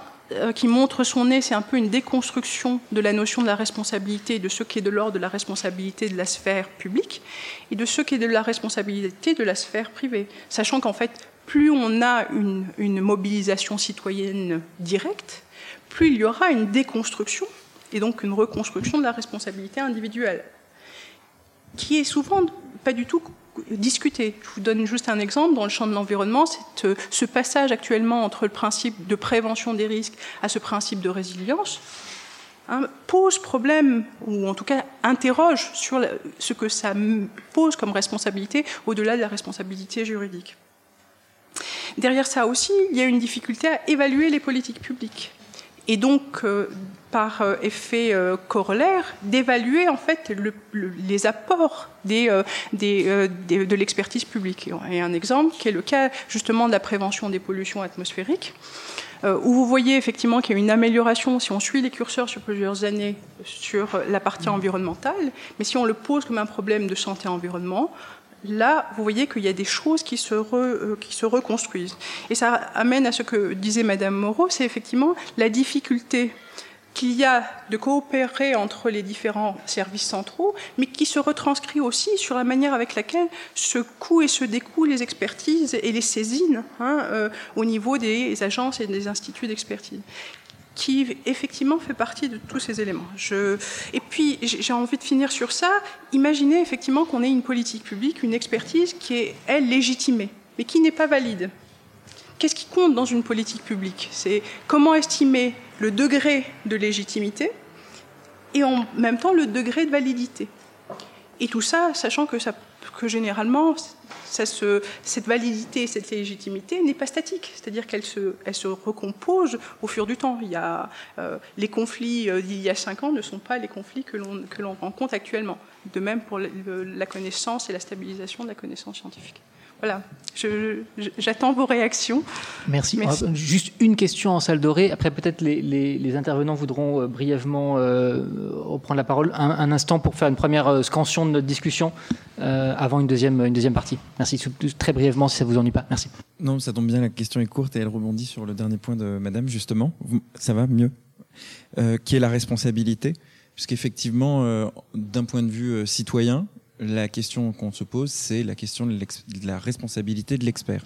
Speaker 12: qui montre son nez, c'est un peu une déconstruction de la notion de la responsabilité, de ce qui est de l'ordre de la responsabilité de la sphère publique et de ce qui est de la responsabilité de la sphère privée. Sachant qu'en fait, plus on a une, une, mobilisation citoyenne directe, plus il y aura une déconstruction et donc une reconstruction de la responsabilité individuelle, qui est souvent pas du tout discuter. Je vous donne juste un exemple. Dans le champ de l'environnement, euh, ce passage actuellement entre le principe de prévention des risques à ce principe de résilience hein, pose problème, ou en tout cas interroge sur ce que ça pose comme responsabilité au-delà de la responsabilité juridique. Derrière ça aussi, il y a une difficulté à évaluer les politiques publiques. Et donc, euh, par euh, effet euh, corollaire, d'évaluer en fait les apports euh, de l'expertise publique. Et un exemple qui est le cas justement de la prévention des pollutions atmosphériques, où vous voyez effectivement qu'il y a une amélioration si on suit les curseurs sur plusieurs années sur la partie environnementale, mais si on le pose comme un problème de santé-environnement, là, vous voyez qu'il y a des choses qui se, qui se reconstruisent. Et ça amène à ce que disait Madame Moreau, c'est effectivement la difficulté qu'il y a de coopérer entre les différents services centraux, mais qui se retranscrit aussi sur la manière avec laquelle se couent et se découent les expertises et les saisines hein, euh, au niveau des agences et des instituts d'expertise qui effectivement fait partie de tous ces éléments. Et puis, j'ai envie de finir sur ça. Imaginez effectivement qu'on ait une politique publique, une expertise qui est, elle, légitimée, mais qui n'est pas valide. Qu'est-ce qui compte dans une politique publique? C'est comment estimer le degré de légitimité et en même temps le degré de validité. Et tout ça, sachant que, généralement, cette validité, cette légitimité n'est pas statique, c'est-à-dire qu'elle se, recompose au fur du temps. Il y a, euh, les conflits euh, d'il y a cinq ans ne sont pas les conflits que l'on rencontre actuellement. De même pour la connaissance et la stabilisation de la connaissance scientifique. Voilà, j'attends vos réactions.
Speaker 6: Merci. Juste une question en salle dorée. Après, peut-être les, intervenants voudront euh, brièvement euh, reprendre la parole un, instant pour faire une première euh, scansion de notre discussion avant une deuxième, une deuxième partie. Merci. Très brièvement, si ça vous ennuie pas. Merci.
Speaker 10: Non, ça tombe bien. La question est courte et elle rebondit sur le dernier point de Madame justement. Ça va mieux. qui est la responsabilité Puisqu'effectivement, d'un point de vue citoyen, la question qu'on se pose, c'est la question de, la responsabilité de l'expert.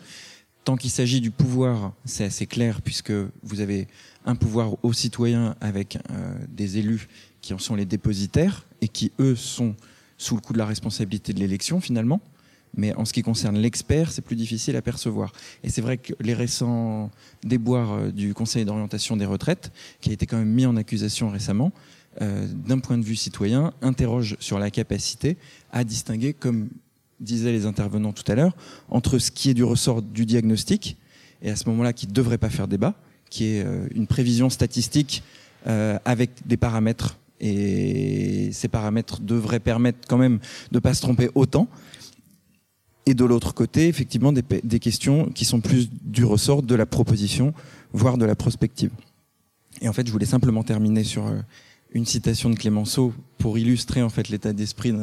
Speaker 10: Tant qu'il s'agit du pouvoir, c'est assez clair puisque vous avez un pouvoir aux citoyens avec euh, des élus qui en sont les dépositaires et qui, eux, sont sous le coup de la responsabilité de l'élection finalement. Mais en ce qui concerne l'expert, c'est plus difficile à percevoir. Et c'est vrai que les récents déboires euh, du Conseil d'orientation des retraites, qui a été quand même mis en accusation récemment, euh, d'un point de vue citoyen, interroge sur la capacité à distinguer, comme disaient les intervenants tout à l'heure, entre ce qui est du ressort du diagnostic, et à ce moment-là qui ne devrait pas faire débat, qui est euh, une prévision statistique euh, avec des paramètres, et ces paramètres devraient permettre quand même de ne pas se tromper autant, et de l'autre côté, effectivement, des, des, questions qui sont plus du ressort de la proposition, voire de la prospective. Et en fait, je voulais simplement terminer sur une citation de Clémenceau pour illustrer en fait l'état d'esprit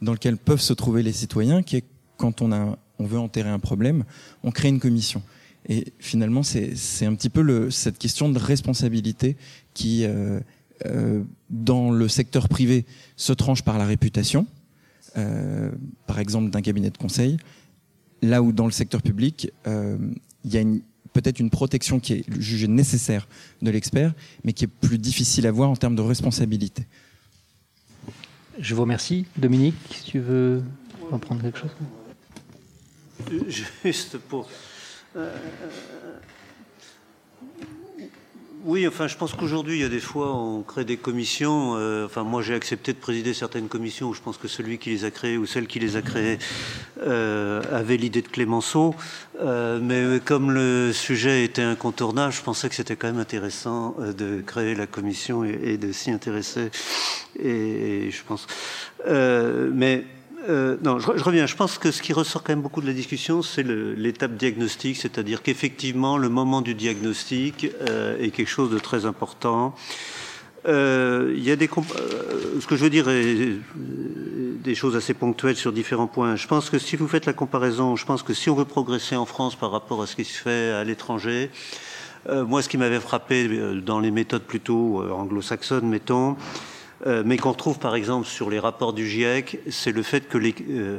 Speaker 10: dans lequel peuvent se trouver les citoyens, qui est quand on a on veut enterrer un problème, on crée une commission. Et finalement, c'est un petit peu cette question de responsabilité qui, euh, euh, dans le secteur privé, se tranche par la réputation, euh, par exemple d'un cabinet de conseil, là où dans le secteur public, euh, il y a une, peut-être une protection qui est jugée nécessaire de l'expert, mais qui est plus difficile à voir en termes de responsabilité.
Speaker 6: Je vous remercie. Dominique, si tu veux reprendre quelque chose
Speaker 5: Juste pour... Euh, oui, enfin, je pense qu'aujourd'hui, il y a des fois, on crée des commissions. Euh, enfin, moi, j'ai accepté de présider certaines commissions où je pense que celui qui les a créées ou celle qui les a créées euh, avait l'idée de Clémenceau. Euh, mais comme le sujet était incontournable, je pensais que c'était quand même intéressant de créer la commission et, de s'y intéresser. Et, et, je pense. mais euh, non, je, reviens. Je pense que ce qui ressort quand même beaucoup de la discussion, c'est l'étape diagnostique, c'est-à-dire qu'effectivement, le moment du diagnostic euh, est quelque chose de très important. Euh, il y a des, ce que je veux dire est des choses assez ponctuelles sur différents points. Je pense que si vous faites la comparaison, je pense que si on veut progresser en France par rapport à ce qui se fait à l'étranger, moi, ce qui m'avait frappé dans les méthodes plutôt anglo-saxonnes, mettons, mais qu'on retrouve par exemple sur les rapports du GIEC, c'est le fait que les, euh,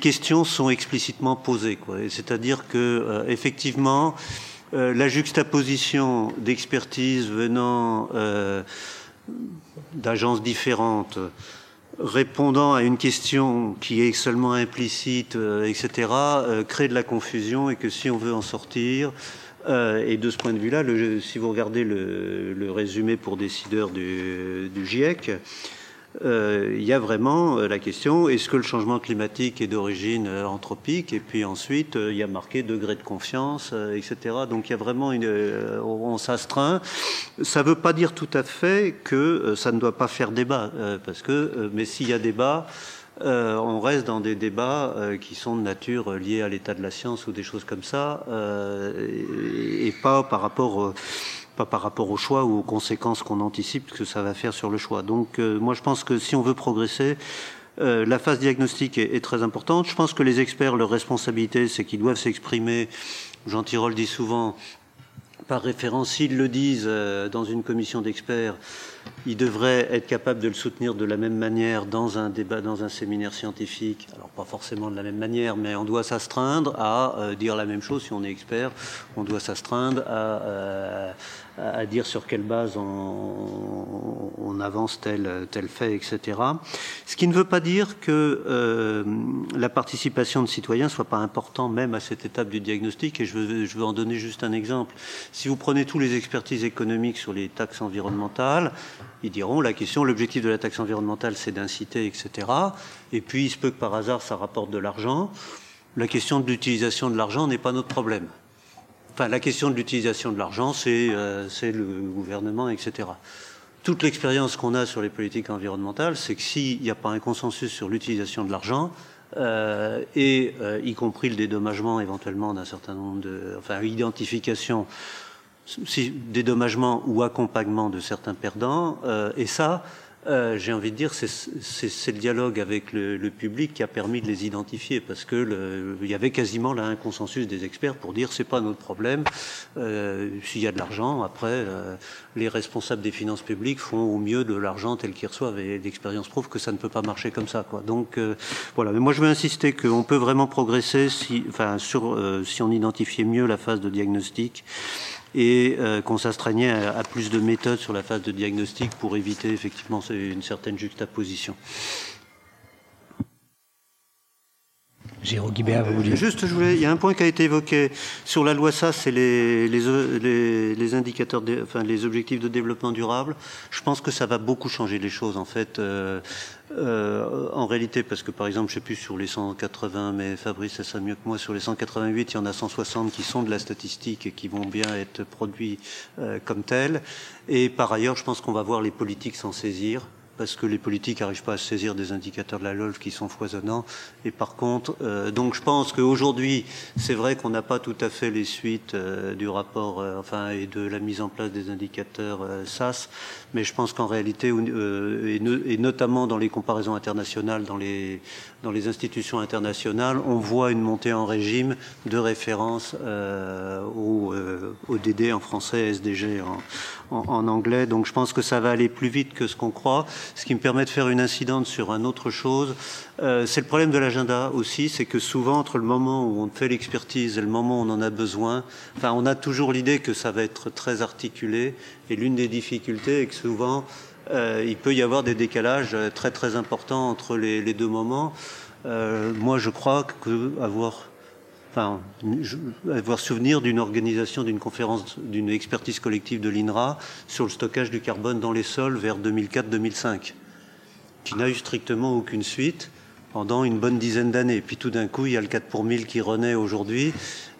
Speaker 5: questions sont explicitement posées. C'est-à-dire que euh, effectivement, la juxtaposition d'expertise venant d'agences différentes, répondant à une question qui est seulement implicite, etc., crée de la confusion et que si on veut en sortir, euh, et de ce point de vue-là, si vous regardez le, résumé pour décideurs du, GIEC, euh, il y a vraiment euh, la question est-ce que le changement climatique est d'origine anthropique? Et puis ensuite, il y a marqué degré de confiance, etc. Donc il y a vraiment une. on s'astreint. Ça ne veut pas dire tout à fait que ça ne doit pas faire débat, parce que, mais s'il y a débat, euh, on reste dans des débats euh, qui sont de nature liée à l'état de la science ou des choses comme ça, euh, et, pas par rapport pas par rapport au choix ou aux conséquences qu'on anticipe que ça va faire sur le choix. Donc moi je pense que si on veut progresser, la phase diagnostique est, est, très importante. Je pense que les experts, leur responsabilité, c'est qu'ils doivent s'exprimer. Jean Tirole dit souvent par référence, s'ils le disent euh, dans une commission d'experts, ils devraient être capables de le soutenir de la même manière dans un débat, dans un séminaire scientifique. Alors pas forcément de la même manière, mais on doit s'astreindre à euh, dire la même chose si on est expert. On doit s'astreindre à, euh, à dire sur quelle base on, on, avance tel, tel fait, etc. Ce qui ne veut pas dire que euh, la participation de citoyens soit pas importante même à cette étape du diagnostic. Et je veux, je veux en donner juste un exemple. Si vous prenez tous les expertises économiques sur les taxes environnementales, ils diront la question, l'objectif de la taxe environnementale, c'est d'inciter, etc. Et puis, il se peut que par hasard, ça rapporte de l'argent. La question de l'utilisation de l'argent n'est pas notre problème. Enfin, la question de l'utilisation de l'argent, c'est euh, le gouvernement, etc. Toute l'expérience qu'on a sur les politiques environnementales, c'est que s'il n'y a pas un consensus sur l'utilisation de l'argent, euh, et euh, y compris le dédommagement éventuellement d'un certain nombre de, enfin, identification, dédommagement ou accompagnement de certains perdants, euh, et ça, euh, j'ai envie de dire, c'est le dialogue avec le, public qui a permis de les identifier, parce que le, il y avait quasiment là un consensus des experts pour dire c'est pas notre problème. Euh, S'il y a de l'argent, après, euh, les responsables des finances publiques font au mieux de l'argent tel qu'ils reçoivent, et l'expérience prouve que ça ne peut pas marcher comme ça. Quoi. Donc euh, voilà. Mais moi, je veux insister qu'on peut vraiment progresser si, enfin, sur, euh, si on identifiait mieux la phase de diagnostic et euh, qu'on s'astreignait à, plus de méthodes sur la phase de diagnostic pour éviter effectivement une certaine juxtaposition.
Speaker 6: Jérôme Guibert, vous voulez...
Speaker 5: Juste, je voulais, il y a un point qui a été évoqué sur la loi SAS, c'est les, les, les, indicateurs, enfin les objectifs de développement durable. Je pense que ça va beaucoup changer les choses en fait. Euh, euh, en réalité, parce que par exemple, je sais plus sur les 180, mais Fabrice ça sait mieux que moi, sur les 188, il y en a 160 qui sont de la statistique et qui vont bien être produits euh, comme tels. Et par ailleurs, je pense qu'on va voir les politiques s'en saisir parce que les politiques n'arrivent pas à saisir des indicateurs de la LOLF qui sont foisonnants. Et par contre, euh, donc je pense qu'aujourd'hui, c'est vrai qu'on n'a pas tout à fait les suites euh, du rapport, euh, enfin, et de la mise en place des indicateurs SAS, mais je pense qu'en réalité, et, et, notamment dans les comparaisons internationales, dans les, dans les institutions internationales, on voit une montée en régime de référence au, au, DD en français, SDG en, en, anglais. Donc je pense que ça va aller plus vite que ce qu'on croit ce qui me permet de faire une incidente sur une autre chose. Euh, c'est le problème de l'agenda aussi, c'est que souvent entre le moment où on fait l'expertise et le moment où on en a besoin, on a toujours l'idée que ça va être très articulé. Et l'une des difficultés est que souvent euh, il peut y avoir des décalages très très importants entre les, deux moments. Euh, moi, je crois que avoir enfin, avoir souvenir d'une organisation d'une conférence, d'une expertise collective de l'INRA sur le stockage du carbone dans les sols vers 2004-2005, qui n'a eu strictement aucune suite pendant une bonne dizaine d'années. Puis tout d'un coup, il y a le 4 pour 1000 qui renaît aujourd'hui.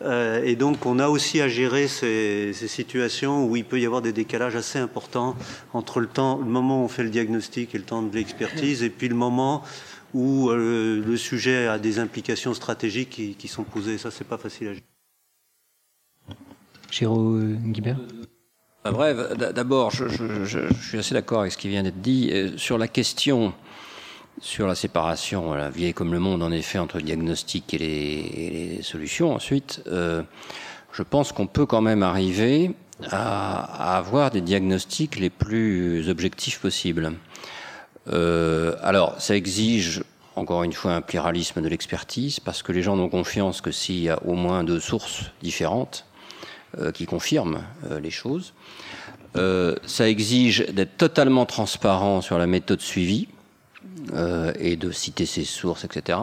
Speaker 5: Euh, et donc, on a aussi à gérer ces, ces, situations où il peut y avoir des décalages assez importants entre le temps, le moment où on fait le diagnostic et le temps de l'expertise, et puis le moment où euh, le sujet a des implications stratégiques qui, qui sont posées. Ça, c'est pas facile à gérer.
Speaker 6: Jérôme Guibert?
Speaker 7: Ah, Bref, d'abord, je, je, je, suis assez d'accord avec ce qui vient d'être dit. Euh, sur la question, sur la séparation, la vieille comme le monde, en effet, entre le diagnostic et les, et les solutions, ensuite, euh, je pense qu'on peut quand même arriver à, à, avoir des diagnostics les plus objectifs possibles. Euh, alors, ça exige encore une fois un pluralisme de l'expertise, parce que les gens n'ont confiance que s'il y a au moins deux sources différentes euh, qui confirment euh, les choses. Euh, ça exige d'être totalement transparent sur la méthode suivie euh, et de citer ses sources, etc.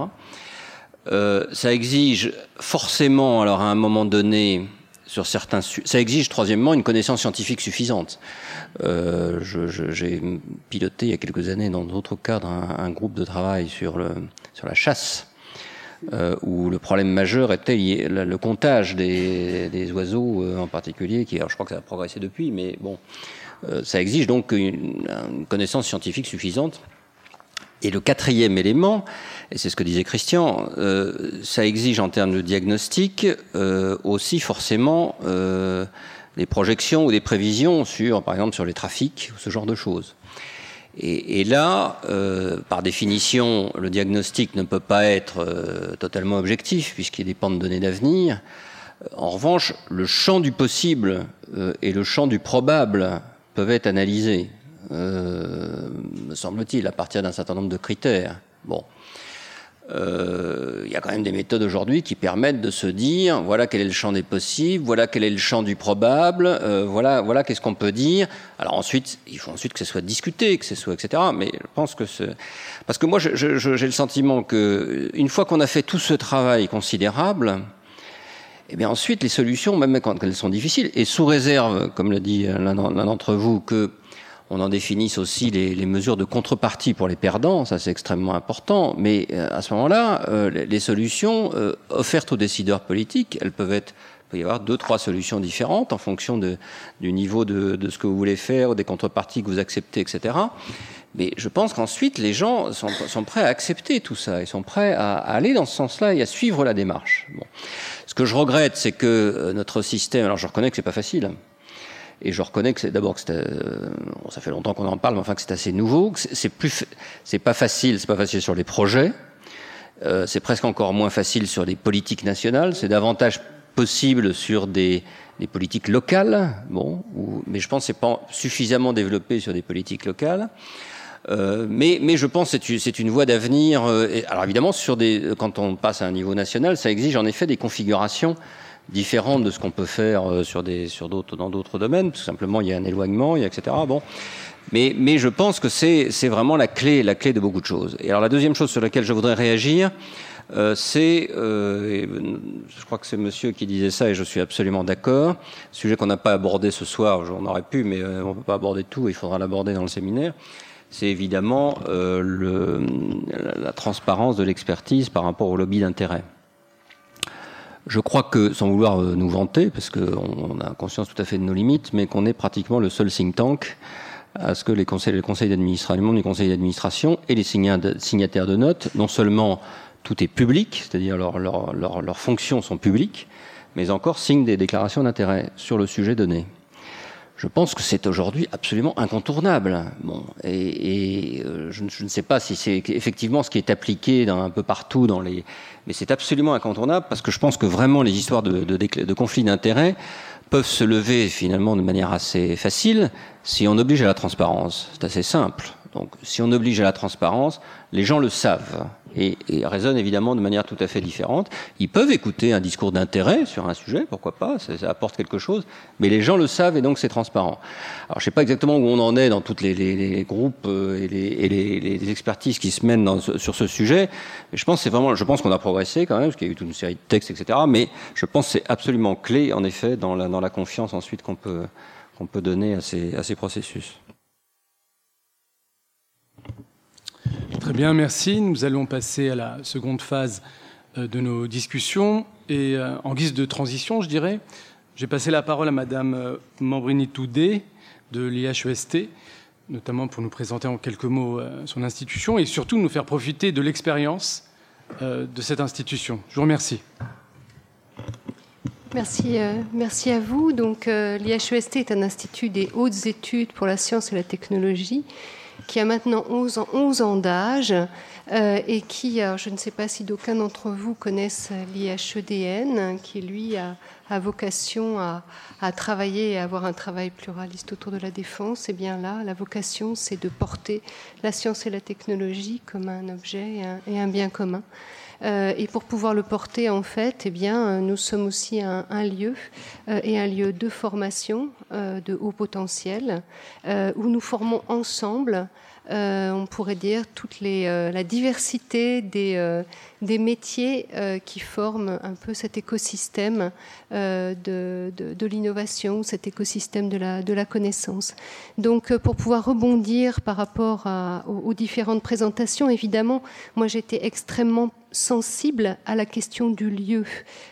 Speaker 7: Euh, ça exige forcément, alors à un moment donné, sur certains, ça exige troisièmement une connaissance scientifique suffisante. Euh, J'ai piloté il y a quelques années dans d'autres cadres un, un, groupe de travail sur, le, sur la chasse, euh, où le problème majeur était le, le comptage des, des oiseaux euh, en particulier, qui alors je crois que ça a progressé depuis, mais bon, euh, ça exige donc une, une connaissance scientifique suffisante. Et le quatrième élément, et c'est ce que disait Christian, euh, ça exige en termes de diagnostic euh, aussi forcément euh, des projections ou des prévisions sur, par exemple, sur les trafics ou ce genre de choses. Et, là, par définition, le diagnostic ne peut pas être totalement objectif puisqu'il dépend de données d'avenir. En revanche, le champ du possible et le champ du probable peuvent être analysés, me semble-t-il, à partir d'un certain nombre de critères. Bon. Euh, il y a quand même des méthodes aujourd'hui qui permettent de se dire voilà quel est le champ des possibles, voilà quel est le champ du probable, euh, voilà voilà qu'est-ce qu'on peut dire. Alors ensuite, il faut ensuite que ce soit discuté, que ce soit etc. Mais je pense que ce parce que moi j'ai le sentiment que une fois qu'on a fait tout ce travail considérable, eh bien ensuite les solutions, même quand elles sont difficiles, et sous réserve, comme l'a dit l'un d'entre vous, que on en définisse aussi les, mesures de contrepartie pour les perdants, ça c'est extrêmement important, mais euh, à ce moment-là, euh, les, solutions euh, offertes aux décideurs politiques, elles peuvent être, il peut y avoir deux, trois solutions différentes en fonction de, du niveau de, de, ce que vous voulez faire, des contreparties que vous acceptez, etc. Mais je pense qu'ensuite, les gens sont, sont, prêts à accepter tout ça, ils sont prêts à, à aller dans ce sens-là et à suivre la démarche. Bon. Ce que je regrette, c'est que notre système, alors je reconnais que c'est pas facile, et je reconnais que c'est d'abord que euh, ça fait longtemps qu'on en parle, mais enfin que c'est assez nouveau. C'est plus, c'est pas facile, c'est pas facile sur les projets. Euh, c'est presque encore moins facile sur les politiques nationales. C'est davantage possible sur des, des politiques locales. Bon, mais je pense que c'est pas suffisamment développé sur des politiques locales. Euh, mais, mais, je pense que c'est une voie d'avenir. Euh, alors évidemment, sur des, quand on passe à un niveau national, ça exige en effet des configurations différente de ce qu'on peut faire euh, sur des, sur d'autres, dans d'autres domaines. Tout simplement, il y a un éloignement, il y a etc. Bon. Mais, mais je pense que c'est, c'est vraiment la clé, la clé de beaucoup de choses. Et alors, la deuxième chose sur laquelle je voudrais réagir, euh, c'est, euh, je crois que c'est monsieur qui disait ça et je suis absolument d'accord, sujet qu'on n'a pas abordé ce soir, on aurait pu, mais euh, on ne peut pas aborder tout, il faudra l'aborder dans le séminaire, c'est évidemment euh, le, la, la, transparence de l'expertise par rapport au lobby d'intérêt. Je crois que, sans vouloir euh, nous vanter, parce qu'on a conscience tout à fait de nos limites, mais qu'on est pratiquement le seul think tank à ce que les conseils, les conseils d'administration, les conseils d'administration et les signataires de notes, non seulement tout est public, c'est-à-dire leurs leur, leur, leur fonctions sont publiques, mais encore signent des déclarations d'intérêt sur le sujet donné je pense que c'est aujourd'hui absolument incontournable. Bon, et, et euh, je, je, ne sais pas si c'est effectivement ce qui est appliqué dans, un peu partout dans les, mais c'est absolument incontournable parce que je pense que vraiment les histoires de, de, de conflits d'intérêts peuvent se lever finalement de manière assez facile si on oblige à la transparence. C'est assez simple. Donc, si on oblige à la transparence, les gens le savent et, et, raisonnent évidemment de manière tout à fait différente. Ils peuvent écouter un discours d'intérêt sur un sujet, pourquoi pas, ça, ça, apporte quelque chose, mais les gens le savent et donc c'est transparent. Alors je ne sais pas exactement où on en est dans tous les, les, les, groupes euh, et, les, et les, expertises qui se mènent dans, sur ce sujet, mais je pense c'est vraiment, je pense qu'on a progressé quand même, parce qu'il y a eu toute une série de textes, etc. Mais je pense que c'est absolument clé en effet dans la, dans la confiance ensuite qu'on peut, qu'on peut donner à ces, à ces processus.
Speaker 13: Très bien, merci. Nous allons passer à la seconde phase euh, de nos discussions. Et euh, en guise de transition, je dirais, j'ai passé la parole à Madame euh, Mambrini Toudé de l'IHEST, notamment pour nous présenter en quelques mots son institution et surtout nous faire profiter de l'expérience de cette institution. Je vous remercie.
Speaker 14: Merci, merci à vous. Donc, l'IHEST est un institut des hautes études pour la science et la technologie qui a maintenant 11 ans, 11 ans d'âge euh, et qui, je ne sais pas si d'aucuns d'entre vous connaissent l'IHEDN, qui lui a, vocation à, travailler et à avoir un travail pluraliste autour de la défense. Et bien là, la vocation, c'est de porter la science et la technologie comme un objet et un bien commun. Euh, et pour pouvoir le porter, en fait, eh bien, euh, nous sommes aussi un, lieu euh, et un lieu de formation de haut potentiel où nous formons ensemble on pourrait dire, toute la diversité des, métiers qui forment un peu cet écosystème de, de, de l'innovation, cet écosystème de la, connaissance. Donc, pour pouvoir rebondir par rapport aux, aux différentes présentations, évidemment, moi j'étais extrêmement sensible à la question du lieu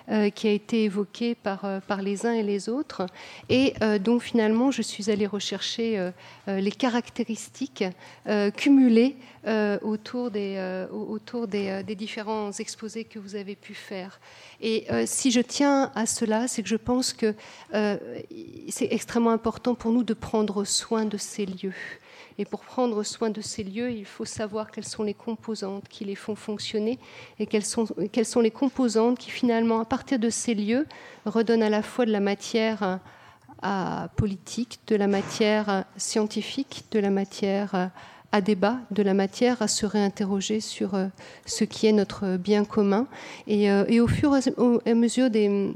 Speaker 14: euh, qui a été évoquée par, euh, par les uns et les autres. Et euh, donc finalement, je suis allée rechercher les caractéristiques cumulées autour, des, autour des, différents exposés que vous avez pu faire. Et si je tiens à cela, c'est que je pense que c'est extrêmement important pour nous de prendre soin de ces lieux. Et pour prendre soin de ces lieux, il faut savoir quelles sont les composantes qui les font fonctionner et quelles sont, les composantes qui finalement, à partir de ces lieux, redonnent à la fois de la matière politique, de la matière scientifique, de la matière à débat, de la matière à se réinterroger sur ce qui est notre bien commun. Et, au fur et à mesure des,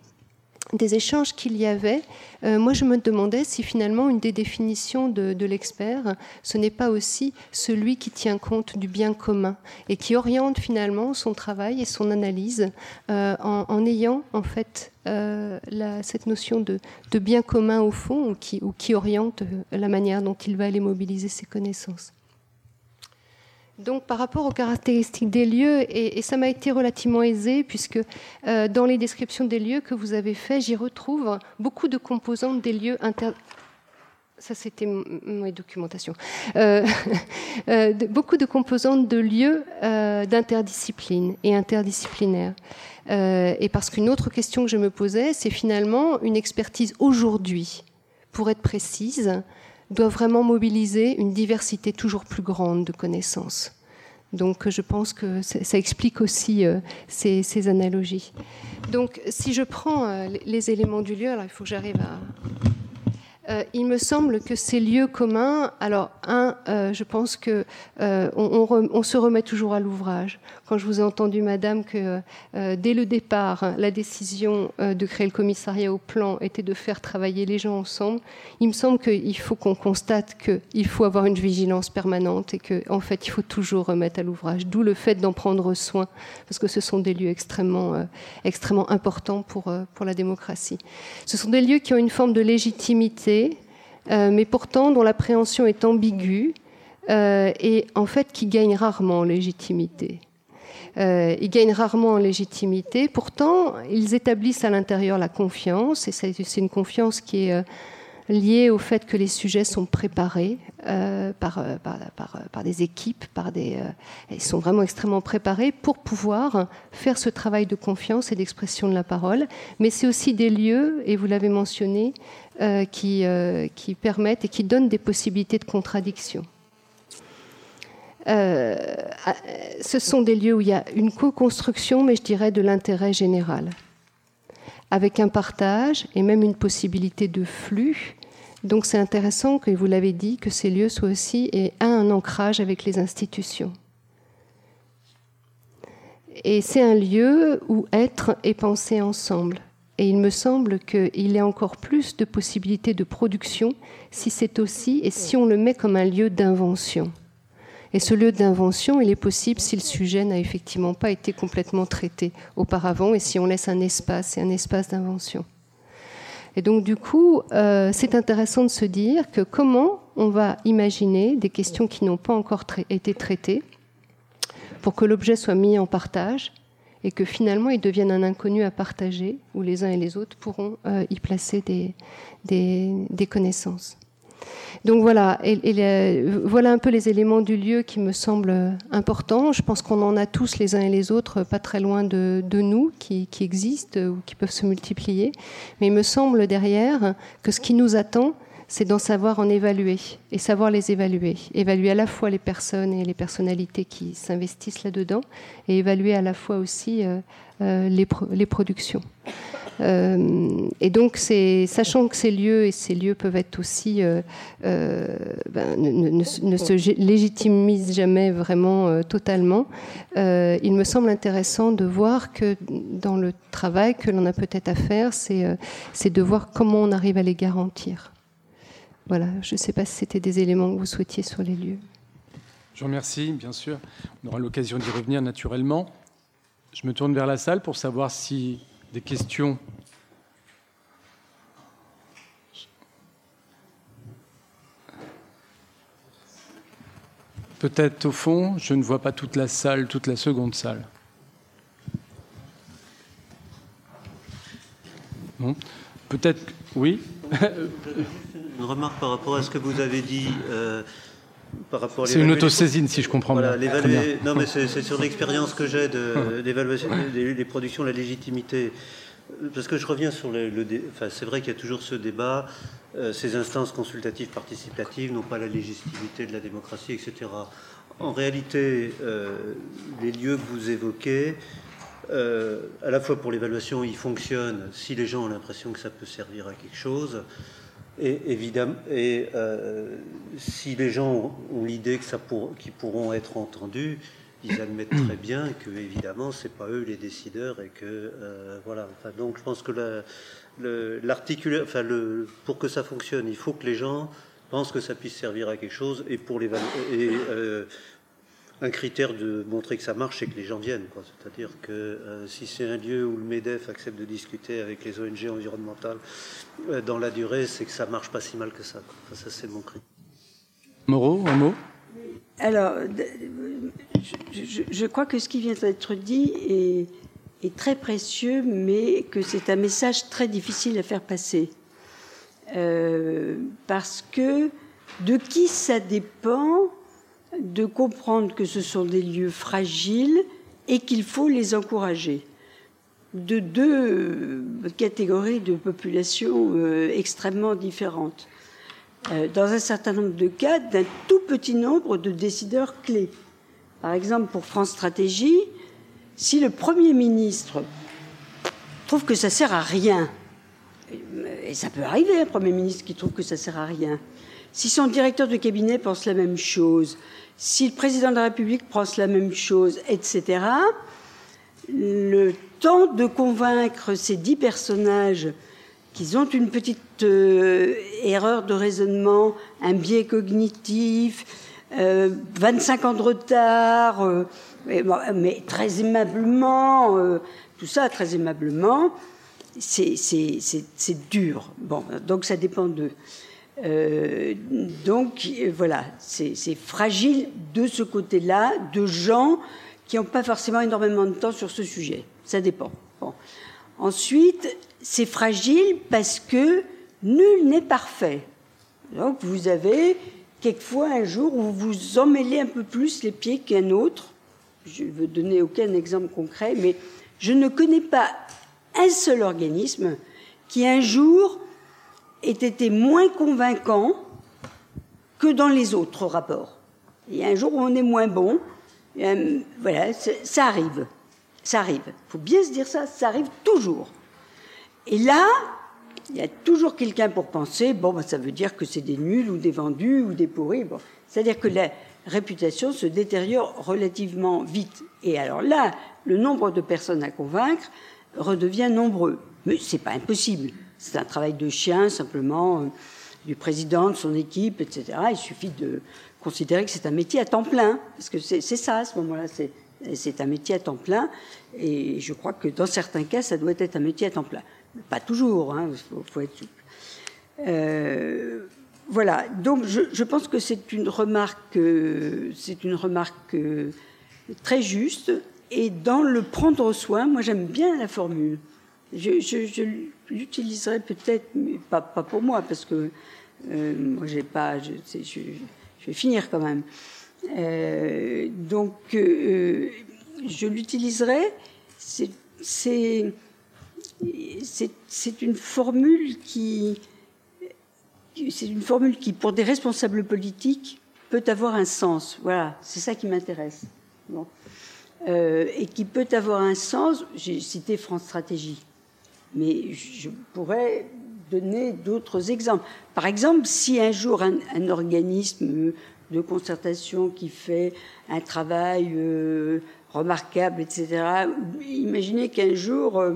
Speaker 14: des échanges qu'il y avait, euh, moi je me demandais si finalement une des définitions de, l'expert, ce n'est pas aussi celui qui tient compte du bien commun et qui oriente finalement son travail et son analyse euh, en, ayant en fait euh, cette notion de, bien commun au fond qui, ou qui oriente la manière dont il va aller mobiliser ses connaissances. Donc par rapport aux caractéristiques des lieux, et, ça m'a été relativement aisé, puisque euh, dans les descriptions des lieux que vous avez faites, j'y retrouve beaucoup de composantes des lieux inter... Ça, c'était mes documentations. Euh, [LAUGHS] euh, beaucoup de composantes de lieux d'interdiscipline et interdisciplinaires. et parce qu'une autre question que je me posais, c'est finalement une expertise aujourd'hui, pour être précise, doit vraiment mobiliser une diversité toujours plus grande de connaissances. Donc je pense que ça explique aussi euh, ces, analogies. Donc si je prends euh, les éléments du lieu, alors il faut que j'arrive à, euh, il me semble que ces lieux communs, alors un, je pense que euh, on, se remet toujours à l'ouvrage. Quand je vous ai entendu, Madame, que dès le départ, la décision de créer le commissariat au plan était de faire travailler les gens ensemble, il me semble qu'il faut qu'on constate qu'il faut avoir une vigilance permanente et qu'en en fait, il faut toujours remettre à l'ouvrage. D'où le fait d'en prendre soin, parce que ce sont des lieux extrêmement, extrêmement importants pour, pour la démocratie. Ce sont des lieux qui ont une forme de légitimité euh, mais pourtant dont l'appréhension est ambiguë euh, et en fait qui gagne rarement en légitimité. Euh, ils gagnent rarement en légitimité. Pourtant, ils établissent à l'intérieur la confiance, et c'est une confiance qui est liée au fait que les sujets sont préparés par, par, des équipes, par des, ils sont vraiment extrêmement préparés pour pouvoir faire ce travail de confiance et d'expression de la parole. Mais c'est aussi des lieux, et vous l'avez mentionné, euh, qui, euh, qui, permettent et qui donnent des possibilités de contradiction. Euh, ce sont des lieux où il y a une co-construction, mais je dirais de l'intérêt général, avec un partage et même une possibilité de flux. Donc c'est intéressant que vous l'avez dit que ces lieux soient aussi et un ancrage avec les institutions. Et c'est un lieu où être et penser ensemble. Et il me semble qu'il y a encore plus de possibilités de production si c'est aussi et si on le met comme un lieu d'invention. Et ce lieu d'invention, il est possible si le sujet n'a effectivement pas été complètement traité auparavant et si on laisse un espace et un espace d'invention. Et donc du coup, euh, c'est intéressant de se dire que comment on va imaginer des questions qui n'ont pas encore été traitées pour que l'objet soit mis en partage et que finalement ils deviennent un inconnu à partager, où les uns et les autres pourront euh, y placer des, connaissances. Donc voilà, voilà un peu les éléments du lieu qui me semblent importants. Je pense qu'on en a tous les uns et les autres, pas très loin de, nous, qui, existent ou qui peuvent se multiplier. Mais il me semble derrière que ce qui nous attend, c'est d'en savoir en évaluer et savoir les évaluer. Évaluer à la fois les personnes et les personnalités qui s'investissent là-dedans et évaluer à la fois aussi euh, euh, les, productions. Euh, et donc, sachant que ces lieux et ces lieux peuvent être aussi ben, ne, se légitimisent jamais vraiment totalement, il me semble intéressant de voir que dans le travail que l'on a peut-être à faire, c'est de voir comment on arrive à les garantir. Voilà, je ne sais pas si c'était des éléments que vous souhaitiez sur les lieux.
Speaker 13: Je vous remercie, bien sûr. On aura l'occasion d'y revenir naturellement. Je me tourne vers la salle pour savoir si des questions. Peut-être au fond, je ne vois pas toute la salle, toute la seconde salle. Non Peut-être, oui
Speaker 5: une remarque par rapport à ce que vous avez dit. Euh,
Speaker 13: c'est une autosaisine, si je comprends bien.
Speaker 5: Non, mais c'est sur l'expérience que j'ai de [LAUGHS] l'évaluation des, productions, la légitimité. Parce que je reviens sur le. enfin, c'est vrai qu'il y a toujours ce débat. Euh, ces instances consultatives participatives n'ont pas la légitimité de la démocratie, etc. En réalité, euh, les lieux que vous évoquez, à la fois pour l'évaluation, ils fonctionnent si les gens ont l'impression que ça peut servir à quelque chose. Et évidemment, et si les gens ont, l'idée que ça pour, qu'ils pourront être entendus, ils admettent [CLEARS THROAT] très bien que évidemment c'est pas eux les décideurs et que voilà. donc je pense que l'articuler, enfin le, pour que ça fonctionne, il faut que les gens pensent que ça puisse servir à quelque chose et pour les et un critère de montrer que ça marche, c'est que les gens viennent. C'est-à-dire que euh, si c'est un lieu où le MEDEF accepte de discuter avec les ONG environnementales euh, dans la durée, c'est que ça marche pas si mal que ça. ça, c'est mon cri.
Speaker 13: Moreau, un mot?
Speaker 4: Alors, je, crois que ce qui vient d'être dit est, est, très précieux, mais que c'est un message très difficile à faire passer. Euh, parce que de qui ça dépend de comprendre que ce sont des lieux fragiles et qu'il faut les encourager. De deux catégories de populations euh, extrêmement différentes. Euh, dans un certain nombre de cas, d'un tout petit nombre de décideurs clés. Par exemple, pour France Stratégie, si le Premier ministre trouve que ça sert à rien, et ça peut arriver, un Premier ministre qui trouve que ça sert à rien, si son directeur de cabinet pense la même chose, si le président de la République pense la même chose, etc., le temps de convaincre ces dix personnages qu'ils ont une petite euh, erreur de raisonnement, un biais cognitif, 25 euh, ans de retard, euh, mais, très aimablement, tout ça très aimablement, c'est dur. Bon, donc ça dépend d'eux. Euh, donc voilà, c'est fragile de ce côté-là, de gens qui n'ont pas forcément énormément de temps sur ce sujet. Ça dépend. Ensuite, c'est fragile parce que nul n'est parfait. Donc vous avez quelquefois un jour où vous vous emmêlez un peu plus les pieds qu'un autre. Je ne veux donner aucun exemple concret, mais je ne connais pas un seul organisme qui un jour ait été moins convaincant que dans les autres rapports. Il y a un jour où on est moins bon, euh, voilà, ça arrive. Ça arrive. Il faut bien se dire ça, ça arrive toujours. Et là, il y a toujours quelqu'un pour penser, bon, bah, ça veut dire que c'est des nuls ou des vendus ou des pourris. C'est-à-dire que la réputation se détériore relativement vite. Et alors là, le nombre de personnes à convaincre redevient nombreux. Mais ce n'est pas impossible. C'est un travail de chien, simplement, euh, du président, de son équipe, etc. Il suffit de considérer que c'est un métier à temps plein, parce que c'est ça à ce moment-là, c'est un métier à temps plein, et je crois que dans certains cas, ça doit être un métier à temps plein. Pas toujours, il hein, faut, être souple. Euh, voilà, donc je, pense que c'est une remarque, euh, c'est une remarque très juste, et dans le prendre soin, moi j'aime bien la formule. Je, je, l'utiliserai peut-être, mais pas, pour moi, parce que euh, moi j'ai pas, je, vais finir quand même. Euh, donc euh, je l'utiliserai. C'est une formule qui pour des responsables politiques, peut avoir un sens. Voilà, c'est ça qui m'intéresse. Et qui peut avoir un sens. J'ai cité France Stratégie mais je pourrais donner d'autres exemples. Par exemple, si un jour un, organisme de concertation qui fait un travail euh, remarquable, etc., imaginez qu'un jour, euh,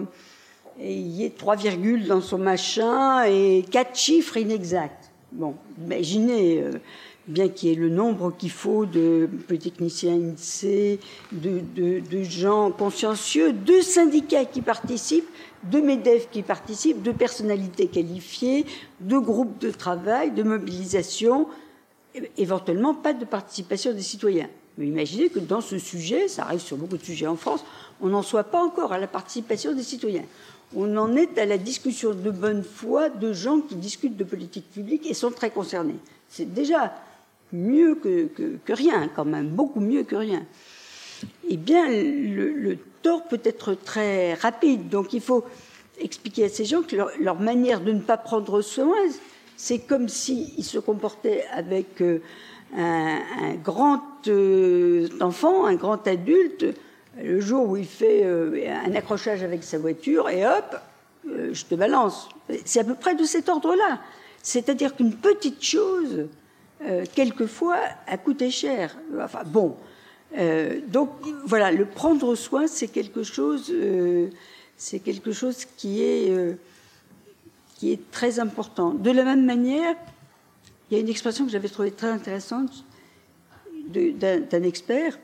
Speaker 4: il y ait trois virgules dans son machin et quatre chiffres inexacts. Bon, imaginez, euh, bien qu'il y ait le nombre qu'il faut de techniciens INSEE, de, de, gens consciencieux, de syndicats qui participent, de MEDEF qui participent, de personnalités qualifiées, de groupes de travail, de mobilisation, éventuellement pas de participation des citoyens. Mais imaginez que dans ce sujet, ça arrive sur beaucoup de sujets en France, on n'en soit pas encore à la participation des citoyens. On en est à la discussion de bonne foi de gens qui discutent de politique publique et sont très concernés. C'est déjà mieux que, rien, quand même, beaucoup mieux que rien. Eh bien, le tort peut être très rapide. Donc il faut expliquer à ces gens que leur, manière de ne pas prendre soin, c'est comme s'ils se comportaient avec euh, un, grand euh, enfant, un grand adulte, le jour où il fait euh, un accrochage avec sa voiture, et hop, je te balance. C'est à peu près de cet ordre-là. C'est-à-dire qu'une petite chose, euh, quelquefois, a coûté cher. Enfin, bon. Euh, donc, voilà, le prendre soin, c'est quelque chose, c'est quelque chose qui est, qui est très important. De la même manière, il y a une expression que j'avais trouvée très intéressante d'un expert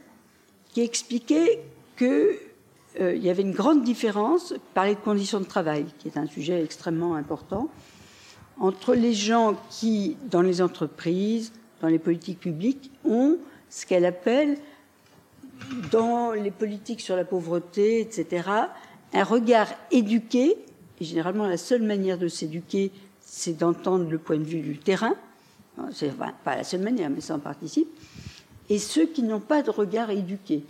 Speaker 4: qui expliquait qu'il euh, y avait une grande différence, par les conditions de travail, qui est un sujet extrêmement important, entre les gens qui, dans les entreprises, dans les politiques publiques, ont ce qu'elle appelle, dans les politiques sur la pauvreté, etc., un regard éduqué, et généralement la seule manière de s'éduquer, c'est d'entendre le point de vue du terrain, c'est pas la seule manière, mais ça en participe, et ceux qui n'ont pas de regard éduqué.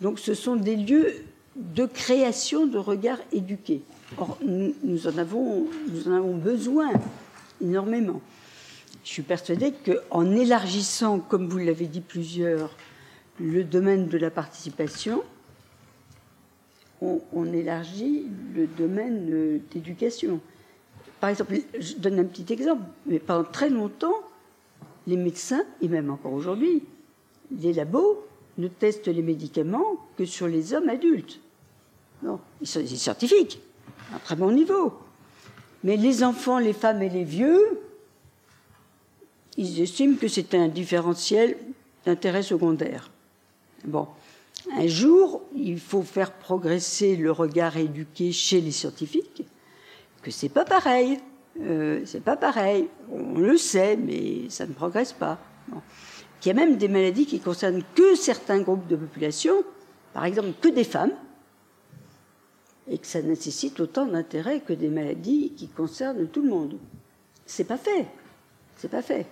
Speaker 4: Donc ce sont des lieux de création de regard éduqué. Or, nous, en avons, besoin énormément. Je suis persuadée qu'en élargissant, comme vous l'avez dit plusieurs, le domaine de la participation, on, on élargit le domaine d'éducation. Par exemple, je donne un petit exemple, mais pendant très longtemps, les médecins, et même encore aujourd'hui, les labos ne testent les médicaments que sur les hommes adultes. Non, ils sont scientifiques, à un très bon niveau. Mais les enfants, les femmes et les vieux, ils estiment que c'est un différentiel d'intérêt secondaire. Bon, un jour, il faut faire progresser le regard éduqué chez les scientifiques, que c'est pas pareil. Euh, c'est pas pareil. On le sait, mais ça ne progresse pas. Qu'il y a même des maladies qui concernent que certains groupes de population, par exemple que des femmes, et que ça nécessite autant d'intérêt que des maladies qui concernent tout le monde. C'est pas fait. C'est pas fait.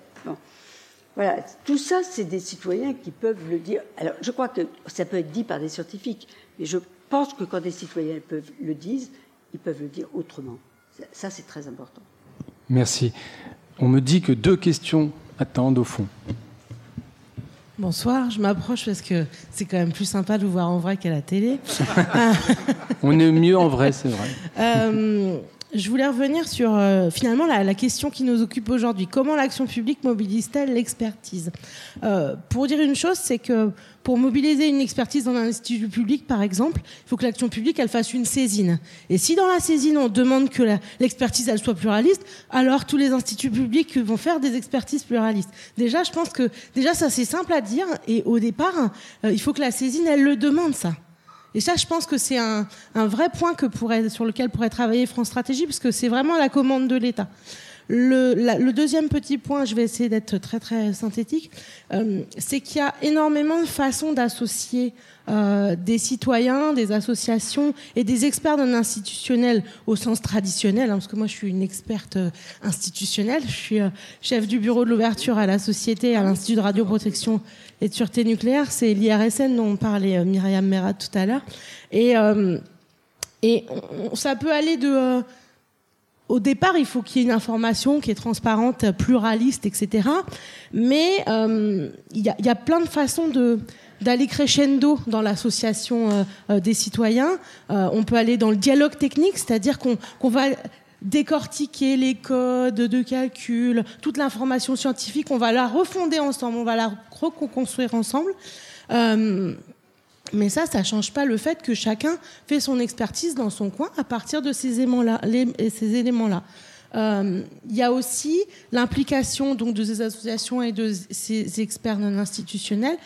Speaker 4: Voilà, tout ça, c'est des citoyens qui peuvent le dire. Alors, je crois que ça peut être dit par des scientifiques, mais je pense que quand des citoyens peuvent le disent, ils peuvent le dire autrement. Ça, c'est très important.
Speaker 13: Merci. On me dit que deux questions attendent au fond.
Speaker 15: Bonsoir, je m'approche parce que c'est quand même plus sympa de vous voir en vrai qu'à la télé. [LAUGHS]
Speaker 13: On est mieux en vrai, c'est vrai.
Speaker 15: Euh, je voulais revenir sur euh, finalement la, question qui nous occupe aujourd'hui. Comment l'action publique mobilise-t-elle l'expertise euh, Pour dire une chose, c'est que pour mobiliser une expertise dans un institut public, par exemple, il faut que l'action publique elle fasse une saisine. Et si dans la saisine on demande que l'expertise elle soit pluraliste, alors tous les instituts publics vont faire des expertises pluralistes. Déjà, je pense que déjà ça c'est simple à dire et au départ, euh, il faut que la saisine elle le demande ça. Et ça, je pense que c'est un, vrai point sur lequel pourrait travailler France Stratégie, parce que c'est vraiment la commande de l'État. Le, deuxième petit point, je vais essayer d'être très très synthétique, euh, c'est qu'il y a énormément de façons d'associer euh, des citoyens, des associations et des experts d'un institutionnel au sens traditionnel, hein, parce que moi je suis une experte euh, institutionnelle, je suis chef du bureau de l'ouverture à la société, à l'Institut de radioprotection et de sûreté nucléaire, c'est l'IRSN dont parlait Myriam Merat tout à l'heure, et ça peut aller de au départ, il faut qu'il y ait une information qui est transparente, pluraliste, etc. Mais euh, il y, a plein de façons de d'aller crescendo dans l'association euh, euh, des citoyens. on peut aller dans le dialogue technique, c'est-à-dire qu'on va décortiquer les codes de calcul, toute l'information scientifique, on va la refonder ensemble, on va la reconstruire ensemble. Mais ça, ça ne change pas le fait que chacun fait son expertise dans son coin à partir de ces éléments-là. Ces éléments-là. Euh, il y a aussi l'implication donc de ces associations et de ces experts non institutionnels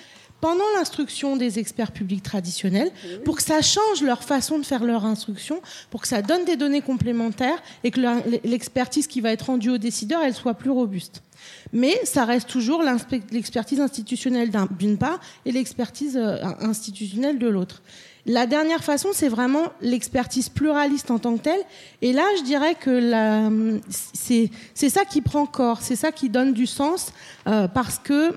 Speaker 15: pendant l'instruction des experts publics traditionnels pour que ça change leur façon de faire leur instruction, pour que ça donne des données complémentaires et que l'expertise qui va être rendue aux décideurs, elle soit plus robuste. Mais ça reste toujours l'expertise institutionnelle d'une part et l'expertise euh, institutionnelle de l'autre. La dernière façon, c'est vraiment l'expertise pluraliste en tant que telle. Et là, je dirais que c'est ça qui prend corps, c'est ça qui donne du sens, euh, parce que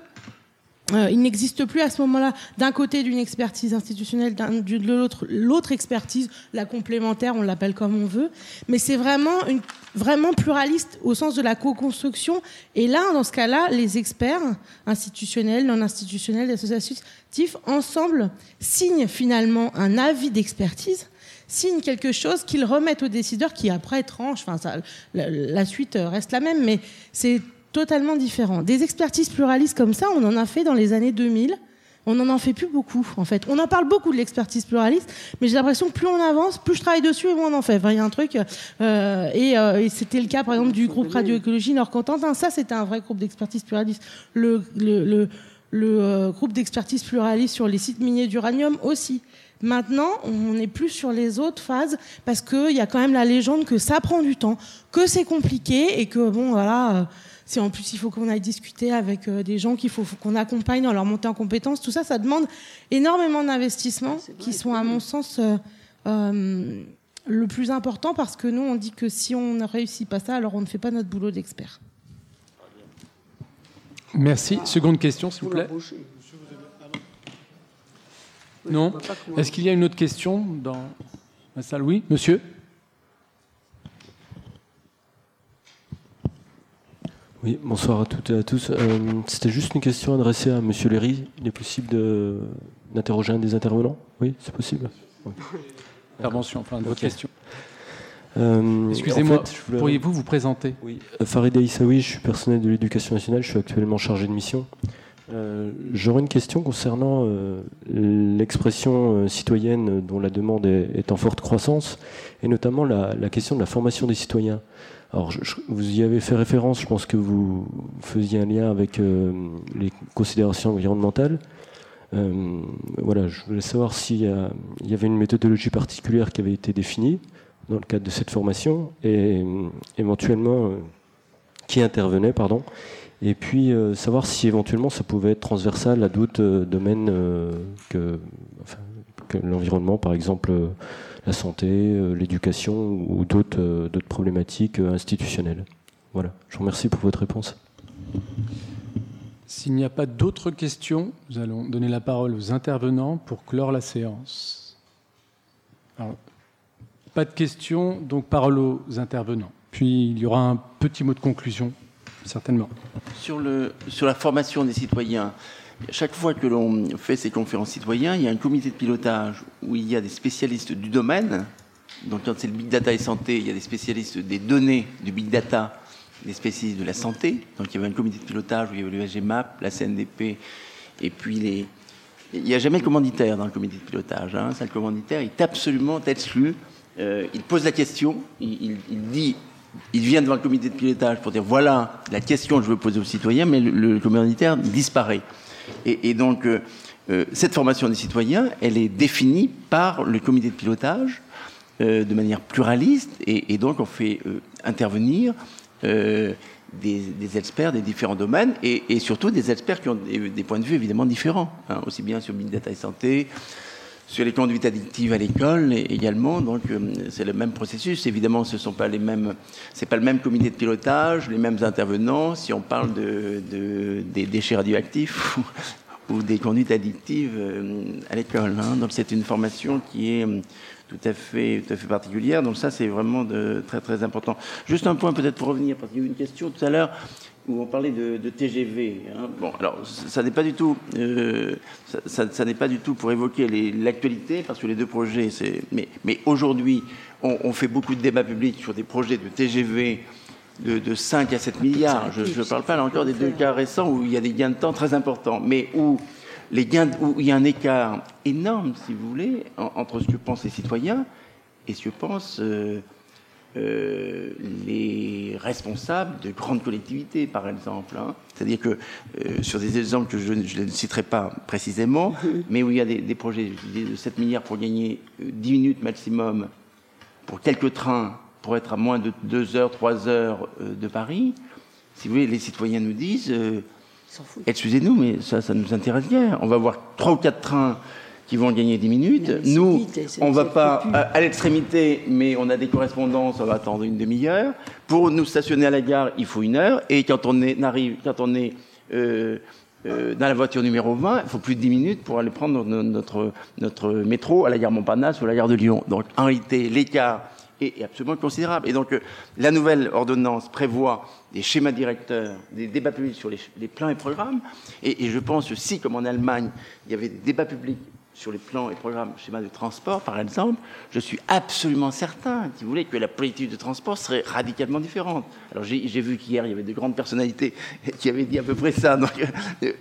Speaker 15: euh, il n'existe plus à ce moment-là, d'un côté d'une expertise institutionnelle, de l'autre l'autre expertise, la complémentaire, on l'appelle comme on veut, mais c'est vraiment une, vraiment pluraliste au sens de la co-construction. Et là, dans ce cas-là, les experts institutionnels, non institutionnels, associatifs, ensemble signent finalement un avis d'expertise signent quelque chose qu'ils remettent aux décideurs qui après tranchent. Enfin, la, la suite reste la même, mais c'est totalement différent. Des expertises pluralistes comme ça, on en a fait dans les années 2000. On n'en en fait plus beaucoup, en fait. On en parle beaucoup de l'expertise pluraliste, mais j'ai l'impression que plus on avance, plus je travaille dessus et moins on en fait. Il y a un truc. euh, et, euh, et c'était le cas, par exemple, du groupe Radioécologie Nord-Contentin. Ça, c'était un vrai groupe d'expertise pluraliste. Le, euh, groupe d'expertise pluraliste sur les sites miniers d'uranium aussi. Maintenant, on n'est plus sur les autres phases parce qu'il y a quand même la légende que ça prend du temps, que c'est compliqué et que, bon, voilà. Si en plus il faut qu'on aille discuter avec euh, des gens qu'il faut, faut qu'on accompagne dans leur montée en compétences, tout ça, ça demande énormément d'investissements qui sont, à mon sens, euh, euh, le plus important parce que nous, on dit que si on ne réussit pas ça, alors on ne fait pas notre boulot d'expert.
Speaker 13: Merci. Seconde question, s'il vous plaît. Non. Est-ce qu'il y a une autre question dans la salle? Oui, monsieur
Speaker 16: Oui, bonsoir à toutes et à tous. Euh, C'était juste une question adressée à Monsieur Léry. Il est possible de- d'interroger un des intervenants? Oui, c'est possible. Oui.
Speaker 13: Intervention, enfin, de votre
Speaker 16: Ok.
Speaker 13: question.
Speaker 16: Euh,
Speaker 13: Excusez-moi,
Speaker 16: en fait, je voulais-
Speaker 13: pourriez-vous vous présenter?
Speaker 16: Oui, euh, Farid Aïssaoui, je suis personnel de l'éducation nationale, je suis actuellement chargé de mission. Euh, J'aurais une question concernant euh, l'expression citoyenne dont la demande est, est en forte croissance, et notamment la, la question de la formation des citoyens. Alors, je- vous y avez fait référence, je pense que vous faisiez un lien avec euh, les considérations environnementales. Euh, voilà, je voulais savoir s'il y, y avait une méthodologie particulière qui avait été définie dans le cadre de cette formation et euh, éventuellement qui intervenait, pardon. Et puis euh, savoir si éventuellement ça pouvait être transversal à d'autres euh, domaines euh, que, l'environnement, par exemple la santé, l'éducation ou d'autres problématiques institutionnelles. Voilà, je vous remercie pour votre réponse.
Speaker 13: S'il n'y a pas d'autres questions, nous allons donner la parole aux intervenants pour clore la séance. Pas de questions, donc parole aux intervenants. Puis il y aura un petit mot de conclusion, certainement.
Speaker 8: Sur, la formation des citoyens, chaque fois que l'on fait ces conférences citoyens, il y a un comité de pilotage où il y a des spécialistes du domaine. Donc quand c'est le big data et santé, il y a des spécialistes des données du big data, des spécialistes de la santé. Donc il y avait un comité de pilotage où il y avait le SGMAP, la CNDP, et puis les... Il n'y a jamais de commanditaire dans le comité de pilotage. Hein. Le commanditaire est absolument exclu. Euh, il pose la question, il dit il vient devant le comité de pilotage pour dire voilà la question que je veux poser aux citoyens, mais le, le commanditaire disparaît. Et, donc, euh, euh, cette formation des citoyens, elle est définie par le comité de pilotage euh, de manière pluraliste, et, donc on fait intervenir des, experts des différents domaines, et, surtout des experts qui ont des, des points de vue évidemment différents, hein, aussi bien sur Big Data et Santé, sur les conduites addictives à l'école également. Donc euh, c'est le même processus. Évidemment, ce sont pas les mêmes, c'est pas le même comité de pilotage, les mêmes intervenants. Si on parle de, de- des déchets radioactifs [LAUGHS] ou, des conduites addictives euh, à l'école. hein. Donc c'est une formation qui est euh, tout à fait, tout à fait particulière. Donc ça, c'est vraiment très très important. Juste un point peut-être pour revenir, parce qu'il y a eu une question tout à l'heure où on parlait de, TGV. hein. Bon, alors ça, n'est pas du tout, euh, n'est pas du tout pour évoquer l'actualité, parce que les deux projets. Mais, aujourd'hui, on, fait beaucoup de débats publics sur des projets de TGV de, de 5 à 7 milliards. Je ne parle pas là encore des deux cas récents où il y a des gains de temps très importants, mais où il y a un écart énorme, si vous voulez, en- entre ce que pensent les citoyens et ce que pensent euh, euh, les responsables de grandes collectivités, par exemple. hein. C'est-à-dire que euh, sur des exemples que je, ne- je ne citerai pas précisément, [LAUGHS] mais où il y a des, des projets de 7 milliards pour gagner euh, 10 minutes maximum pour quelques trains pour être à moins de 2 heures, 3 heures euh, de Paris, si vous voulez, les citoyens nous disent euh, Excusez-nous, mais ça, ça nous intéresse guère. On va voir trois ou quatre trains qui vont gagner 10 minutes. Nous, on va
Speaker 4: c'est
Speaker 8: pas à, l'extrémité, mais on a des correspondances, on va attendre une demi-heure. Pour nous stationner à la gare, il faut une heure. Et quand on est, arrive, quand on est euh, euh, dans la voiture numéro 20, il faut plus de 10 minutes pour aller prendre no- notre, notre métro à la gare Montparnasse ou à la gare de Lyon. Donc, en réalité, l'écart est, est absolument considérable. Et donc, euh, la nouvelle ordonnance prévoit des schémas directeurs, des débats publics sur les, les plans et programmes. Et, et je pense aussi, comme en Allemagne, il y avait des débats publics sur les plans et programmes schéma de transport, par exemple, je suis absolument certain, si vous voulez, que la politique de transport serait radicalement différente. Alors j'ai vu qu'hier, il y avait de grandes personnalités [LAUGHS] qui avaient dit à peu près ça, donc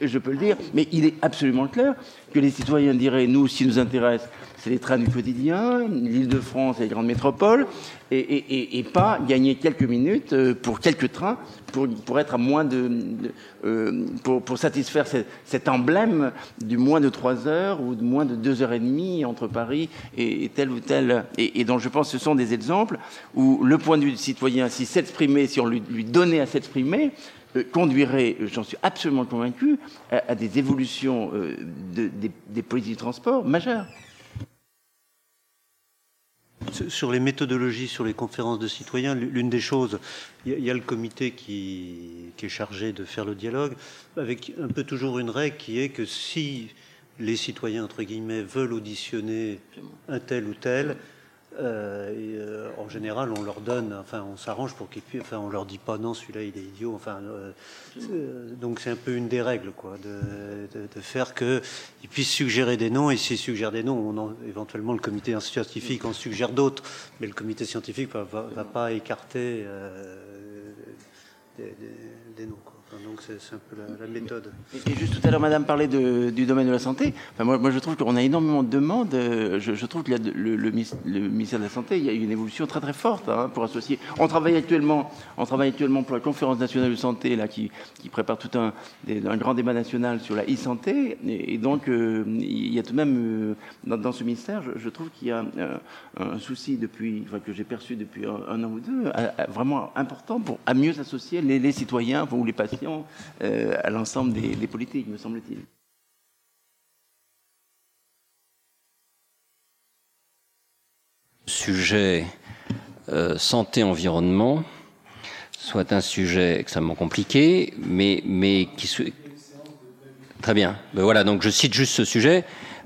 Speaker 8: je peux le dire, mais il est absolument clair que les citoyens diraient, nous, qui nous intéresse, c'est les trains du quotidien, l'île de France et les grandes métropoles, et, pas gagner quelques minutes euh, pour quelques trains pour, être à moins de, euh, pour, satisfaire cet, emblème du moins de trois heures ou de moins de deux heures et demie entre Paris et, tel ou tel et, donc je pense que ce sont des exemples où le point de vue du citoyen si s'exprimer si on lui, donnait à s'exprimer euh, conduirait, j'en suis absolument convaincu, à, des évolutions des, des politiques de transport majeures.
Speaker 5: Sur les méthodologies, sur les conférences de citoyens, l'une des choses, il y, a le comité qui, est chargé de faire le dialogue, avec un peu toujours une règle qui est que si les citoyens, entre guillemets, veulent auditionner un tel ou tel, euh, euh, en général, on leur donne, enfin, on s'arrange pour qu'ils puissent, enfin, on leur dit pas non, celui-là il est idiot, enfin, euh, donc c'est un peu une des règles, quoi, de, faire qu'ils puissent suggérer des noms, et s'ils suggèrent des noms, éventuellement le comité scientifique en suggère d'autres, mais le comité scientifique va, va, pas écarter des, noms donc c'est un peu la, méthode.
Speaker 8: Et, juste tout à l'heure, Madame parlait du domaine de la santé. Moi, je trouve qu'on a énormément de demandes. Euh, je, trouve que le, ministère de la Santé, il y a une évolution très très forte hein, pour associer. On travaille actuellement, on travaille actuellement pour la conférence nationale de santé là, qui, prépare tout un, grand débat national sur la e-santé. Et, donc, euh, il y a tout de même euh, dans, ce ministère, je, trouve qu'il y a un souci depuis, que j'ai perçu depuis un, an ou deux, vraiment important pour à mieux associer les, les citoyens ou les patients euh, à l'ensemble des, politiques, me semble-t-il.
Speaker 7: Sujet euh, santé-environnement soit un sujet extrêmement compliqué, mais, mais qui... Très bien. Ben voilà, donc je cite juste ce sujet,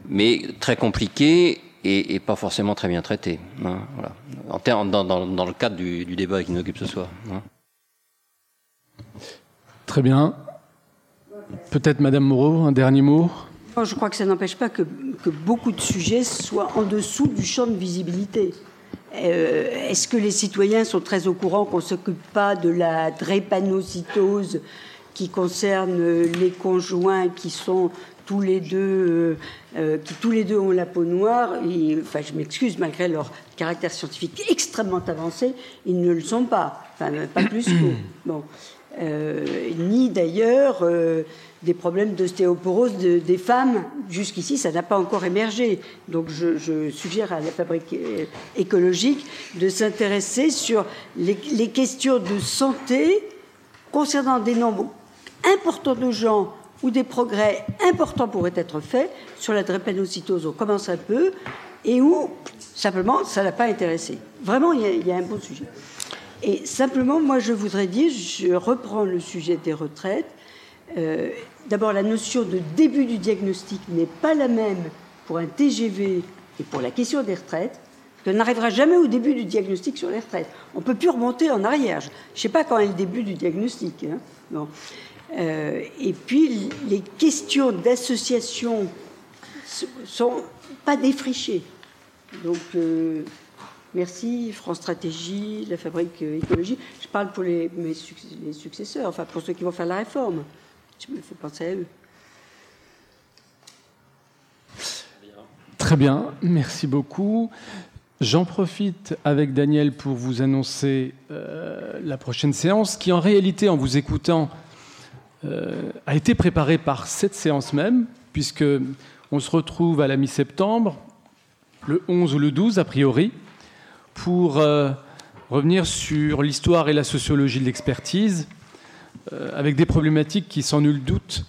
Speaker 7: mais très compliqué et, pas forcément très bien traité. Hein, voilà. dans, le cadre du, débat qui nous occupe ce soir. Hein.
Speaker 13: Très bien. Peut-être Madame Moreau, un dernier mot
Speaker 4: Je crois que ça n'empêche pas que, beaucoup de sujets soient en dessous du champ de visibilité. Euh, est-ce que les citoyens sont très au courant qu'on ne s'occupe pas de la drépanocytose qui concerne les conjoints qui sont tous les deux, euh, euh, qui tous les deux ont la peau noire, enfin je m'excuse, malgré leur caractère scientifique extrêmement avancé, ils ne le sont pas, enfin pas plus que. Bon. Euh, ni d'ailleurs euh, des problèmes d'ostéoporose des femmes. Jusqu'ici, ça n'a pas encore émergé. Donc je, suggère à la fabrique euh, écologique de s'intéresser sur les, questions de santé concernant des nombres importants de gens où des progrès importants pourraient être faits sur la drépanocytose. On commence un peu et où simplement ça n'a pas intéressé. Vraiment, il y a un bon sujet. Et simplement, moi, je voudrais dire, je reprends le sujet des retraites. Euh, d'abord, la notion de début du diagnostic n'est pas la même pour un TGV et pour la question des retraites, qu'on n'arrivera jamais au début du diagnostic sur les retraites. On ne peut plus remonter en arrière. Je ne sais pas quand est le début du diagnostic. Hein. Euh, et puis, les questions d'association sont pas défrichées. Donc, euh, Merci, France Stratégie, la Fabrique Écologie. Je parle pour les, mes successeurs, enfin pour ceux qui vont faire la réforme. Il faut penser à eux.
Speaker 13: Très bien, merci beaucoup. J'en profite avec Daniel pour vous annoncer euh, la prochaine séance, qui en réalité, en vous écoutant, euh, a été préparée par cette séance même, puisque on se retrouve à la mi-septembre, le 11 ou le 12 a priori, pour euh, revenir sur l'histoire et la sociologie de l'expertise, euh, avec des problématiques qui, sans nul doute,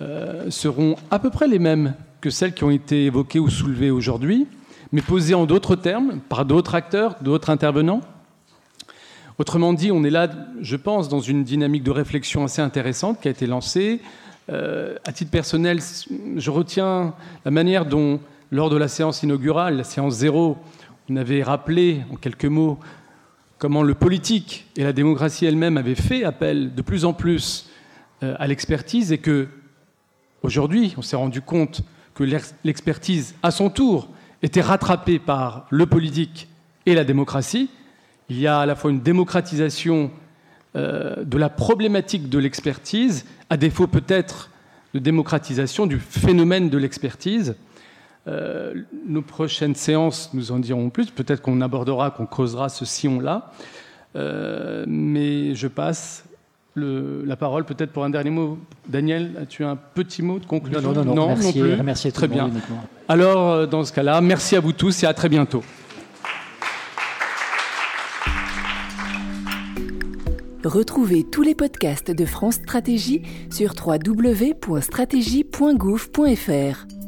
Speaker 13: euh, seront à peu près les mêmes que celles qui ont été évoquées ou soulevées aujourd'hui, mais posées en d'autres termes, par d'autres acteurs, d'autres intervenants. Autrement dit, on est là, je pense, dans une dynamique de réflexion assez intéressante qui a été lancée. à titre personnel, je retiens la manière dont, lors de la séance inaugurale, la séance zéro, on avait rappelé en quelques mots comment le politique et la démocratie elle-même avaient fait appel de plus en plus euh, à l'expertise et que aujourd'hui, on s'est rendu compte que l'expertise, à son tour, était rattrapée par le politique et la démocratie. Il y a à la fois une démocratisation euh, de la problématique de l'expertise, à défaut peut-être de démocratisation du phénomène de l'expertise. Euh, nos prochaines séances nous en diront plus. Peut-être qu'on abordera, qu'on causera ce sillon-là. Euh, mais je passe la parole peut-être pour un dernier mot. Daniel, as-tu un petit mot de conclusion?
Speaker 6: Non, non, non, non, merci,
Speaker 13: Très bien. Alors, euh, dans ce cas-là, merci à vous tous et à très bientôt.
Speaker 1: Retrouvez tous les podcasts de France Stratégie sur www.stratégie.gouv.fr.